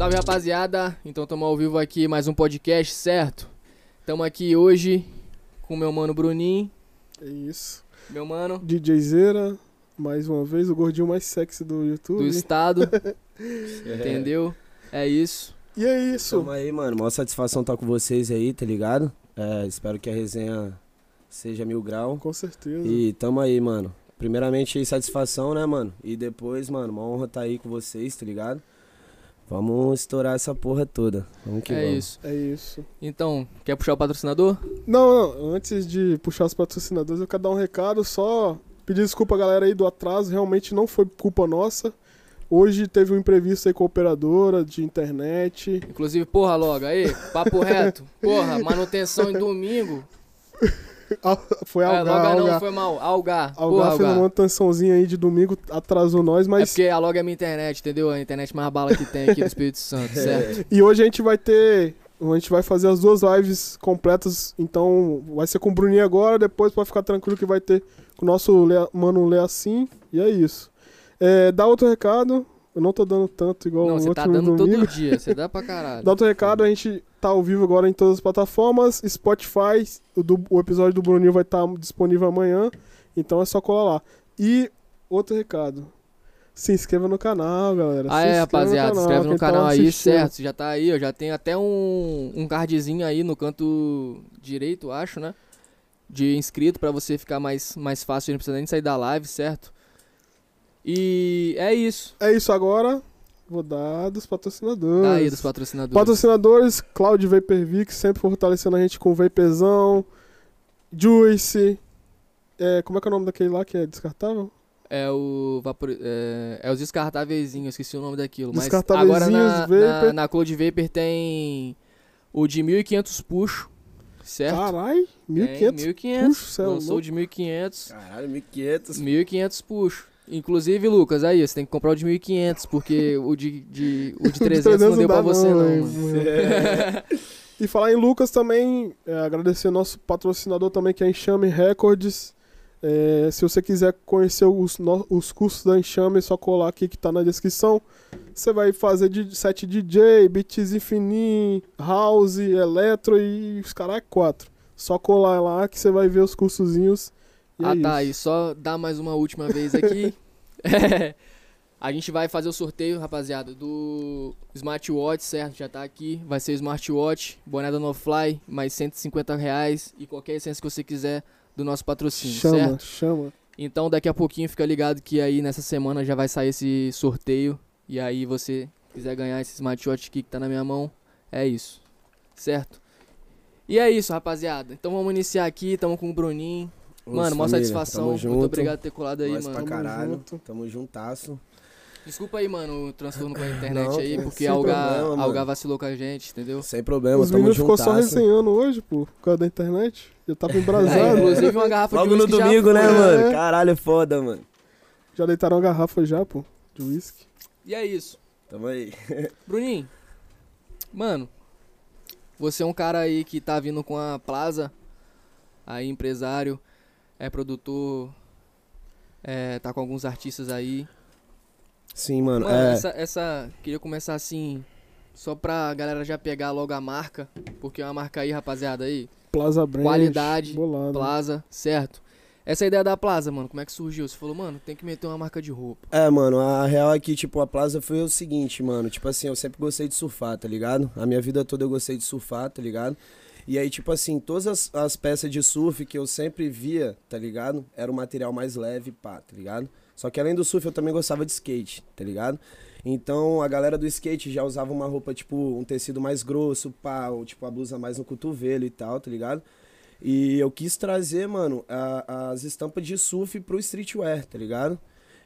Salve rapaziada, então estamos ao vivo aqui mais um podcast, certo? Estamos aqui hoje com meu mano Bruninho, É isso. meu mano DJ Zera, mais uma vez, o gordinho mais sexy do YouTube. do estado, entendeu? É isso. E é isso. Tamo aí, mano. Maior satisfação estar com vocês aí, tá ligado? É, espero que a resenha seja mil grau. Com certeza. E tamo aí, mano. Primeiramente, satisfação, né, mano? E depois, mano, uma honra estar aí com vocês, tá ligado? Vamos estourar essa porra toda. Vamos que É vamos. isso. É isso. Então, quer puxar o patrocinador? Não, não, antes de puxar os patrocinadores, eu quero dar um recado, só pedir desculpa, galera, aí do atraso, realmente não foi culpa nossa. Hoje teve um imprevisto aí com a operadora de internet. Inclusive, porra, logo, aí, papo reto. Porra, manutenção em domingo. Ah, Foi É, Algar, logo não, Algar. foi mal. Algar. Algar Porra, fez uma manutençãozinha aí de domingo, atrasou nós, É mas... porque a Log é minha internet, entendeu? A internet mais bala que tem aqui do Espírito Santo, certo? E hoje a gente vai ter. A gente vai fazer as duas lives completas. Então vai ser com o Bruninho agora, depois pode ficar tranquilo que vai ter com o nosso Lea- mano Leacim. E é isso. É, dá outro recado. Eu não tô dando tanto igual Não, o você outro tá dando domingo. todo dia, você dá pra caralho. Dá outro recado, a gente tá ao vivo agora em todas as plataformas. Spotify, o, do- o episódio do Bruninho vai estar disponível amanhã. Então é só colar lá. E outro recado. Se inscreva no canal, galera. Ah, Se é, rapaziada, se inscreve no tá canal aí, assistindo. certo? Já tá aí, ó. Já tem até um, um cardzinho aí no canto direito, acho, né? De inscrito pra você ficar mais, mais fácil, não precisa nem sair da live, certo? E é isso. É isso agora. Vou dar dos patrocinadores. Tá aí dos patrocinadores. Patrocinadores, Cloud Vaporvix, sempre fortalecendo a gente com Vaporzão, Juice. É, como é que é o nome daquele lá que é descartável? É o vapor, é, é os descartáveis, esqueci o nome daquilo. Mas Descartáveiszinhos, agora na, Vapor. na, na Cloud Vapor tem o de 1500 puxo, certo? Carai, Tem 1500. 1500. puxo, cê é Lançou louco. de 1500. Caralho, 1500. 1500 puxo. Inclusive, Lucas, aí, você tem que comprar o de 1500, porque o de, de, o de 300 não deu pra você, não. né? mano. E falar em Lucas também, é, agradecer nosso patrocinador também, que é a Enxame Records. É, se você quiser conhecer os, no- os cursos da Enxame, é só colar aqui que tá na descrição. Você vai fazer de set DJ, beats fininho, house, eletro e os caras quatro. Só colar lá que você vai ver os cursozinhos. E ah, é tá. isso. E só dar mais uma última vez aqui. É, a gente vai fazer o sorteio, rapaziada, do smartwatch, certo? Já tá aqui. Vai ser smartwatch, boné da NoFly, mais 150 reais e qualquer essência que você quiser do nosso patrocínio, Chama, certo? chama. Então daqui a pouquinho fica ligado que aí nessa semana já vai sair esse sorteio. E aí você quiser ganhar esse smartwatch aqui que tá na minha mão, é isso. Certo? E é isso, rapaziada. Então vamos iniciar aqui, tamo com o Bruninho. Mano, maior família, satisfação. Tamo Muito junto. obrigado por ter colado aí, Nós mano. pra Tamo caralho. junto. Tamo juntasso. Desculpa aí, mano, o transtorno com a internet Não, aí, porque a Algar, vacilou com a gente, entendeu? Sem problema, Os tamo meninos ficou só resenhando hoje, pô, por causa da internet. Já tava É, embrasado. inclusive uma garrafa Logo de no whisky já domingo, né, foi. mano? É. Caralho, é foda, mano. Já deitaram a garrafa já, pô, de uísque. E é isso. Tamo aí. Bruninho, mano, você é um cara aí que tá vindo com a Plaza, aí empresário, é produtor, é, tá com alguns artistas aí. Sim, mano. Mano, é, essa, essa, queria começar assim, só pra galera já pegar logo a marca, porque é uma marca aí, rapaziada, aí, Plaza Brand. Qualidade, bolado. Plaza, certo? Essa ideia da Plaza, mano, como é que surgiu? Você falou, mano, tem que meter uma marca de roupa. É, mano, a real é que, tipo, a Plaza foi o seguinte, mano. Tipo assim, eu sempre gostei de surfar, tá ligado? A minha vida toda eu gostei de surfar, tá ligado? E aí, tipo assim, todas as, as peças de surf que eu sempre via, tá ligado? Era o material mais leve, pá, tá ligado? Só que além do surf, eu também gostava de skate, tá ligado? Então, a galera do skate já usava uma roupa, tipo, um tecido mais grosso, pá, ou tipo, a blusa mais no cotovelo e tal, tá ligado? E eu quis trazer, mano, a- as estampas de surf pro streetwear, tá ligado?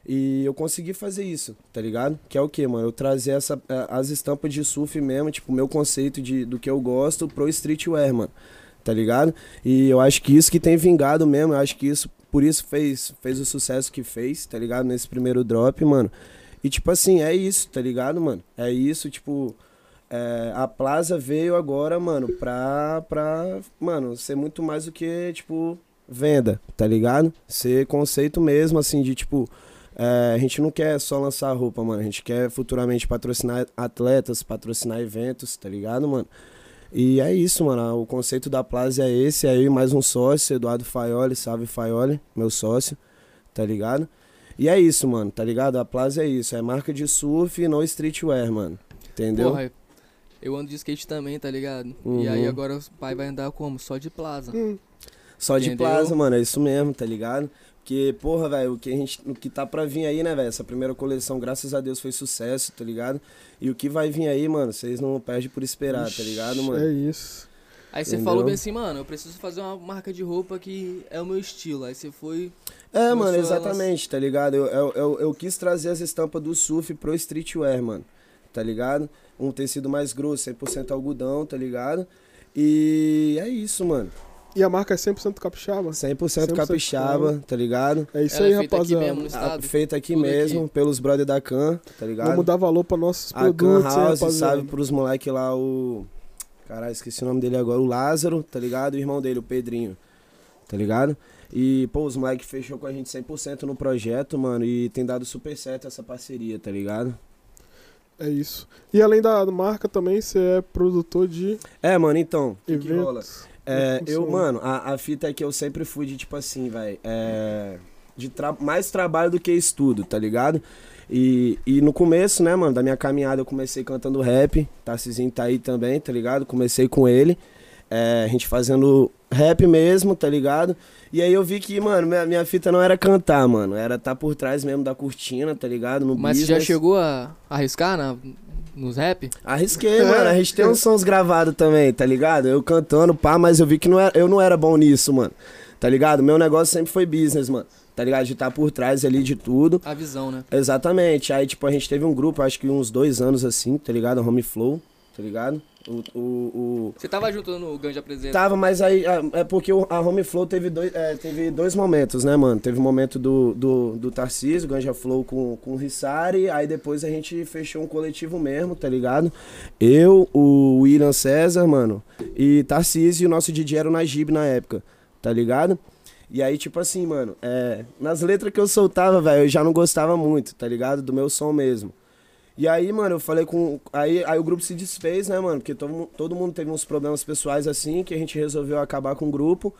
E eu consegui fazer isso, tá ligado? Que é o que, mano? Eu trazer essa, a- as estampas de surf mesmo, tipo, o meu conceito de, do que eu gosto pro streetwear, mano. Tá ligado? E eu acho que isso que tem vingado mesmo, eu acho que isso, por isso fez, fez o sucesso que fez, tá ligado? Nesse primeiro drop, mano. E tipo assim, é isso, tá ligado, mano? É isso, tipo. é, a Plaza veio agora, mano, pra, pra, mano, ser muito mais do que, tipo, venda, tá ligado? Ser conceito mesmo, assim, de, tipo, é, a gente não quer só lançar roupa, mano. A gente quer futuramente patrocinar atletas, patrocinar eventos, tá ligado, mano? E é isso, mano. O conceito da Plaza é esse. É eu e mais um sócio, Eduardo Faioli, salve Faioli, meu sócio, tá ligado? E é isso, mano, tá ligado? A Plaza é isso. É marca de surf no streetwear, mano. Entendeu? Porra, eu ando de skate também, tá ligado? E Uhum. aí agora o pai vai andar como? Só de plaza. Hum, Só de Entendeu? Plaza, mano. É isso mesmo, tá ligado? Porque, porra, velho, o que a gente. O que tá pra vir aí, né, velho? Essa primeira coleção, graças a Deus, foi sucesso, tá ligado? E o que vai vir aí, mano, vocês não perdem por esperar, tá ligado, mano? É isso. Aí você falou bem assim, mano, eu preciso fazer uma marca de roupa que é o meu estilo. Aí você foi. É, mano, elas- exatamente, tá ligado? Eu, eu, eu, eu quis trazer as estampas do surf pro streetwear, mano, tá ligado? Um tecido mais grosso, 100% algodão, tá ligado? E é isso, mano. E a marca é 100% capixaba? 100%, 100% capixaba, tá ligado? É isso Ela aí, é feita aqui rapaziada. mesmo no Ah, feito aqui Tudo mesmo, aqui. pelos brother da Can, tá ligado? Vamos dar valor pra nossos A Can produtos, hein, House, rapaziada. sabe, pros moleque lá, o... Caralho, esqueci o nome dele agora, o Lázaro, tá ligado? O irmão dele, o Pedrinho, tá ligado? E, pô, os moleque fechou com a gente 100% no projeto, mano, e tem dado super certo essa parceria, tá ligado? É isso. E além da marca também, você é produtor de É, mano, então, o que, que rola? É, eu, mano, a, a fita é que eu sempre fui de, tipo assim, velho, é, de tra mais trabalho do que estudo, tá ligado? E, e no começo, né, mano, da minha caminhada eu comecei cantando rap, Tarcisinho tá aí também, tá ligado? Comecei com ele, é, a gente fazendo rap mesmo, tá ligado? E aí eu vi que, mano, minha, minha fita não era cantar, mano, era tá por trás mesmo da cortina, tá ligado? No Mas você já business. chegou a arriscar na, nos rap? Arrisquei, mano. A gente tem uns sons gravados também, tá ligado? Eu cantando, pá, mas eu vi que não era, eu não era bom nisso, mano. Tá ligado? Meu negócio sempre foi business, mano. Tá ligado? De estar por trás ali de tudo. A visão, né? Exatamente. Aí, tipo, a gente teve um grupo, acho que uns dois anos assim, tá ligado? Home Flow, tá ligado? O, o, o- Você tava junto no Ganja Apresenta? Tava, mas aí é porque o- a Home Flow teve dois, é, teve dois momentos, né, mano? Teve o momento do, do, do Tarcísio, Ganja Flow com, com o Rissari, aí depois a gente fechou um coletivo mesmo, tá ligado? Eu, o William César, mano, e Tarcísio e o nosso DJ era o Najib na época, tá ligado? E aí, tipo assim, mano, é, nas letras que eu soltava, velho, eu já não gostava muito, tá ligado? Do meu som mesmo. E aí, mano, eu falei com. Aí, aí o grupo se desfez, né, mano? Porque todo, todo mundo teve uns problemas pessoais assim, que a gente resolveu acabar com o grupo.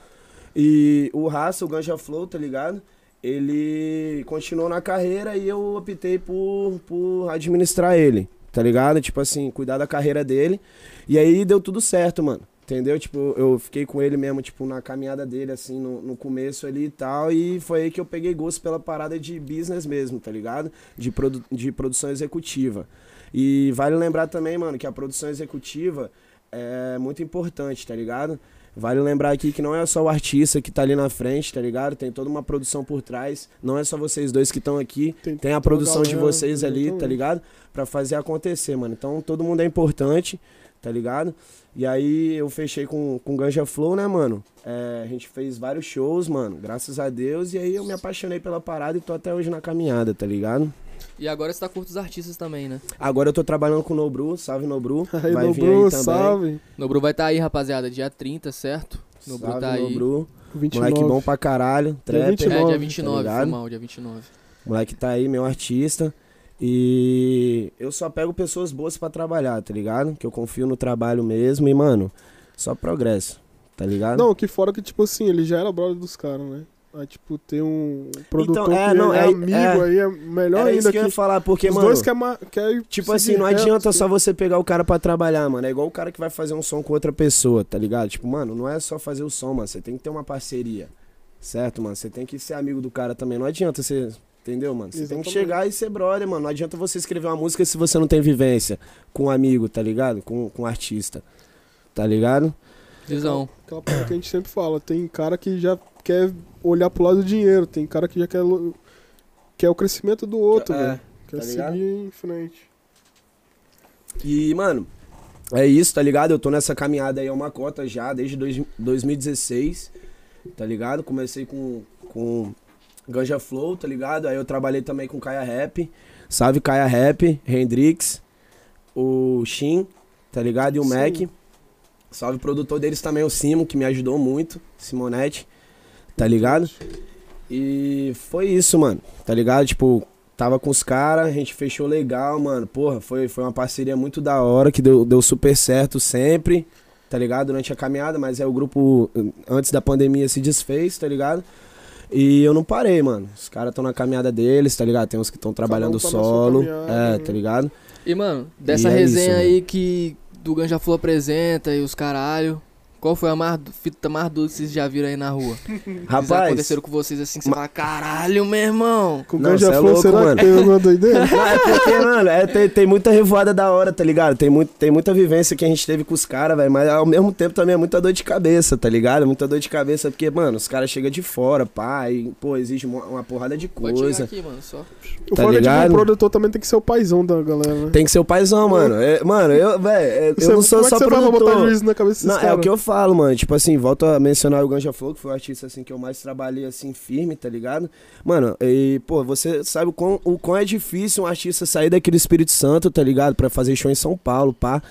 E o Raça, o Ganja Flow, tá ligado? Ele continuou na carreira e eu optei por, por administrar ele, tá ligado? Tipo assim, cuidar da carreira dele. E aí deu tudo certo, mano. Entendeu? Tipo, eu fiquei com ele mesmo, tipo, na caminhada dele, assim, no, no começo ali e tal. E foi aí que eu peguei gosto pela parada de business mesmo, tá ligado? De, produ de produção executiva. E vale lembrar também, mano, que a produção executiva é muito importante, tá ligado? Vale lembrar aqui que não é só o artista que tá ali na frente, tá ligado? Tem toda uma produção por trás. Não é só vocês dois que estão aqui. Tem, Tem a produção de galera, vocês ali, tá ligado? Pra fazer acontecer, mano. Então todo mundo é importante, tá ligado? E aí eu fechei com, com Ganja Flow, né, mano? É, a gente fez vários shows, mano, graças a Deus. E aí eu me apaixonei pela parada e tô até hoje na caminhada, tá ligado? E agora você tá curto os artistas também, né? Agora eu tô trabalhando com o Nobru, salve Nobru. Aí, Vai vir aí Nobru, também. salve. Nobru vai estar aí, rapaziada, dia 30, certo? Nobru Salve tá aí. Nobru. 29. Moleque bom pra caralho. Trapper. 29, É, dia tá 29, ligado? foi mal, dia 29. Moleque tá aí, meu artista. E eu só pego pessoas boas pra trabalhar, tá ligado? Que eu confio no trabalho mesmo e, mano, só progresso, tá ligado? Não, que fora que, tipo assim, ele já era brother dos caras, né? Aí, tipo, ter um produtor é, que não, é, é- amigo é. aí é melhor Era ainda isso que eu ia que falar, porque, os mano, dois querem quer tipo assim, não adianta assim. só você pegar o cara pra trabalhar, mano. É igual o cara que vai fazer um som com outra pessoa, tá ligado? Tipo, mano, não é só fazer o som, mano. Você tem que ter uma parceria, certo, mano? Você tem que ser amigo do cara também. Não adianta você, entendeu, mano? Você tem Exatamente. que chegar e ser brother, mano. Não adianta você escrever uma música se você não tem vivência com um amigo, tá ligado? Com, com um artista, tá ligado? Visão. Aquela parada que a gente sempre fala, tem cara que já quer olhar pro lado do dinheiro, tem cara que já quer, quer o crescimento do outro, É, velho. Quer tá ligado? seguir em frente. E, mano, é isso, tá ligado? Eu tô nessa caminhada aí há uma cota já, desde dois, 2016, tá ligado? Comecei com, com Ganja Flow, tá ligado? Aí eu trabalhei também com Kaia Rap. Salve Kaia Rap, Hendrix, o Shin, tá ligado? E o Sim. Mac. Salve o produtor deles também, o Simo, que me ajudou muito, Simonete, tá ligado? E foi isso, mano. Tá ligado? Tipo, tava com os caras, a gente fechou legal, mano. Porra, foi, foi uma parceria muito da hora, que deu, deu super certo sempre, tá ligado? Durante a caminhada, mas é o grupo, antes da pandemia, se desfez, tá ligado? E eu não parei, mano. Os caras estão na caminhada deles, tá ligado? Tem uns que estão trabalhando tá na sua solo. É, né? tá ligado? E, mano, dessa E é resenha isso, aí que do Ganja Flow apresenta e os caralho, qual foi a mais, fita mais doce que vocês já viram aí na rua? Que Rapaz, aconteceram com vocês assim, que você fala, caralho, meu irmão. Com Não, é Flow, louco, será mano. que tem alguma doideira? Não, é porque, mano, é, tem, tem muita revoada da hora, tá ligado? Tem, muito, tem muita vivência que a gente teve com os caras, velho. Mas ao mesmo tempo também é muita dor de cabeça, tá ligado? Muita dor de cabeça, porque, mano, os caras chegam de fora, pá, e, pô, exige uma, uma porrada de Pode coisa. aqui, mano, só. O Tá foda é que ligado? o produtor também tem que ser o paizão da galera, né? Tem que ser o paizão, mano. É, mano, eu, velho, eu Você- não sou como é só que produtor. juízo na cabeça desses Não, é o que eu falo, mano. Tipo assim, volto a mencionar o Ganja Flow, que foi o artista assim que eu mais trabalhei assim firme, tá ligado? Mano, e pô, você sabe o quão, o quão é difícil um artista sair daqui do Espírito Santo, tá ligado? Pra fazer show em São Paulo, pá.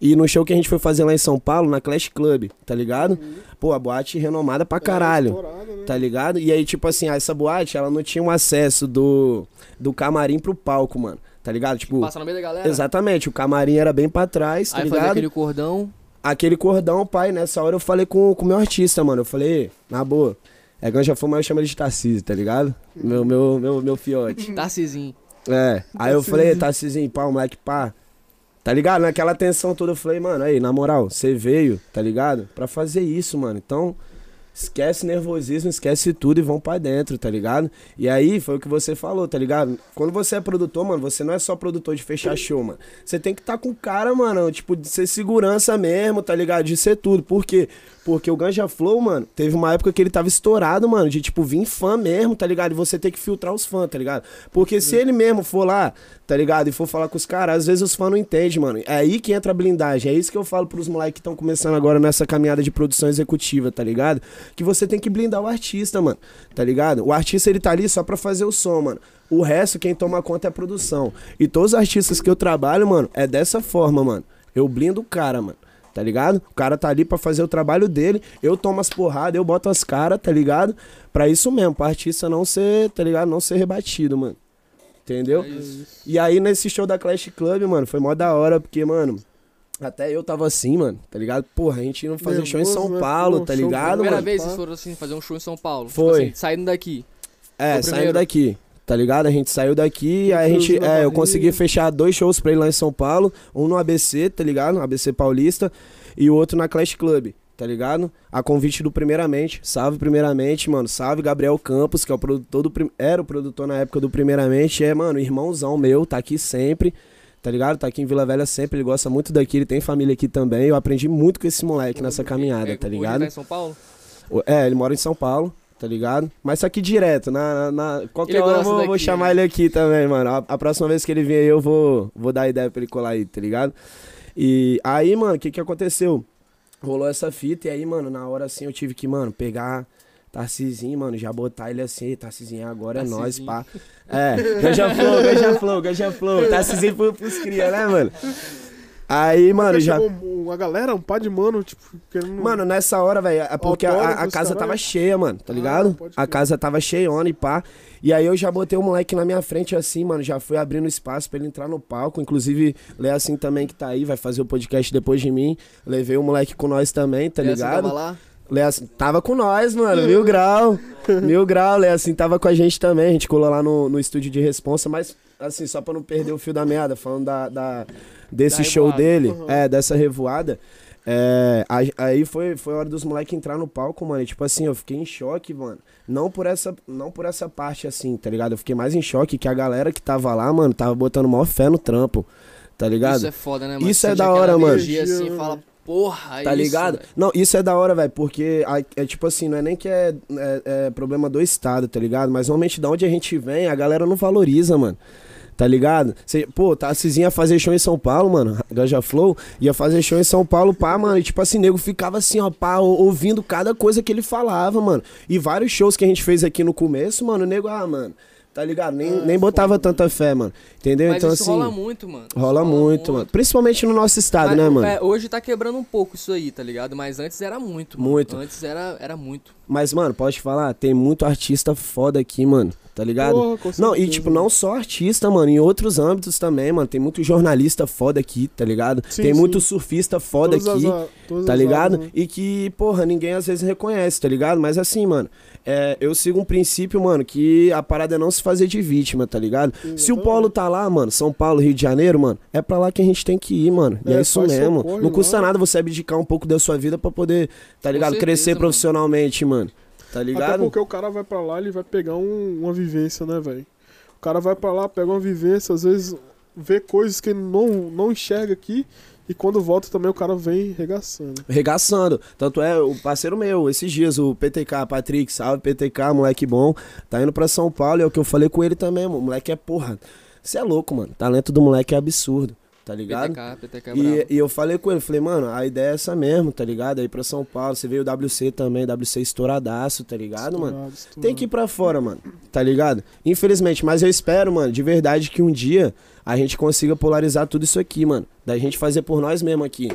E no show que a gente foi fazer lá em São Paulo, na Clash Club, tá ligado? Pô, a boate renomada pra caralho. É, né? Tá ligado? E aí, tipo assim, essa boate, ela não tinha um acesso do, do camarim pro palco, mano. Tá ligado? Tipo, Passa no meio da galera. exatamente, o camarim era bem pra trás, tá Aí ligado? fazia aquele cordão. Aquele cordão, pai, nessa hora eu falei com o meu artista, mano. Eu falei, "Ei, na boa, é Ganja Fuma, eu chamo ele de Tarcísio, tá ligado? Meu, meu, meu, meu fiote. Tarcizinho. É. Aí eu falei, Tarcísio, pá, o moleque, pá. Tá ligado? Naquela tensão toda, eu falei, mano, aí, na moral, você veio, tá ligado? Pra fazer isso, mano. Então, esquece nervosismo, esquece tudo e vão pra dentro, tá ligado? E aí, foi o que você falou, tá ligado? Quando você é produtor, mano, você não é só produtor de fechar show, mano. Você tem que estar tá com o cara, mano, tipo, de ser segurança mesmo, tá ligado? De ser tudo. Por quê? Porque o Ganja Flow, mano, teve uma época que ele tava estourado, mano, de tipo, vir fã mesmo, tá ligado? E você ter que filtrar os fãs, tá ligado? Porque se ele mesmo for lá, tá ligado? E for falar com os caras, às vezes os fãs não entendem, mano. É aí que entra a blindagem. É isso que eu falo pros moleques que estão começando agora nessa caminhada de produção executiva, tá ligado? Que você tem que blindar o artista, mano, tá ligado? O artista, ele tá ali só pra fazer o som, mano. O resto, quem toma conta é a produção. E todos os artistas que eu trabalho, mano, é dessa forma, mano. Eu blindo o cara, mano. Tá ligado? O cara tá ali pra fazer o trabalho dele, eu tomo as porradas, eu boto as caras, tá ligado? Pra isso mesmo, pra artista não ser, tá ligado? Não ser rebatido, mano. Entendeu? É. E aí nesse show da Clash Club, mano, foi mó da hora, porque, mano, até eu tava assim, mano, tá ligado? Porra, a gente não fazer show em São né? Paulo, Pô, tá show- ligado, Primeira mano? vez vocês foram assim, fazer um show em São Paulo. Foi. Tipo assim, saindo daqui. É, saindo daqui, tá ligado? A gente saiu daqui, aí a gente, é, eu consegui fechar dois shows pra ele lá em São Paulo, um no ABC, tá ligado? No ABC Paulista, e o outro na Clash Club, tá ligado? A convite do Primeiramente, salve Primeiramente, mano, salve Gabriel Campos, que é o produtor do, era o produtor na época do Primeiramente, é, mano, irmãozão meu, tá aqui sempre, tá ligado? Tá aqui em Vila Velha sempre, ele gosta muito daqui, ele tem família aqui também, eu aprendi muito com esse moleque nessa caminhada, tá ligado? tá em São Paulo? É, ele mora em São Paulo, tá ligado? Mas tá aqui direto, na, na, na- qualquer Ele hora eu vou, vou chamar né? ele aqui também, mano. A, a próxima vez que ele vier aí eu vou, vou dar ideia pra ele colar aí, tá ligado? E aí, mano, o que que aconteceu? Rolou essa fita e aí, mano, na hora assim eu tive que, mano, pegar Tarcizinho, mano, já botar ele assim, Tarcizinho, agora é Tarcizinho. pá. É, Ganja Flow, Ganja Flow, Ganja Flow. Tarcizinho pro, pros cria, né, mano? Aí, mano, Porque já... uma galera, um pá de mano, tipo, querendo... Mano, nessa hora, velho, é porque a- a, casa tava cheia, mano, tá ligado? Ah, a casa tava cheiona e pá. E aí eu já botei o moleque na minha frente assim, mano, já fui abrindo espaço pra ele entrar no palco. Inclusive, Lê assim também que tá aí, vai fazer o podcast depois de mim. Levei o moleque com nós também, tá Ele assim, ligado? tava lá. Lê assim, tava com nós, mano, mil grau. Mil grau, Lê assim, tava com a gente também. A gente colou lá no, no estúdio de responsa, mas assim, só pra não perder o fio da meada, falando da, da- desse Da show revoada. dele, Uhum. é, dessa revoada. É, aí foi, foi a hora dos moleques entrar no palco, mano. E, tipo assim, eu fiquei em choque, mano. Não por essa, não por essa parte assim, tá ligado? Eu fiquei mais em choque que a galera que tava lá, mano, tava botando maior fé no trampo. Tá ligado? Isso é foda, né, mano? Isso Você é da hora, mano. energia assim, fala? Porra, é Tá isso, ligado? velho. Não, isso é da hora, velho, porque é tipo assim, não é nem que é, é- é problema do Estado, tá ligado? Mas normalmente da onde a gente vem, a galera não valoriza, mano. Tá ligado? Cê, pô, tá ia fazer show em São Paulo, mano. Ganja Flow ia fazer show em São Paulo, pá, mano. E tipo assim, nego ficava assim, ó, pá, ou- ouvindo cada coisa que ele falava, mano. E vários shows que a gente fez aqui no começo, mano, o nego, ah, mano. Tá ligado? Nem, É, nem botava foda, tanta fé, mano. Entendeu? Mas então, isso assim. rola muito, mano. Rola muito, mano. Principalmente no nosso estado, Mas, né, mano? hoje tá quebrando um pouco isso aí, tá ligado? Mas antes era muito. mano. Muito. Antes era, era muito. Mas, mano, pode te falar, tem muito artista foda aqui, mano. Tá ligado? Porra, Não, e tipo, mano. não só artista, mano, em outros âmbitos também, mano. Tem muito jornalista foda aqui, tá ligado? Sim, tem sim. muito surfista foda Todas aqui, as tá as ligado? áreas, né? E que, porra, ninguém às vezes reconhece, tá ligado? Mas assim, mano, é, eu sigo um princípio, mano, que a parada é não se fazer de vítima, tá ligado? Se o. Polo tá lá, mano, São Paulo, Rio de Janeiro, mano, é pra lá que a gente tem que ir, mano. E é, É, isso mesmo. Não custa lá. nada você abdicar um pouco da sua vida pra poder, tá ligado? certeza, Crescer mano. profissionalmente, mano. Tá Até ligado? porque o cara vai pra lá, ele vai pegar um- uma vivência, né, velho? O cara vai pra lá, pega uma vivência, às vezes vê coisas que ele não, não enxerga aqui, e quando volta também o cara vem regaçando. Regaçando. Tanto é, o parceiro meu, esses dias, o PTK, Patrick, salve PTK, moleque bom, tá indo pra São Paulo, é o que eu falei com ele também, mano. O moleque é porra. Você é louco, mano. O talento do moleque é absurdo, tá ligado? PTK, PTK é E, e eu falei com ele, falei, mano, a ideia é essa mesmo, tá ligado? Aí pra São Paulo, você veio o WC também, WC estouradaço, tá ligado, mano? Estourado, estourado. Tem que ir pra fora, mano. Tá ligado? Infelizmente, mas eu espero, mano, de verdade que um dia a gente consiga polarizar tudo isso aqui, mano. Da gente fazer por nós mesmo aqui.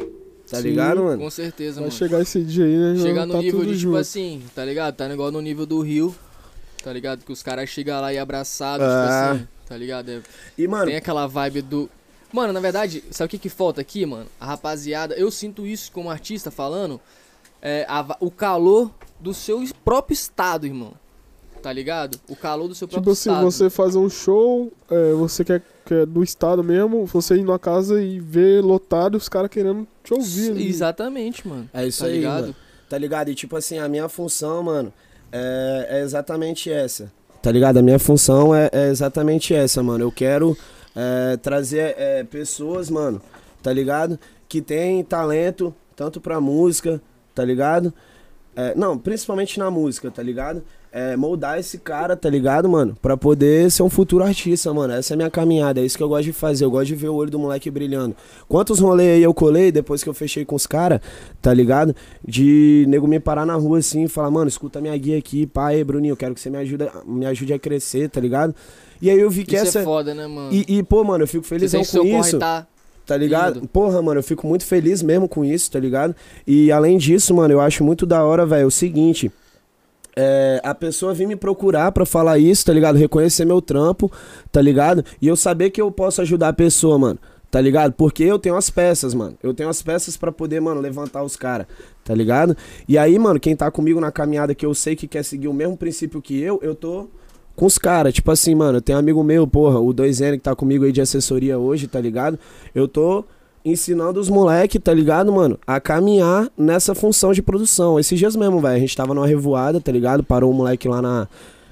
Tá Sim, ligado, mano? Com certeza, Vai mano. chegar esse dia aí, né? já Chegar no tá nível tudo de, tipo junto. assim, tá ligado? Tá igual no nível do Rio, tá ligado? Que os caras chegam lá e abraçados, Ah. tipo assim, tá ligado? É- E, mano, tem aquela vibe do. Mano, na verdade, sabe o que que falta aqui, mano? A rapaziada, eu sinto isso como artista falando, é a o calor do seu próprio estado, irmão. Tá ligado? O calor do seu Tipo próprio assim, estado. você fazer um show, é, você quer, quer do estado mesmo, você ir numa casa e ver lotado os caras querendo te ouvir. ali. Exatamente, mano. é isso tá aí, ligado? mano. Tá ligado? E tipo assim, a minha função, mano, é, é exatamente essa. Tá ligado? A minha função é, é exatamente essa, mano. Eu quero é, trazer é, pessoas, mano, tá ligado? Que tem talento, tanto pra música, tá ligado? É, não, principalmente na música, tá ligado? É, moldar esse cara, tá ligado, mano? Pra poder ser um futuro artista, mano. Essa é a minha caminhada, é isso que eu gosto de fazer. Eu gosto de ver o olho do moleque brilhando. Quantos rolês aí eu colei depois que eu fechei com os caras, tá ligado? De nego me parar na rua assim e falar, mano, escuta minha guia aqui, pai, Bruninho, eu quero que você me ajude, me ajude a crescer, tá ligado? E aí eu vi que Isso essa. é foda, né, mano? E, e, pô, mano, eu fico seu com isso. tá Tá ligado? Indo. Porra, mano, eu fico muito feliz mesmo com isso, tá ligado? E além disso, mano, eu acho muito da hora, velho, o seguinte. É, a pessoa vir me procurar pra falar isso, tá ligado? Reconhecer meu trampo, tá ligado? E eu saber que eu posso ajudar a pessoa, mano. Tá ligado? Porque eu tenho as peças, mano. Eu tenho as peças pra poder, mano, levantar os caras, tá ligado? E aí, mano, quem tá comigo na caminhada que eu sei que quer seguir o mesmo princípio que eu, eu tô com os caras. Tipo assim, mano, tenho um amigo meu, porra, o 2N que tá comigo aí de assessoria hoje, tá ligado? Eu tô ensinando os moleque, tá ligado, mano, a caminhar nessa função de produção. Esses dias mesmo, velho, a gente tava numa revoada, tá ligado? Parou um moleque lá na,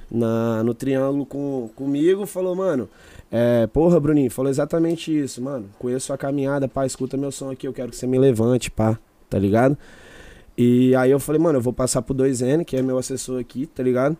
na, no triângulo com, comigo, falou, mano, é, porra, Bruninho, falou exatamente isso, mano. Conheço a caminhada, pá, escuta meu som aqui, eu quero que você me levante, pá, tá ligado? E aí eu falei, mano, eu vou passar pro 2N, que é meu assessor aqui, tá ligado?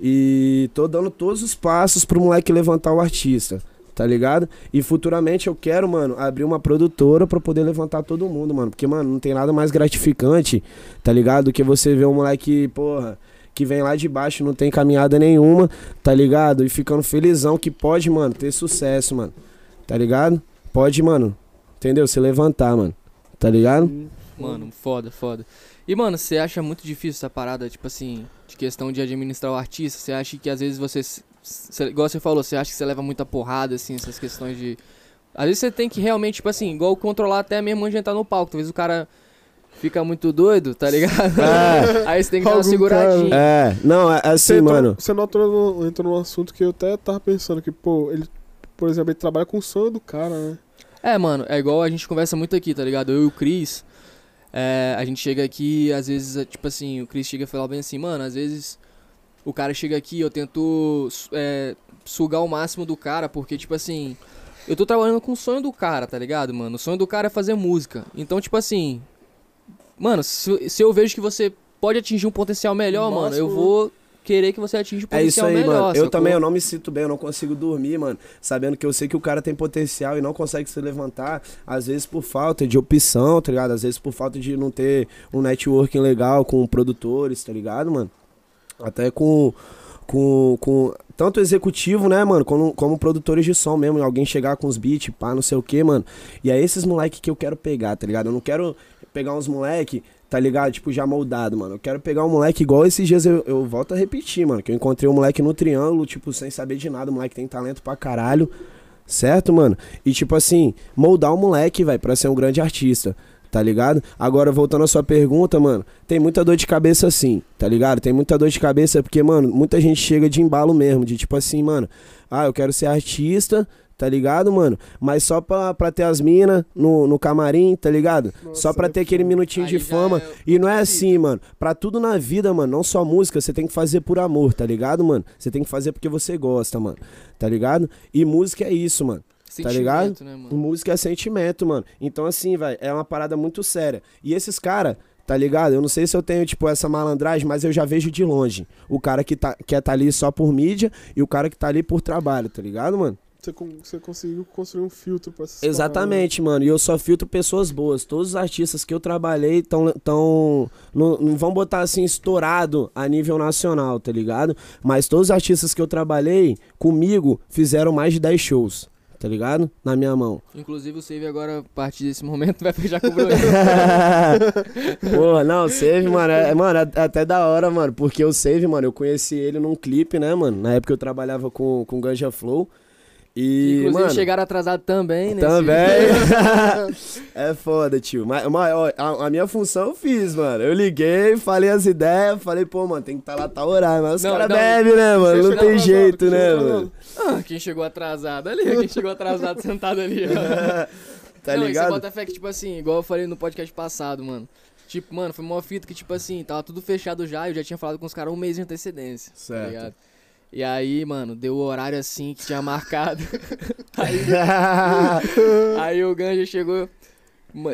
E tô dando todos os passos pro moleque levantar o artista, tá ligado? E futuramente eu quero, mano, abrir uma produtora pra poder levantar todo mundo, mano. Porque, mano, não tem nada mais gratificante, tá ligado? Do que você ver um moleque, porra, que vem lá de baixo, não tem caminhada nenhuma, tá ligado? E ficando felizão que pode, mano, ter sucesso, mano. Tá ligado? Pode, mano, entendeu? Se levantar, mano. Tá ligado? Mano, foda, foda. E, mano, você acha muito difícil essa parada, tipo assim, de questão de administrar o artista? Você acha que às vezes você. Cê, igual você falou, você acha que você leva muita porrada, assim, essas questões de. Às vezes você tem que realmente, tipo assim, igual controlar até mesmo antes de entrar no palco. Talvez o cara fica muito doido, tá ligado? É. Aí você tem que dar uma seguradinha. É, não, é assim, Você entrou- mano. Você não entrou, no- entrou num assunto que eu até tava pensando que, pô, ele, por exemplo, ele trabalha com o sonho do cara, né? É, mano, é igual a gente conversa muito aqui, tá ligado? Eu e o Cris, é, a gente chega aqui, às vezes, é, tipo assim, o Cris chega e fala bem assim, mano, às vezes o cara chega aqui, eu tento é, sugar o máximo do cara, porque, tipo assim, eu tô trabalhando com o sonho do cara, tá ligado, mano? O sonho do cara é fazer música. Então, tipo assim, mano, se, se eu vejo que você pode atingir um potencial melhor, mano, eu vou querer que você atinja um É isso potencial aí, melhor, mano. Eu também eu não me sinto bem, eu não consigo dormir, mano. Sabendo que eu sei que o cara tem potencial e não consegue se levantar, às vezes por falta de opção, tá ligado? Às vezes por falta de não ter um networking legal com produtores, tá ligado, mano? Até com, com, com tanto executivo, né, mano, como, como produtores de som mesmo. Alguém chegar com os beats, pá, não sei o que, mano. E é esses moleque que eu quero pegar, tá ligado? Eu não quero pegar uns moleque, tá ligado? Tipo, já moldado, mano. Eu quero pegar um moleque igual esses dias eu, eu volto a repetir, mano. Que eu encontrei um moleque no triângulo, tipo, sem saber de nada. O moleque tem talento pra caralho. Certo, mano? E tipo assim, moldar o moleque, vai, pra ser um grande artista tá ligado? Agora, voltando à sua pergunta, mano, tem muita dor de cabeça sim, tá ligado? Tem muita dor de cabeça porque, mano, muita gente chega de embalo mesmo, de tipo assim, mano, ah, eu quero ser artista, tá ligado, mano? Mas só pra, pra ter as minas no, no camarim, tá ligado? Nossa, só pra é ter aquele minutinho de fama. é E não é assim, mano. Pra tudo na vida, mano, não só música, você tem que fazer por amor, tá ligado, mano? Você tem que fazer porque você gosta, mano. Tá ligado? E música é isso, mano. Tá ligado? Sentimento, Né, mano? Música é sentimento, mano. Então, assim, vai, é uma parada muito séria. E esses caras, tá ligado? Eu não sei se eu tenho, tipo, essa malandragem, mas eu já vejo de longe. O cara que tá, quer tá ali só por mídia e o cara que tá ali por trabalho, tá ligado, mano? Você, você conseguiu construir um filtro pra essas Exatamente, mano. E eu só filtro pessoas boas. Todos os artistas que eu trabalhei tão, tão não, não vão botar assim estourado a nível nacional, tá ligado? Mas todos os artistas que eu trabalhei comigo fizeram mais de 10 shows, tá ligado? Na minha mão. Inclusive o Save agora, a partir desse momento, vai fechar com o Bruno. Porra, não, o Save, mano, é, mano, é até da hora, mano, porque o Save, mano, eu conheci ele num clipe, né, mano? Na época eu trabalhava com, com Ganja Flow. E, Inclusive mano, chegaram atrasados também, né? Também. é foda, tio. Mas, mas, ó, a, a minha função eu fiz, mano. Eu liguei, falei as ideias, falei, pô, mano, tem que estar lá tal horário. Mas os Não, caras não, bebem, né, mano? Não tem atrasado, jeito, né, atrasado. mano? Ah, quem chegou atrasado ali, quem chegou atrasado sentado ali, ó. tá não, ligado? você bota fé que, tipo assim, igual eu falei no podcast passado, mano. Tipo, mano, foi uma fita que, tipo assim, tava tudo fechado já, eu já tinha falado com os caras um mês de antecedência. Tá Certo. ligado? E aí, mano, deu o horário assim que tinha marcado. aí, aí o Ganja chegou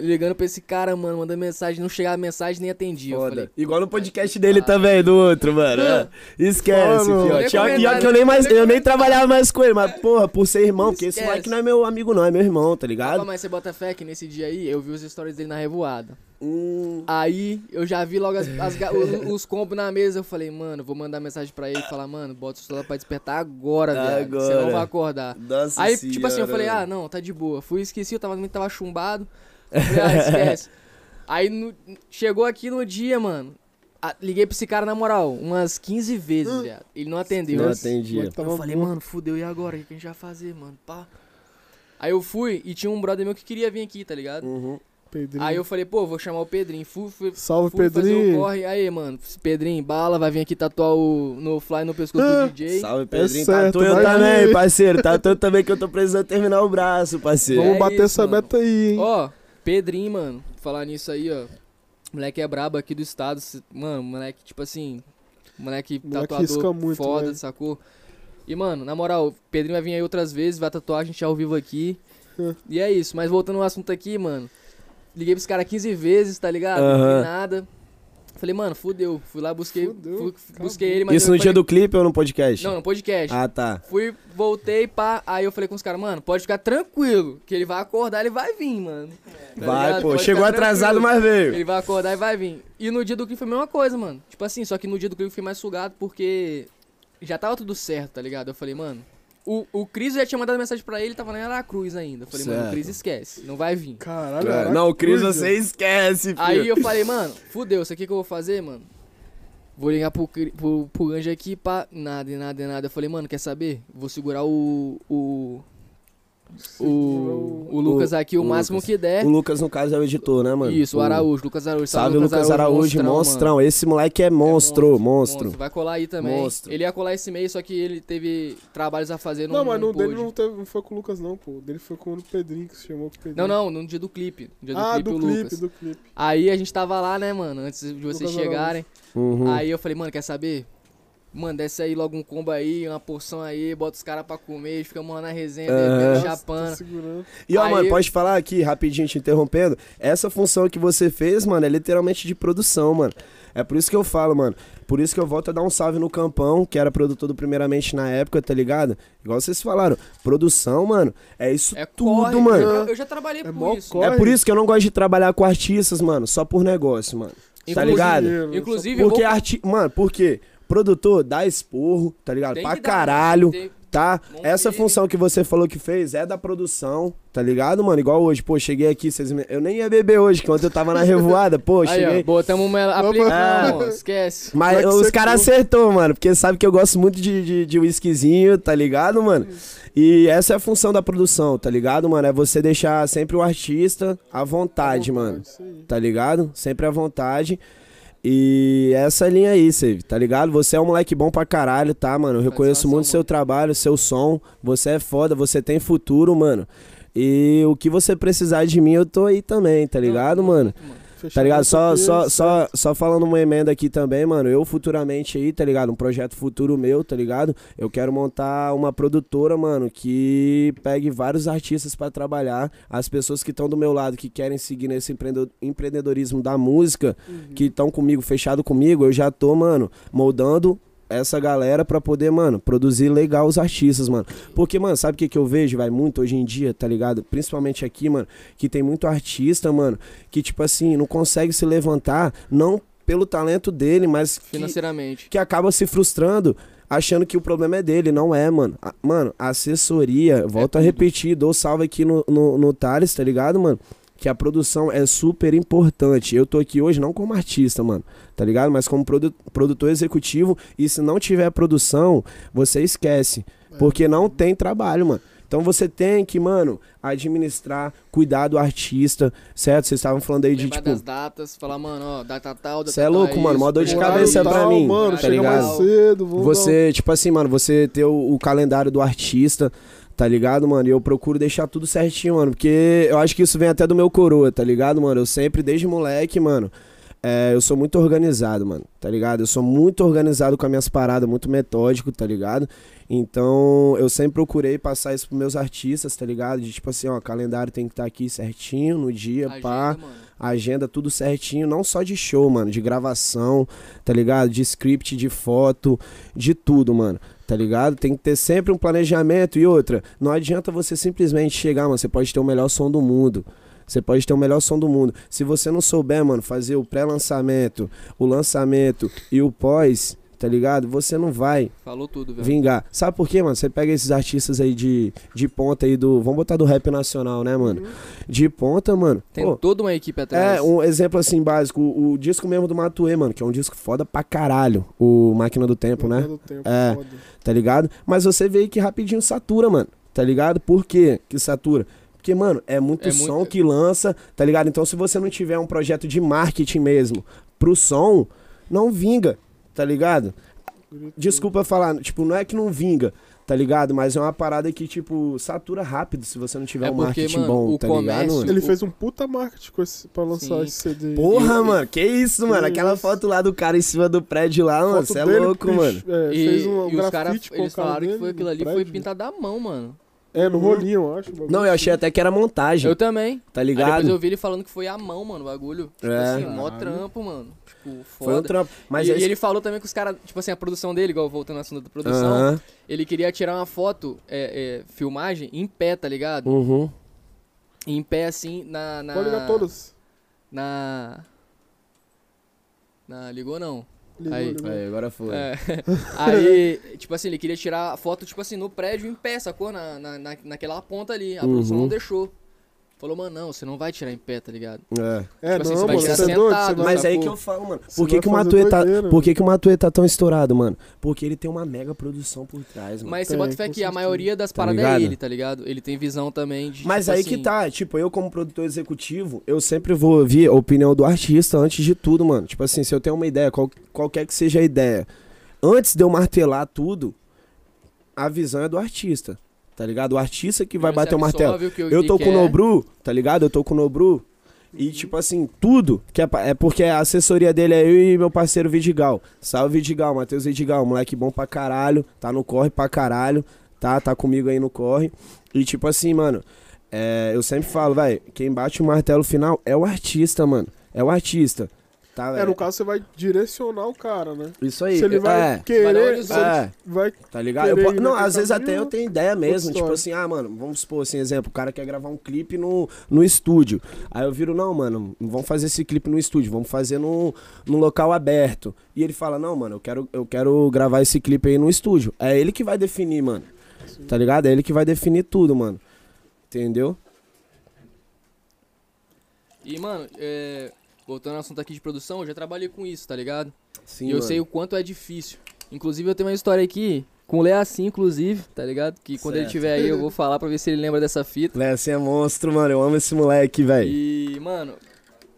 ligando pra esse cara, mano, mandando mensagem, não chegava mensagem nem atendia. Falei, Igual no podcast dele também, do outro, mano. É. Esquece, Mano. ia E ó que eu nem, mais, eu nem trabalhava mais com ele, mas, porra, por ser irmão, porque esse moleque não é meu amigo, não, é meu irmão, tá ligado? mas você bota fé que nesse dia aí eu vi os stories dele na revoada. Hum, Aí eu já vi logo as, as os, os combos na mesa. Eu falei, mano, vou mandar mensagem pra ele e falar, mano, bota o celular pra despertar agora, velho. Você Agora. não vai acordar. nossa Aí, tipo assim, eu falei, senhora. ah, não, tá de boa. Fui, esqueci, eu tava, também tava chumbado. Eu Falei, ah, esquece. Aí no- chegou aqui no dia, mano. a- liguei pra esse cara na moral, umas 15 vezes, viado. Ele não atendeu. Não Eu- atendia. Tava eu falei, mano, fudeu, e agora? O que que a gente vai fazer, mano? Pá. Aí eu fui e tinha um brother meu que queria vir aqui, tá ligado? Uhum. Pedrinho. Aí eu falei, pô, vou chamar o Pedrinho. Fui, fui, Salve, fui fazer o Pedrinho. corre. Aí, mano, Pedrinho, bala, vai vir aqui tatuar o no fly no pescoço do DJ. Salve, Pedrinho. É certo, Tatu eu vai também, vir. parceiro. Tatu eu também que eu tô precisando terminar o braço, parceiro. Vamos É bater isso, essa mano. meta aí, hein? Ó, Pedrinho, mano, falar nisso aí, ó. Moleque é brabo aqui do estado. Mano, moleque, tipo assim. Moleque, Moleque tatuador muito, foda, né? sacou? E, mano, na moral, o Pedrinho vai vir aí outras vezes, vai tatuar a gente ao vivo aqui. É. e é isso. Mas voltando ao assunto aqui, mano. Liguei pros caras 15 vezes, tá ligado? Não Aham. vi nada. Falei, mano, fudeu. Fui lá, busquei. Fudeu, fui- busquei ele, mas Isso no dia falei- do clipe ou no podcast? Não, no podcast. Ah, tá. Fui, voltei, pá. Aí eu falei com os caras, mano, pode ficar tranquilo, que ele vai acordar, ele vai vir, mano. Tá Vai, ligado? pô. Pode Chegou atrasado, mas veio. Ele vai acordar e vai vir. E no dia do clipe foi a mesma coisa, mano. Tipo assim, só que no dia do clipe eu fui mais sugado porque já tava tudo certo, tá ligado? Eu falei, mano. O, o Cris já tinha mandado mensagem pra ele, tava lá em Aracruz ainda. Eu falei, mano, o Certo. Cris esquece, não vai vir. Caralho, Aracruz, Não, o Cris você esquece, filho. Aí eu falei, mano, fudeu, isso aqui que eu vou fazer, mano. Vou ligar pro, pro, pro Anjo aqui, pá, nada, nada, nada. Eu falei, mano, quer saber? Vou segurar o. O. O, o Lucas aqui o, o máximo Lucas. que der. O Lucas, no caso, é o editor, né, mano? Isso, o Araújo, Lucas Araújo. Salve, Lucas Araújo, monstrão. Esse moleque é monstro, monstro. Vai colar aí também. Monstro. Ele ia colar esse mês, só que ele teve trabalhos a fazer no Não, mas no dele não, teve, não foi com o Lucas, não, pô. O dele foi com o Pedrinho, que se chamou com o Pedrinho. Não, não, no dia do clipe. No dia do Ah, clipe, do o clipe, Lucas. do clipe. Aí a gente tava lá, né, mano, antes de vocês Lucas Araújo. chegarem. Uhum. Aí eu falei, mano, quer saber? Mano, desce aí logo um combo aí, uma porção aí, bota os caras pra comer, ficamos lá na resenha, bebendo, Nossa, chapando. E ó, Aí mano, eu- pode falar aqui, rapidinho, te interrompendo. Essa função que você fez, mano, é literalmente de produção, mano. É por isso que eu falo, mano. Por isso que eu volto a dar um salve no Campão, que era produtor do Primeiramente na época, tá ligado? Igual vocês falaram. Produção, mano, é isso É tudo, corre, mano. Eu, eu já trabalhei É por isso. corre. É por isso que eu não gosto de trabalhar com artistas, mano, só por negócio, mano. Tá Inclusive- ligado? Dinheiro, Inclusive, Porque vou... arti... Mano, por quê? Produtor, dá esporro, tá ligado? Tem pra dar, caralho, tem- tá? Não Essa tem- função que você falou que fez é da produção, tá ligado, mano? Igual hoje, pô, cheguei aqui, vocês me- eu nem ia beber hoje, que ontem eu tava na revoada, pô, Aí, cheguei. ó, botamos uma aplicação, esquece. Mas é os caras acertou, mano, porque sabe que eu gosto muito de, de, de whiskyzinho, tá ligado, mano? E essa é a função da produção, tá ligado, mano? É você deixar sempre o artista à vontade, mano. Isso aí. Tá ligado? Sempre à vontade. E essa linha aí, Save, tá ligado? Você é um moleque bom pra caralho, tá, mano? Eu reconheço muito seu trabalho, seu som. Você é foda, você tem futuro, mano. E o que você precisar de mim, eu tô aí também, tá ligado, mano? mano. Fechado Tá ligado? Só, só, só, só falando uma emenda aqui também, mano. Eu futuramente aí, tá ligado? Um projeto futuro meu, tá ligado? Eu quero montar uma produtora, mano, que pegue vários artistas pra trabalhar. As pessoas que estão do meu lado, que querem seguir nesse empreendedorismo da música, Uhum. que estão comigo, fechado comigo, eu já tô, mano, moldando essa galera pra poder, mano, produzir legal os artistas, mano. Porque, mano, sabe o que, que eu vejo, vai, muito hoje em dia, tá ligado? Principalmente aqui, mano, que tem muito artista, mano, que, tipo assim, não consegue se levantar, não pelo talento dele, mas que, Financeiramente. que acaba se frustrando. Achando que o problema é dele, não é, mano. A- mano, a assessoria, volto a tudo. repetir, dou salve aqui no, no, no Thales, tá ligado, mano? Que a produção é super importante. Eu tô aqui hoje não como artista, mano, tá ligado? Mas como produ- produtor executivo. E se não tiver produção, você esquece. Porque não tem trabalho, mano. Então você tem que, mano, administrar, cuidar do artista, certo? Vocês estavam falando aí de, Lembrar tipo. das datas, falar, mano, ó, data tal, data Cê é louco, mano, mó dor de cabeça tal, pra mim, mano, tá chega ligado? mais cedo. Você, tipo assim, mano, você ter o, o calendário do artista, tá ligado, mano? E eu procuro deixar tudo certinho, mano. Porque eu acho que isso vem até do meu coroa, tá ligado, mano? Eu sempre, desde moleque, mano, é, eu sou muito organizado, mano, tá ligado? Eu sou muito organizado com as minhas paradas, muito metódico, tá ligado? Então, eu sempre procurei passar isso pros meus artistas, tá ligado? De tipo assim, ó, calendário tem que estar aqui certinho no dia, Agenda, pá mano. agenda tudo certinho, não só de show, mano, de gravação, tá ligado? De script, de foto, de tudo, mano. Tá ligado? Tem que ter sempre um planejamento e outra. Não adianta você simplesmente chegar, mano. Você pode ter o melhor som do mundo. Você pode ter o melhor som do mundo. Se você não souber, mano, fazer o pré-lançamento, o lançamento e o pós, tá ligado? Você não vai Falou tudo, velho. vingar. Sabe por quê, mano? Você pega esses artistas aí de, de ponta aí do. Vamos botar do rap nacional, né, mano? De ponta, mano. Tem Pô, toda uma equipe atrás. é, um exemplo assim básico, o, o disco mesmo do Matuê, mano, que é um disco foda pra caralho, o Máquina do Tempo, né? Máquina do Tempo, É. foda. Tá ligado? Mas você vê aí que rapidinho satura, mano, tá ligado? Por quê que satura? Porque, mano, é muito É som muito- que lança, tá ligado? Então se você não tiver um projeto de marketing mesmo pro som, não vinga, tá ligado? Desculpa falar, tipo, não é que não vinga, tá ligado? Mas é uma parada que, tipo, satura rápido se você não tiver É um porque, marketing mano, bom, o tá ligado? comércio- mano? Ele O- fez um puta marketing com esse, pra lançar Sim. esse CD. Porra, E- mano, que isso, mano? Que Aquela isso? foto lá do cara em cima do prédio lá, mano, você é dele, louco, bicho, mano. É, E, fez um e os caras, eles o cara falaram que foi aquilo ali, foi pintado à mão, mano. É, no rolinho, eu acho. Não, eu achei assim. até que era montagem, Eu também. tá Aí depois ligado? eu vi ele falando que foi à mão, mano, o bagulho. Tipo É. assim, mó trampo, mano. Tipo, Foi um foda. trampo. Mas e, é e ele falou também que os caras, tipo assim, a produção dele, igual voltando ao assunto da produção, Aham, ele queria tirar uma foto, é, é, filmagem, em pé, tá ligado? uhum. Em pé, assim, na... na Pode ligar todas. Na... Na... Ligou não. Ligou, Aí. ligou. Aí, agora foi. É. Aí, tipo assim, ele queria tirar a foto, tipo assim, no prédio em pé, sacou? Na, na, na- naquela ponta ali. A produção Uhum. não deixou. Falou, mano, não, você não vai tirar em pé, tá ligado? É. É, Tipo assim, não, você vai mano, tirar você é doido. sentado, você vai- Mas aí que eu falo, mano. Você Por que, que o Matuê tá, por que, que o Matuê tá tão estourado, mano? Porque ele tem uma mega produção por trás, mano. Mas você Tem, bota fé que a maioria das Tá paradas é ele, tá ligado? Ele tem visão também de. Mas tipo aí assim, que tá, tipo, eu como produtor executivo, eu sempre vou ouvir a opinião do artista antes de tudo, mano. Tipo assim, se eu tenho uma ideia, qual- qualquer que seja a ideia, antes de eu martelar tudo, a visão é do artista, tá ligado? O artista que vai você bater o martelo. o Eu tô com o. Nobru, tá ligado? Eu tô com o Nobru. E, tipo assim, tudo. Que é, é porque a assessoria dele é eu e meu parceiro Vidigal. Salve, Vidigal, Matheus Vidigal. Moleque bom pra caralho. Tá no corre pra caralho. Tá, tá comigo aí no corre. E, tipo assim, mano. é, eu sempre falo, vai, quem bate o martelo final é o artista, mano. É o artista. Tá, É, no caso você vai direcionar o cara, né? Isso aí. Se ele vai é, Vai querer, ele é, vai tá ligado? Não, às vezes até eu tenho ideia mesmo. Tipo história. assim, ah, mano, vamos supor assim, exemplo, o cara quer gravar um clipe no, no estúdio. Aí eu viro, não, mano, não vamos fazer esse clipe no estúdio, vamos fazer no, no local aberto. E ele fala, não, mano, eu quero, eu quero gravar esse clipe aí no estúdio. É ele que vai definir, mano. Tá ligado? É ele que vai definir tudo, mano. Entendeu? E, mano, é, voltando ao assunto aqui de produção, eu já trabalhei com isso, tá ligado? Sim, e eu mano. sei o quanto é difícil. Inclusive, eu tenho uma história aqui com o Leacim, inclusive, tá ligado? Que quando ele Certo. tiver aí, eu vou falar pra ver se ele lembra dessa fita. Você é monstro, mano. Eu amo esse moleque, velho. E, mano,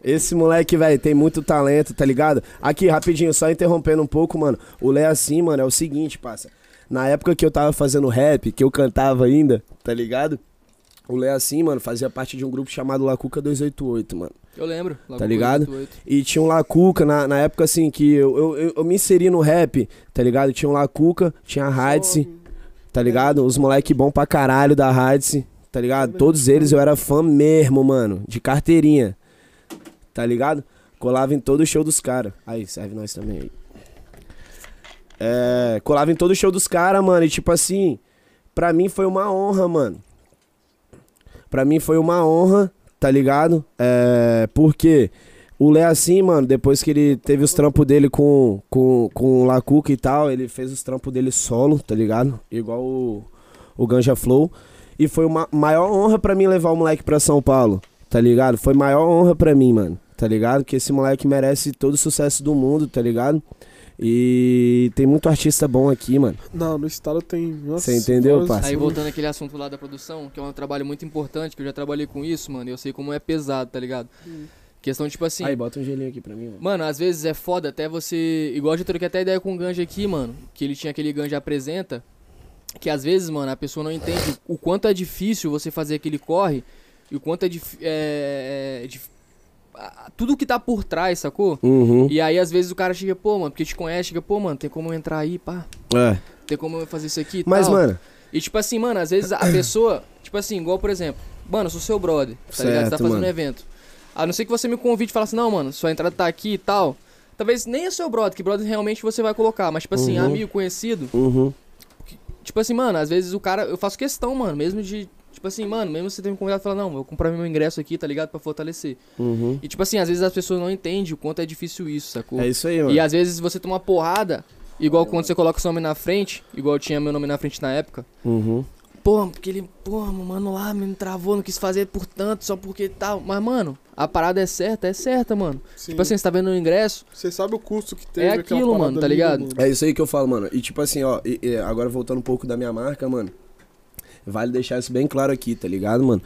Esse moleque, velho, tem muito talento, tá ligado? Aqui, rapidinho, só interrompendo um pouco, mano. O Léo assim, mano, é o seguinte, passa. Na época que eu tava fazendo rap, que eu cantava ainda, tá ligado? O Léo assim, mano, fazia parte de um grupo chamado Lacuca 288, mano. eu lembro. logo Tá ligado? 88. E tinha um Lacuca na, na época, assim, que eu, eu, eu, eu me inseri no rap, tá ligado? Tinha um Lacuca, tinha a Hadice, tá ligado? Os moleque bom pra caralho da Hadice, tá ligado? Todos eles eu era fã mesmo, mano, de carteirinha, tá ligado? Colava em todo show dos caras. Aí, serve nós também aí. É, colava em todo show dos caras, mano, e tipo assim, pra mim foi uma honra, mano. Pra mim foi uma honra, tá ligado? É, porque o Lé assim, mano, depois que ele teve os trampos dele com, com, com o Lacuca e tal, ele fez os trampos dele solo, tá ligado? Igual o, o Ganja Flow. E foi uma maior honra pra mim levar o moleque pra São Paulo, tá ligado? Foi maior honra pra mim, mano, tá ligado? Que esse moleque merece todo o sucesso do mundo, tá ligado? E tem muito artista bom aqui, mano. Não, no estado tem. nossa, Você entendeu, parça? Aí voltando aquele assunto lá da produção, que é um trabalho muito importante, que eu já trabalhei com isso, mano, e eu sei como é pesado, tá ligado? Questão tipo assim. Aí, bota um gelinho aqui pra mim, mano. Mano, às vezes é foda até você. Igual eu já troquei até ideia com o Ganja aqui, mano. Que ele tinha aquele Ganja apresenta. Que às vezes, mano, a pessoa não entende o quanto é difícil você fazer aquele corre. E o quanto é difícil. É, é, dif- a- tudo que tá por trás, sacou? Uhum. E aí, às vezes, o cara chega, pô, mano, porque te conhece, chega, pô, mano, tem como eu entrar aí, pá. É. Tem como eu fazer isso aqui e Mas, tal. mano, E tipo assim, mano, às vezes a pessoa, tipo assim, igual por exemplo, mano, eu sou seu brother, tá ligado? Você tá Certo, fazendo mano. um evento. A não ser que você me convide e fale assim, não, mano, sua entrada tá aqui e tal. Talvez nem é seu brother, que brother realmente você vai colocar, mas tipo assim, Uhum. amigo, conhecido. uhum. Tipo assim, mano, às vezes o cara, eu faço questão, mano, mesmo de, tipo assim, mano, mesmo você ter me convidado e falar, não, eu vou comprar meu ingresso aqui, tá ligado? Pra fortalecer. Uhum. E tipo assim, às vezes as pessoas não entendem o quanto é difícil isso, sacou? É isso aí, mano. E às vezes você toma uma porrada, igual quando você coloca o seu nome na frente, igual eu tinha meu nome na frente na época. Uhum. Pô, porque ele, pô, mano, lá me travou, não quis fazer por tanto, só porque tal. Mas, mano, a parada é certa, é certa, mano. Sim. Tipo assim, você tá vendo o ingresso, Você sabe o custo que teve É aquela aquilo, mano, tá ali, ligado? mano. É isso aí que eu falo, mano. E tipo assim, ó, e- e agora voltando um pouco da minha marca, mano. Vale deixar isso bem claro aqui, tá ligado, mano?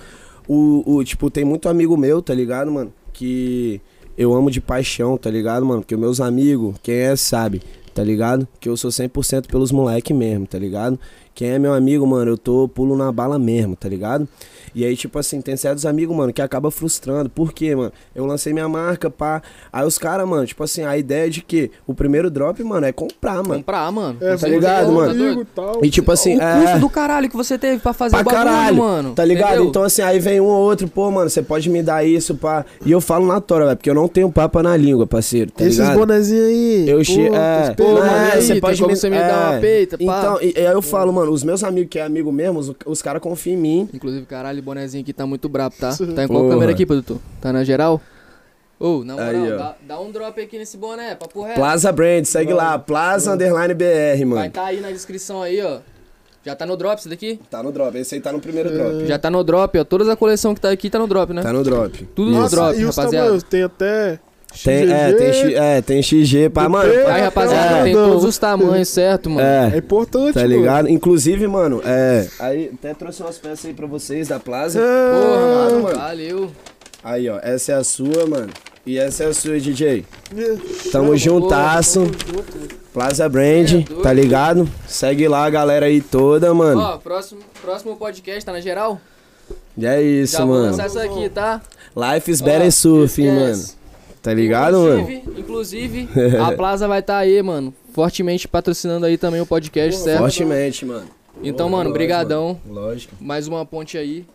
O, o, tipo, tem muito amigo meu, tá ligado, mano? Que eu amo de paixão, tá ligado, mano? Que meus amigos, quem é sabe, tá ligado? Que eu sou 100% pelos moleque mesmo, tá ligado? Quem é meu amigo, mano, eu tô pulo na bala mesmo, tá ligado? E aí, tipo assim, tem certos amigos, mano, que acaba frustrando. Por quê, mano? Eu lancei minha marca, pá. Aí os caras, mano, tipo assim, a ideia de que o primeiro drop, mano, é comprar, mano. comprar, mano. É, Tá ligado, é mano? amigo e tal. E tipo assim, o é. custo do caralho que você teve pra fazer Pra o bagulho, caralho, mano. Tá ligado? entendeu? Então, assim, aí vem um ou outro, pô, mano, você pode me dar isso, pá. E eu falo na tora, velho, porque eu não tenho papa na língua, parceiro, tá Esses bonezinhos aí. Eu pô, che... é, Pô, é, aí, você pode como você me dar uma peita, pá? Então, e, e aí eu falo, mano, os meus amigos que é amigo mesmo, os, os caras confiam em mim. Inclusive, caralho, o bonezinho aqui tá muito brabo, tá? Tá em qual Porra. câmera aqui, produtor? Tá na geral? Ô, na moral, Aí, ó. dá, dá um drop aqui nesse boné, papo reto. Plaza Brand, segue lá, Plaza Underline BR, Vai mano. tá aí na descrição aí, ó. Já tá no drop esse daqui? Tá no drop, esse aí tá no primeiro drop. Já tá no drop, ó. Toda a coleção que tá aqui tá no drop, né? Tá no drop. Tudo no drop, e os rapaziada. tamanhos? Tem até. Tem, é, tem, X- é, tem XG, pá, do mano. Aí, rapaziada, É. tem todos os tamanhos, certo, mano? É É, importante, tá mano. ligado? Inclusive, mano, é. Aí até trouxe umas peças aí pra vocês da Plaza. Porra, Ah, mano, mano. valeu. Aí, ó, essa é a sua, mano. E essa é a sua, DJ. É. Tamo juntasso. Plaza Brand, É tá ligado? Segue lá a galera aí toda, mano. Ó, próximo, próximo podcast tá na geral? E é isso, Já vou mano. lançar isso aqui, tá? Life is better surfing, esquece. mano. Tá ligado, mano? Inclusive, inclusive a Plaza vai estar tá aí, mano. Fortemente patrocinando aí também o podcast, certo? Fortemente, mano. Então, Porra, mano, lógico, brigadão. mano. Lógico. Mais uma ponte aí.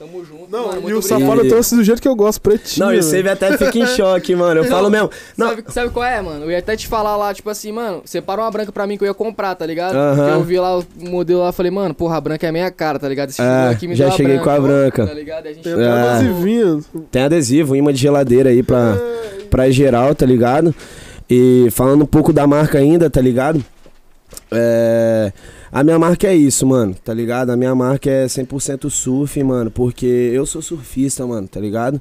Tamo junto. Não, mano, e o safado trouxe do jeito que eu gosto, pretinho. Não, e. Save até fica em choque, mano. Eu Não, falo mesmo. Não, Sabe, sabe qual é, mano? Eu ia até te falar lá, tipo assim, mano, separa uma branca pra mim que eu ia comprar, tá ligado? Aham. Porque eu vi lá o modelo lá, falei, mano, porra, a branca é a minha cara, tá ligado? Esse É, aqui me já cheguei com a branca. Tá ligado? E a gente Tem É. adesivinho. Tem adesivo, imã de geladeira aí pra, pra geral, tá ligado? E falando um pouco da marca ainda, tá ligado? É, a minha marca é isso, mano, tá ligado? A minha marca é 100% surf, mano, porque eu sou surfista, mano, tá ligado?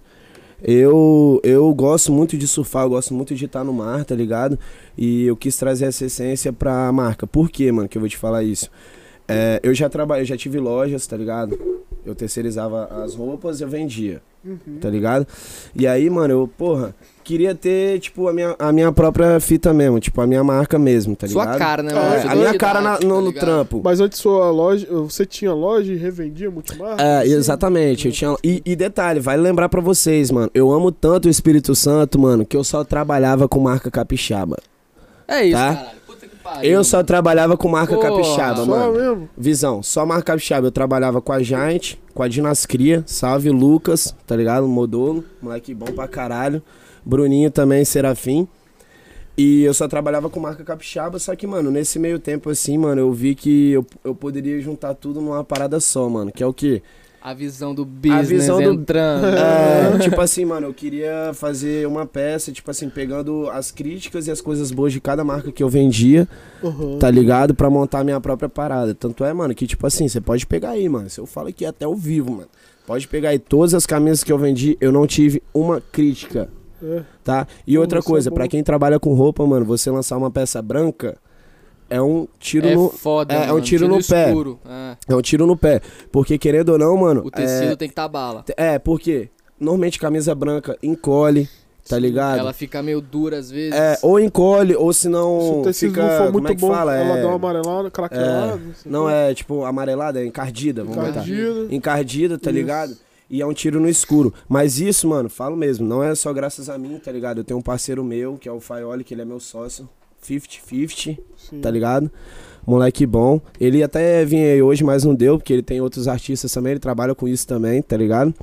Eu, eu gosto muito de surfar, eu gosto muito de estar no mar, tá ligado? E eu quis trazer essa essência pra marca. Por quê, mano, que eu vou te falar isso? É, eu já trabalhei, já tive lojas, tá ligado? Eu terceirizava as roupas eu vendia, tá ligado? E aí, mano, eu, porra, queria ter, tipo, a minha, a minha própria fita mesmo, tipo, a minha marca mesmo, tá ligado? Sua cara, né, É, mano? a Sua a minha cara na- tá no, no ligado? trampo. Mas antes sua loja, você tinha loja e revendia multimarca? É, Assim? exatamente. Eu tinha... e, e detalhe, vale lembrar pra vocês, mano. Eu amo tanto o Espírito Santo, mano, que eu só trabalhava com marca capixaba. É isso, Tá? caralho. Pariu. Eu só trabalhava com marca Porra. capixaba, Só mano. mesmo? Visão, só marca capixaba. Eu trabalhava com a Giant, com a Dinascria, salve Lucas, tá ligado? Modolo, moleque bom pra caralho. Bruninho também, Serafim. E eu só trabalhava com marca capixaba, só que, mano, nesse meio tempo, assim, mano, eu vi que eu, eu poderia juntar tudo numa parada só, mano. Que é o quê? A visão do business visão do- entrando. É, tipo assim, mano, eu queria fazer uma peça, tipo assim, pegando as críticas e as coisas boas de cada marca que eu vendia, Uhum. tá ligado? Pra montar minha própria parada. Tanto é, mano, que tipo assim, você pode pegar aí, mano. Se eu falo aqui até ao vivo, mano. Pode pegar aí todas as camisas que eu vendi, eu não tive uma crítica, É. tá? E outra isso é coisa, bom. pra quem trabalha com roupa, mano, você lançar uma peça branca é um tiro é no. foda, é- é um mano. tiro no pé. escuro. É. É um tiro no pé. Porque querendo ou não, mano. O tecido é, tem que tá bala. é, porque normalmente camisa branca encolhe, tá ligado? Ela fica meio dura às vezes. É, ou encolhe, ou se Se não o tecido fica, não for como muito é bom, fala? ela É, dá uma amarelada, craquelada. sei não lá. é tipo amarelada, é encardida, vamos botar. Encardida. Encardida, tá Isso. ligado? E é um tiro no escuro. Mas isso, mano, falo mesmo, não é só graças a mim, tá ligado? Eu tenho um parceiro meu, que é o Faioli, que ele é meu sócio, 50-50, Sim. tá ligado? Moleque bom. Ele até vinha aí hoje, mas não deu, porque ele tem outros artistas também, ele trabalha com isso também, tá ligado?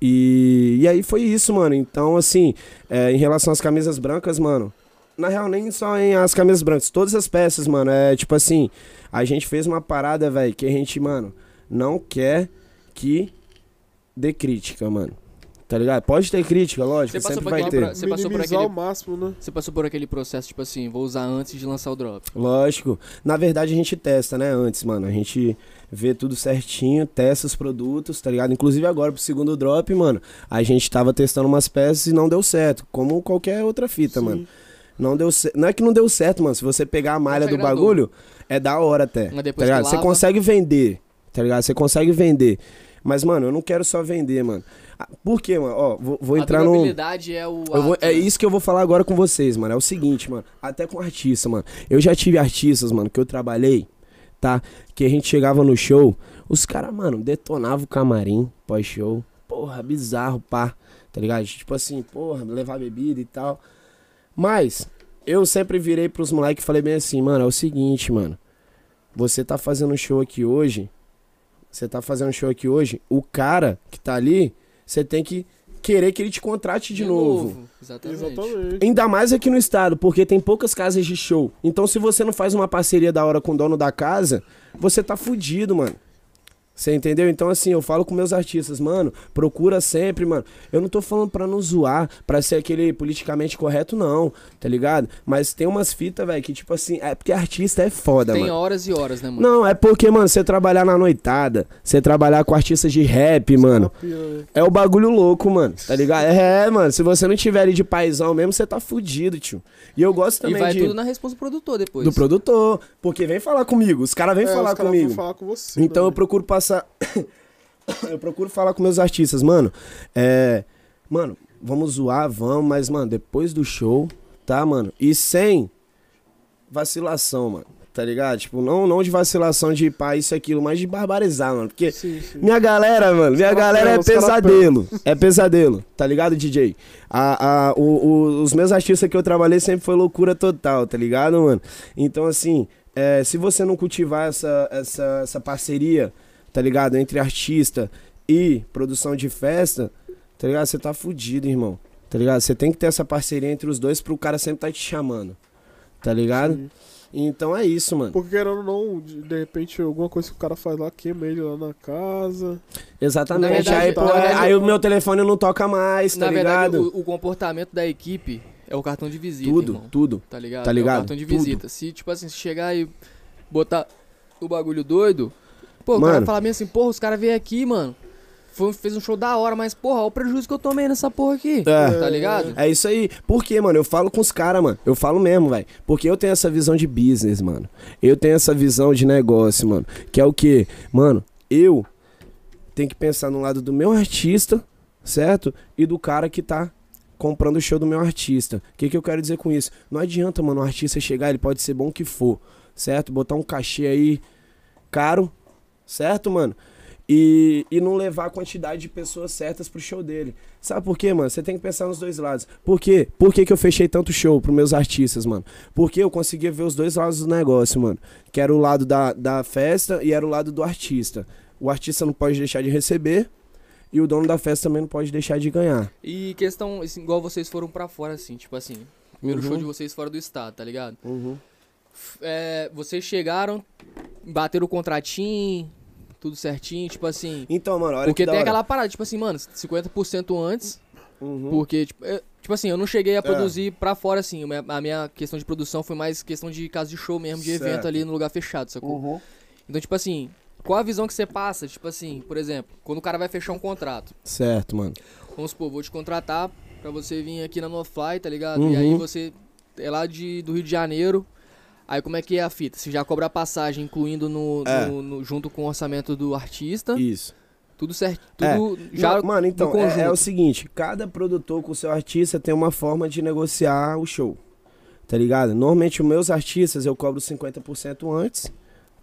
E, e aí foi isso, mano. Então, assim, é, em relação às camisas brancas, mano, na real, nem só em as camisas brancas, todas as peças, mano, é tipo assim, a gente fez uma parada, velho, que a gente, mano, não quer que dê crítica, mano. Tá ligado? Pode ter crítica, lógico, Você passou sempre vai ter. Você passou por aquele- máximo, né? Você passou por aquele processo, tipo assim, vou usar antes de lançar o drop. Lógico. Na verdade, a gente testa, né? Antes, mano. A gente vê tudo certinho, testa os produtos, tá ligado? Inclusive agora pro segundo drop, mano, a gente tava testando umas peças e não deu certo. Como qualquer outra fita, Sim. mano. Não deu certo. Não é que não deu certo, mano. Se você pegar a malha do agradou. bagulho, é da hora até. Mas Tá depois ligado? que Você consegue vender, tá ligado? Você consegue vender. Mas, mano, eu não quero só vender, mano. Ah, Por quê, mano? Ó, vou, vou entrar a no. durabilidade é o. Vou- é né? isso que eu vou falar agora com vocês, mano. É o seguinte, mano. Até com artista, mano. Eu já tive artistas, mano, que eu trabalhei, tá? Que a gente chegava no show, os caras, mano, detonavam o camarim pós-show. Porra, bizarro, pá. Tá ligado? Tipo assim, porra, levar bebida e tal. Mas, eu sempre virei pros moleques e falei bem assim, mano, é o seguinte, mano. Você tá fazendo show aqui hoje. Você tá fazendo show aqui hoje. O cara que tá ali, você tem que querer que ele te contrate de, novo. Exatamente. Exatamente. Ainda mais aqui no estado, porque tem poucas casas de show. Então, se você não faz uma parceria da hora com o dono da casa, você tá fudido, mano. Você entendeu? Então, assim, eu falo com meus artistas, mano, procura sempre, mano. Eu não tô falando pra não zoar, pra ser aquele politicamente correto, não, tá ligado? Mas tem umas fitas, velho, que tipo assim, é porque artista é foda, Tem mano. horas e horas, né, mano? Não, é porque, mano, você trabalhar na noitada, você trabalhar com artistas de rap, mano, pira, né? é o bagulho louco, mano. Tá ligado? É, mano. Se você não tiver ali de paizão mesmo, você tá fudido, tio. E eu gosto E também vai de, tudo na resposta do produtor depois. do produtor. Porque vem falar comigo. Os caras vêm É, falar os caras comigo. vão falar com você. Então eu né? procuro passar. eu procuro falar com meus artistas, mano. É. Mano, vamos zoar, vamos, mas, mano, depois do show, tá, mano? E sem vacilação, mano. Tá ligado? Tipo, não, não de vacilação de pá, isso e aquilo, mas de barbarizar, mano. Porque Sim, sim. minha galera, mano, minha galera é pesadelo. É pesadelo, tá ligado, DJ? A, a, o- o- os meus artistas que eu trabalhei sempre foi loucura total, tá ligado, mano? Então, assim, é, se você não cultivar essa, essa, essa parceria, tá ligado, entre artista e produção de festa, tá ligado? Você tá fudido, irmão. Tá ligado? Você tem que ter essa parceria entre os dois pro cara sempre tá te chamando. Tá ligado? Sim. Então é isso, mano. Porque querendo ou não, de, de repente, alguma coisa que o cara faz lá queima ele lá na casa. Exatamente. Na verdade, aí, na verdade, aí eu- o meu telefone não toca mais, tá Na verdade, ligado? o, o comportamento da equipe é o cartão de visita, tudo, irmão. tudo. Tá ligado? Tá ligado? É o cartão de Tudo. visita. Se, tipo assim, se chegar e botar o bagulho doido, pô, o Mano. cara fala mesmo assim, porra, os caras veio aqui, mano. Foi, fez um show da hora, mas, porra, olha o prejuízo que eu tomei nessa porra aqui. É. Tá ligado? É isso aí. Por quê, mano? Eu falo com os caras, mano. Eu falo mesmo, velho. Porque eu tenho essa visão de business, mano. Eu tenho essa visão de negócio, mano. Que é o quê? Mano, eu tenho que pensar no lado do meu artista, certo? E do cara que tá comprando o show do meu artista. O que, que eu quero dizer com isso? Não adianta, mano, o artista chegar, ele pode ser bom que for, certo? Botar um cachê aí caro, certo, mano? E, e não levar a quantidade de pessoas certas pro show dele. Sabe por quê, mano? Você tem que pensar nos dois lados. Por quê? Por que, que eu fechei tanto show pros meus artistas, mano? Porque eu conseguia ver os dois lados do negócio, mano. Que era o lado da, da festa e era o lado do artista. O artista não pode deixar de receber e o dono da festa também não pode deixar de ganhar. E questão, assim, igual vocês foram pra fora, assim, tipo assim, primeiro Uhum. show de vocês fora do estado, tá ligado? F- É, vocês chegaram, bateram o contratinho, tudo certinho, tipo assim. Então, mano, olha Porque tem hora. aquela parada, tipo assim, mano, 50% antes, Uhum. porque, tipo, eu- tipo assim, eu não cheguei a produzir pra fora, assim, a minha- questão de produção foi mais questão de casa de show mesmo, de evento Certo. ali no lugar fechado, sacou? Uhum. Então, tipo assim, qual a visão que você passa, tipo assim, por exemplo, quando o cara vai fechar um contrato, Certo, mano. Vamos supor, vou te contratar pra você vir aqui na NoFly, tá ligado? E aí Uhum. você é lá de, do Rio de Janeiro. Aí como é que é a fita? Você já cobra a passagem, incluindo no, É. no- no- junto com o orçamento do artista. Isso. Tudo certo. É. Tudo já. Não, mano, então, é, é o seguinte, cada produtor com o seu artista tem uma forma de negociar o show, tá ligado? Normalmente os meus artistas eu cobro 50% antes,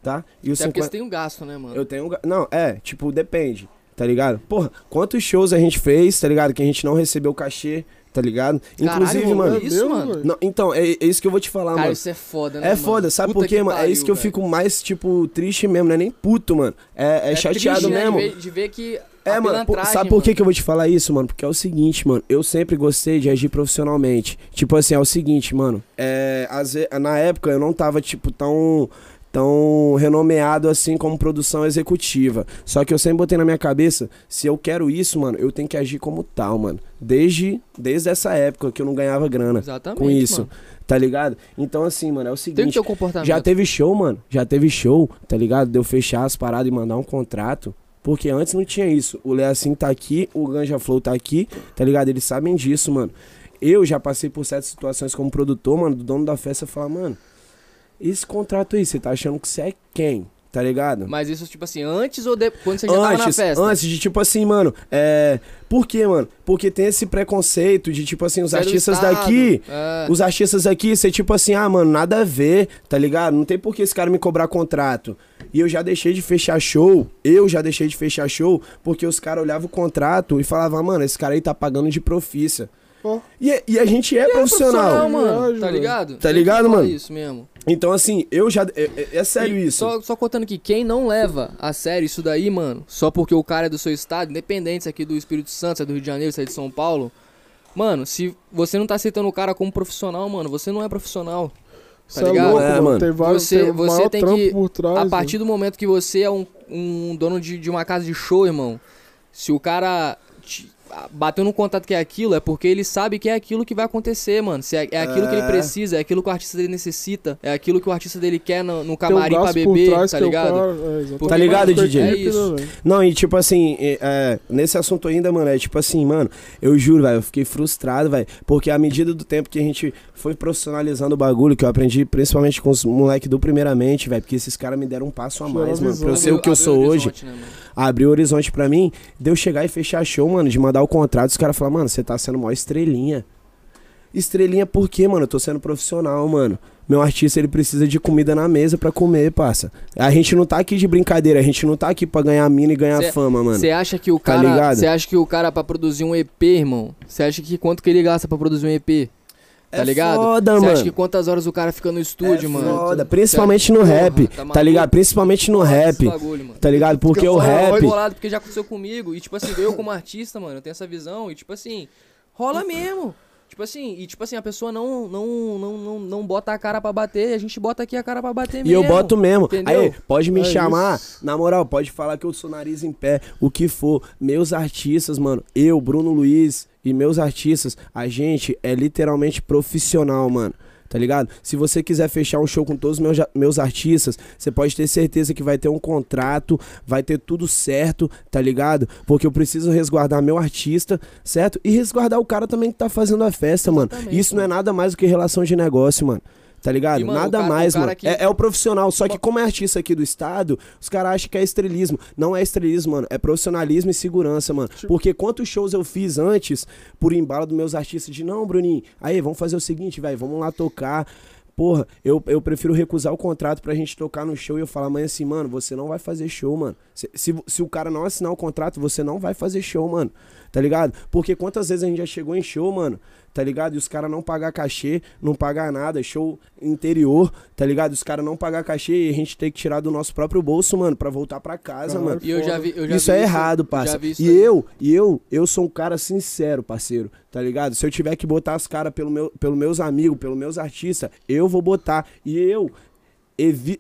tá? E os Até porque 50... você tem um gasto, né, mano? Eu tenho... um ga- Não, é, tipo, depende, tá ligado? Porra, quantos shows a gente fez, tá ligado? Que a gente não recebeu cachê, tá ligado? Caralho, Inclusive, mano, é isso, mano? Não, então, é, é isso que eu vou te falar, Cara, mano. isso é foda, né? É mano? foda, sabe Puta por quê, mano? é pariu, isso que eu fico mais, tipo, triste mesmo, não é nem puto, mano. É, é, chateado triste, né, mesmo. De ver, de ver que. É, mano, sabe por que, que eu vou te falar isso, mano? Porque é o seguinte, mano, eu sempre gostei de agir profissionalmente. Tipo assim, é o seguinte, mano, é, às ve- na época eu não tava, tipo, tão, tão renomeado assim como produção executiva. Só que eu sempre botei na minha cabeça, se eu quero isso, mano, eu tenho que agir como tal, mano. Desde, desde essa época que eu não ganhava grana Exatamente. com isso, Mano. tá ligado? Então, assim, mano, é o Tem seguinte. ter o comportamento. Já teve show, mano. Já teve show, tá ligado? De eu fechar as paradas e mandar um contrato. Porque antes não tinha isso. O Leacin tá aqui, o Ganja Flow tá aqui, tá ligado? Eles sabem disso, mano. Eu já passei por certas situações como produtor, mano, do dono da festa falar, mano, esse contrato aí, você tá achando que você é quem? Tá ligado? Mas isso, tipo assim, antes ou depois? Quando você já tava na Antes, festa? antes de tipo assim, mano, é. Por quê, mano? Porque tem esse preconceito de tipo assim, os Você é artistas estado, daqui, é. os artistas aqui, você tipo assim, ah, mano, nada a ver, tá ligado? Não tem por que esse cara me cobrar contrato. E eu já deixei de fechar show, eu já deixei de fechar show, porque os caras olhavam o contrato e falavam, mano, esse cara aí tá pagando de profícia. Ó. E, e a gente é, profissional. Profissional, mano. Tá ligado? Tá Tem ligado, mano? Isso mesmo. Então, assim, eu já. É, é- é sério E isso. Só, só contando que quem não leva a sério isso daí, mano, só porque o cara é do seu estado, independente se é aqui do Espírito Santo, se é do Rio de Janeiro, se é de São Paulo, mano, se você não tá aceitando o cara como profissional, mano, você não é profissional. Cê é ligado? louco, É, mano. Tem vários, Você- tem você tem que- por trás. a velho. partir do momento que você é um, um dono de, de uma casa de show, irmão, se o cara te- bateu no contato que é aquilo, é porque ele sabe que é aquilo que vai acontecer, mano. Se é, é aquilo que ele É. precisa, é aquilo que o artista dele necessita, é aquilo que o artista dele quer no, no camarim pra beber, tá é o ligado? cara- é, exatamente. Porque, Tá ligado, mano, DJ? É isso. velho? Não, e tipo assim, é, é, nesse assunto ainda, mano, é tipo assim, mano, eu juro, velho, eu fiquei frustrado, velho, porque à medida do tempo que a gente foi profissionalizando o bagulho, que eu aprendi principalmente com os moleques do primeiramente, velho, porque esses caras me deram um passo a mais, mano, pra eu ser o que eu sou hoje, né, abriu o horizonte pra mim, de eu chegar e fechar show, mano, de mandar o contrato, os caras falaram, mano, você tá sendo mó estrelinha. Estrelinha por quê, mano? Eu tô sendo profissional, mano. Meu artista, ele precisa de comida na mesa pra comer, parça. A gente não tá aqui de brincadeira, a gente não tá aqui pra ganhar mina e ganhar Cê- fama, mano. Você acha que o Tá cara, você acha que o cara pra produzir um EP, irmão? Você acha que quanto que ele gasta pra produzir um EP? Tá É ligado? foda, Você acha mano. que quantas horas o cara fica no estúdio, é mano? Foda, principalmente no Porra, rap, tá tá, ligado? Principalmente no rap, bagulho, tá ligado? Porque Fica o rap. bolado, porque já aconteceu comigo. E, tipo assim, eu como artista, mano, eu tenho essa visão. E, tipo assim, rola mesmo. Tipo assim, e tipo assim, a pessoa não, não, não, não, não bota a cara pra bater, a gente bota aqui a cara pra bater E mesmo. eu boto mesmo. entendeu? Aí, pode me É chamar. isso. Na moral, pode falar que eu sou nariz em pé. O que for. Meus artistas, mano. Eu, Bruno Luiz e meus artistas, a gente é literalmente profissional, mano. Tá ligado? Se você quiser fechar um show com todos os meus, meus artistas, você pode ter certeza que vai ter um contrato, vai ter tudo certo, tá ligado? Porque eu preciso resguardar meu artista, certo? E resguardar o cara também que tá fazendo a festa, mano. Isso não é nada mais do que relação de negócio, mano. Tá ligado? E, mano, Nada cara- mais, o mano. que- É, é o profissional. Só que como é artista aqui do estado, os caras acham que é estrelismo. Não é estrelismo, mano. É profissionalismo e segurança, mano. Tipo Porque quantos shows eu fiz antes, por embalo dos meus artistas, de não, Bruninho, aí, vamos fazer o seguinte, velho, vamos lá tocar. Porra, eu, eu prefiro recusar o contrato pra gente tocar no show e eu falar, mãe, assim, mano, você não vai fazer show, mano. Se, se, se o cara não assinar o contrato, você não vai fazer show, mano. Tá ligado? Porque quantas vezes a gente já chegou em show, mano, tá ligado? E os caras não pagar cachê, não pagar nada, show interior, tá ligado? Os caras não pagar cachê e a gente tem que tirar do nosso próprio bolso, mano, pra voltar pra casa, mano. Eu já vi, eu já Isso vi é errado, eu já parça. isso E aí. eu, e eu, eu sou um cara sincero, parceiro, tá ligado? Se eu tiver que botar as caras pelo meu, pelos meus amigos, pelos meus artistas, eu vou botar. E eu,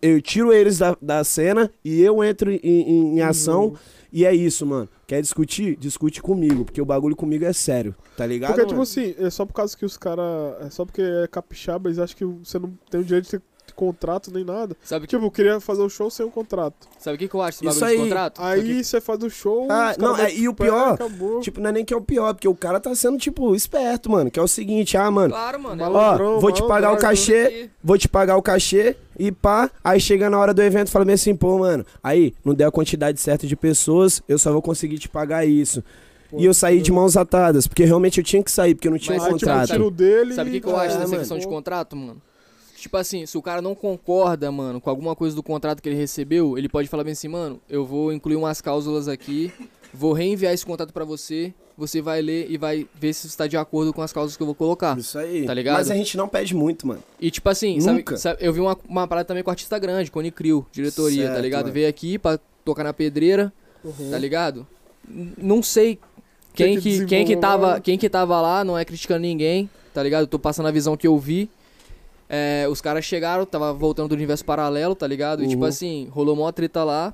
eu tiro eles da, da cena e eu entro em, em- em ação. E é isso, mano. Quer discutir? Discute comigo, porque o bagulho comigo é sério, tá ligado? Porque, tipo mano? assim, é só por causa que os caras. É só porque é capixaba, eles acham que você não tem o direito de ter contrato nem nada. Sabe o que, Tipo, eu queria fazer o show sem um contrato. sabe o que que eu acho Isso aí. contrato? Aí você faz o show. Ah, não, é, e o pior, Acabou. Tipo, não é nem que é o pior, porque o cara tá sendo, tipo, esperto, mano. Que é o seguinte, ah, mano, Claro, mano. Malandro. ó, Malandrão, vou te pagar o cachê, vou te pagar o cachê e pá. Aí chega na hora do evento e fala assim, pô, mano, aí não der a quantidade certa de pessoas, eu só vou conseguir te pagar isso. Pô, e eu saí de mãos atadas, porque realmente eu tinha que sair, porque eu não tinha Mas um tipo, contrato. tira o dele. Sabe o que, que eu acho É, dessa mano. questão de contrato, mano? Tipo assim, se o cara não concorda, mano, com alguma coisa do contrato que ele recebeu, ele pode falar bem assim, mano, eu vou incluir umas cláusulas aqui, vou reenviar esse contrato pra você, você vai ler e vai ver se está de acordo com as cláusulas que eu vou colocar. Isso aí. Tá ligado? Mas a gente não pede muito, mano. E tipo assim, sabe, Nunca. sabe- eu vi uma, uma parada também com artista grande, Cone Crew, diretoria, tá Certo, ligado? mano. Veio aqui pra tocar na pedreira, Uhum. tá ligado? Não sei quem que que, quem que tava, lá. quem que tava lá, não é criticando ninguém, tá ligado? Eu tô passando a visão que eu vi. É, os caras chegaram, tava voltando do universo paralelo, tá ligado? E tipo Uhum. assim, rolou mó treta lá.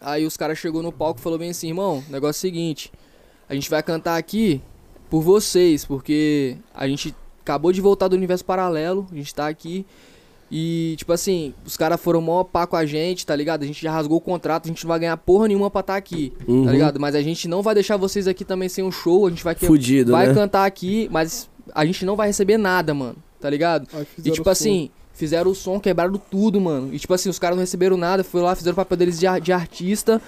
Aí os caras chegou no palco e falou bem assim, irmão, negócio é o seguinte, a gente vai cantar aqui por vocês, porque a gente acabou de voltar do universo paralelo, a gente tá aqui e, tipo assim, os caras foram mó pá com a gente, tá ligado? A gente já rasgou o contrato, a gente não vai ganhar porra nenhuma pra estar aqui, Uhum. tá ligado? Mas a gente não vai deixar vocês aqui também sem um show, a gente vai, que... Fudido, vai né? cantar aqui, mas a gente não vai receber nada, mano, tá ligado? Aí E tipo o assim, fizeram o som, quebraram tudo, mano. E tipo assim, os caras não receberam nada, foi lá, fizeram o papel deles de, ar- de artista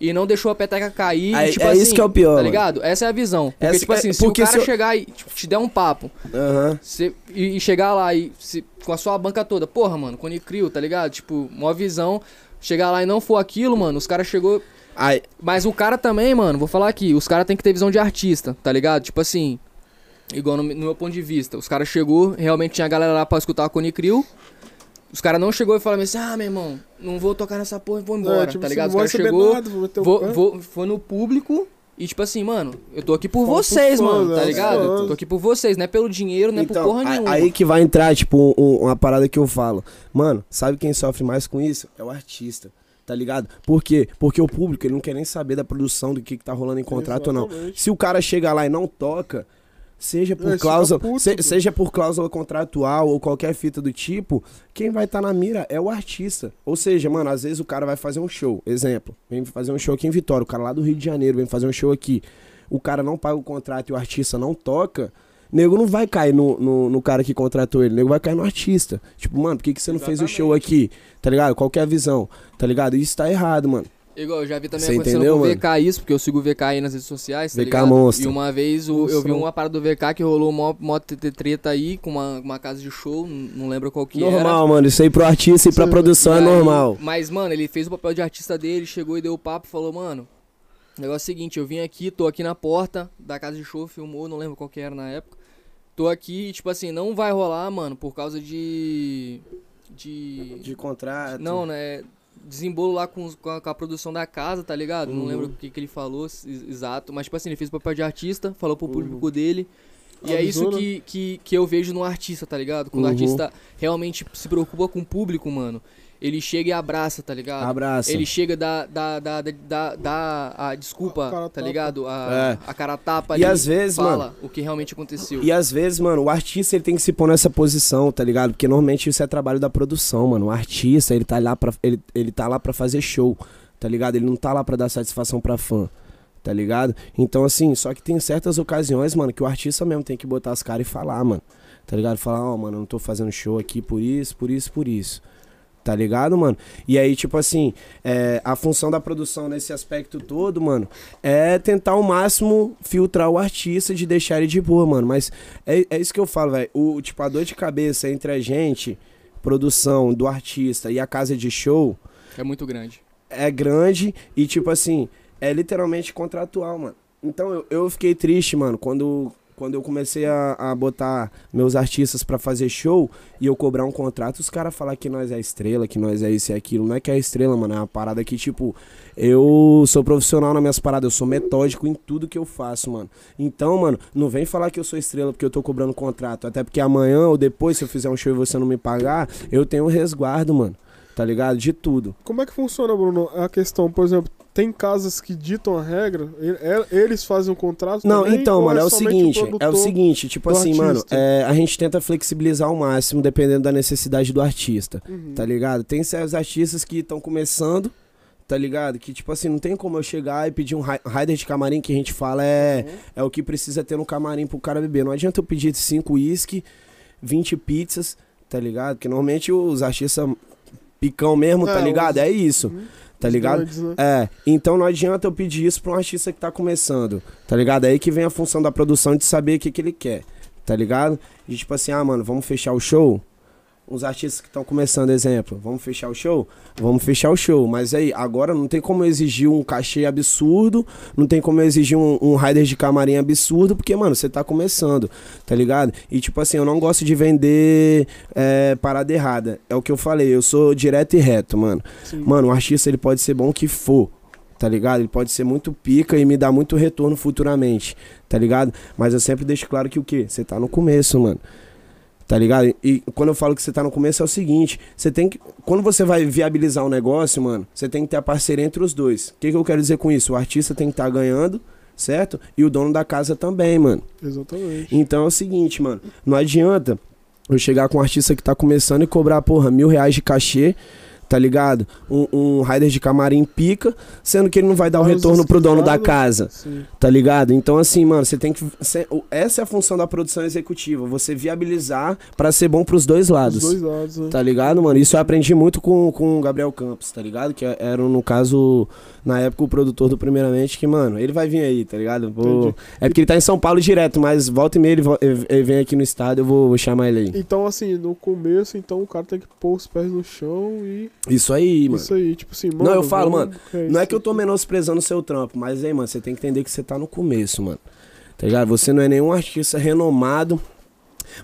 e não deixou a peteca cair. É- e, tipo é assim, isso que é o pior, Tá mano. ligado? Essa é a visão. Porque, Essa- tipo assim, é- se o cara se eu- chegar e tipo, te der um papo Aham. cê- e, e chegar lá e se- com a sua banca toda, porra, mano, Cone Crew, tá ligado? Tipo, uma visão. Chegar lá e não for aquilo, mano, os caras chegou. Aí, Mas o cara também, mano, vou falar aqui, os caras tem que ter visão de artista, tá ligado? Tipo assim, igual no, no meu ponto de vista, os caras chegou, realmente tinha a galera lá pra escutar a Cone Crew. Os caras não chegou e falaram assim, ah, meu irmão, não vou tocar nessa porra, vou embora, É, tipo, tá assim, ligado? Os vou caras chegou, nada, vou vou, vou, foi no público e tipo assim, mano, eu tô aqui por Fala vocês, fãs, mano, tá né? ligado? Fãs. Tô aqui por vocês, não é pelo dinheiro, não é por porra Então, nenhuma. aí que vai entrar, tipo, um- uma parada que eu falo. Mano, sabe quem sofre mais com isso? É o artista. Tá ligado? Por quê? Porque o público, ele não quer nem saber da produção, do que, que tá rolando em contrato ou não. Exatamente. Se o cara chega lá e não toca, seja por É, cláusula, puto, se- seja por cláusula contratual ou qualquer fita do tipo, quem vai estar na mira é o artista. Ou seja, mano, às vezes o cara vai fazer um show, exemplo, vem fazer um show aqui em Vitória, o cara lá do Rio de Janeiro vem fazer um show aqui. O cara não paga o contrato e o artista não toca, nego não vai cair no, no, no cara que contratou ele, nego vai cair no artista. Tipo, mano, por que, que você não fez o show aqui? Tá ligado? Qual que é a visão? Tá ligado? Isso tá errado, mano. Igual, eu já vi também Você acontecendo entendeu, com o mano? VK isso, porque eu sigo o VK aí nas redes sociais, tá VK ligado? monstro. E uma vez o- eu vi uma parada do VK que rolou mó tete- treta aí com uma, uma casa de show, não lembro qual que era. normal, mano. Isso aí pro artista e pra Sim. produção E é aí- normal. Mas, mano, ele fez o papel de artista dele, chegou e deu o papo, falou, mano, o negócio é o seguinte, eu vim aqui, tô aqui na porta da casa de show, filmou, não lembro qual que era na época. tô aqui, tipo assim, não vai rolar, mano, por causa de. De. De contrato. Não, né? Desembolo lá com, com, a, com a produção da casa, tá ligado? Não Uhum. lembro o que, que ele falou ex- exato, mas, tipo assim, ele fez o papel de artista, falou pro Uhum. público dele. E é Avisou, isso né? que, que, que eu vejo no artista, tá ligado? Quando o Uhum. artista realmente se preocupa com o público, mano, ele chega e abraça, tá ligado? Abraça. Ele chega da da da da, da a desculpa, A tá ligado? A, É. a cara tapa E ali, às vezes, fala mano, o que realmente aconteceu. E às vezes, mano, o artista ele tem que se pôr nessa posição, tá ligado? Porque normalmente isso é trabalho da produção, mano. O artista, ele tá lá pra, ele, ele tá lá pra fazer show, tá ligado? Ele não tá lá pra dar satisfação pra fã, tá ligado? Então, assim, só que tem certas ocasiões, mano, que o artista mesmo tem que botar as caras e falar, mano. Tá ligado? Falar, ó, mano, eu não tô fazendo show aqui por isso, por isso, por isso. Tá ligado, mano? E aí, tipo assim, é, a função da produção nesse aspecto todo, mano, é tentar ao máximo filtrar o artista de deixar ele de boa, mano. Mas é, é isso que eu falo, velho. O Tipo, a dor de cabeça entre a gente, produção do artista e a casa de show É muito grande. é grande e, tipo assim, é literalmente contratual, mano. Então eu, eu fiquei triste, mano, quando, quando eu comecei a, a botar meus artistas pra fazer show e eu cobrar um contrato, os caras falar que nós é estrela, que nós é isso e aquilo. Não é que é estrela, mano, é uma parada que, tipo, eu sou profissional nas minhas paradas, eu sou metódico em tudo que eu faço, mano. Então, mano, não vem falar que eu sou estrela porque eu tô cobrando contrato. Até porque amanhã ou depois, se eu fizer um show e você não me pagar, eu tenho resguardo, mano. Tá ligado? De tudo. Como é que funciona, Bruno? A questão, por exemplo, tem casas que ditam a regra, é- eles fazem o contrato Não, também, então, mano, é o somente seguinte, é o seguinte, tipo assim, mano, artista? é, a gente tenta flexibilizar ao máximo, dependendo da necessidade do artista, Uhum. tá ligado? Tem certos artistas que estão começando, tá ligado? Que, tipo assim, não tem como eu chegar e pedir um ri- rider de camarim, que a gente fala é, Uhum. é o que precisa ter no camarim pro cara beber. Não adianta eu pedir 5 uísque, 20 pizzas, tá ligado? Porque normalmente os artistas picão mesmo, tá É, ligado? os- É isso, Uhum. Tá ligado? grandes, né? É, então não adianta eu pedir isso pra um artista que tá começando, tá ligado? Aí que vem a função da produção de saber o que, que ele quer, tá ligado? E tipo assim, ah, mano, vamos fechar o show? Os artistas que estão começando, exemplo, vamos fechar o show? Vamos fechar o show, mas aí, agora não tem como exigir um cachê absurdo, não tem como exigir um, um rider de camarim absurdo, porque, mano, você tá começando, tá ligado? E tipo assim, eu não gosto de vender é, parada errada. É o que eu falei, eu sou direto e reto, mano. Sim. Mano, o artista ele pode ser bom que for, tá ligado? Ele pode ser muito pica e me dar muito retorno futuramente, tá ligado? Mas eu sempre deixo claro que o quê? Você tá no começo, mano. Tá ligado? E quando eu falo que você tá no começo é o seguinte, você tem que quando você vai viabilizar um negócio, mano, você tem que ter a parceria entre os dois. O que, que eu quero dizer com isso? O artista tem que estar ganhando, certo? E o dono da casa também, mano. Exatamente. Então é o seguinte, mano, não adianta eu chegar com um artista que tá começando e cobrar, porra, mil reais de cachê, tá ligado? Um, um rider de camarim pica, sendo que ele não vai dar o retorno pro dono da casa, Sim. tá ligado? Então, assim, mano, você tem que. essa é a função da produção executiva, você viabilizar pra ser bom pros dois Os lados. dois lados, né? Tá ligado, mano? Isso eu aprendi muito com, com o Gabriel Campos, tá ligado? Que era, no caso, na época, o produtor do Primeiramente, que, mano, ele vai vir aí, tá ligado? Vou-. É porque ele tá em São Paulo direto, mas volta e meia ele- ele vem aqui no estado, eu vou, vou chamar ele aí. Então, assim, no começo, então o cara tem que pôr os pés no chão e. Isso aí, mano. Isso aí, tipo assim, mano. Não, eu falo, vamos- Não é que eu tô menosprezando o seu trampo, mas aí, mano, você tem que entender que você tá no começo, mano. Tá ligado? Você não é nenhum artista renomado.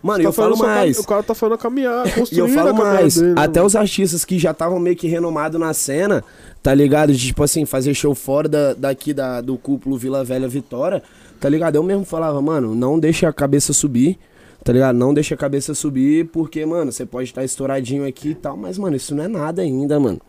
Mano, Tá eu falo só cam- mais. O cara tá falando a caminhar, E eu falo caminhada mais, dele, até mano? os artistas que já estavam meio que renomados na cena, tá ligado? De, tipo assim, fazer show fora da, daqui da, do cúpulo Vila Velha Vitória, tá ligado? Eu mesmo falava, mano, não deixa a cabeça subir, tá ligado? Não deixa a cabeça subir, porque, mano, você pode estar estouradinho aqui e tal, mas, mano, isso não é nada ainda, mano.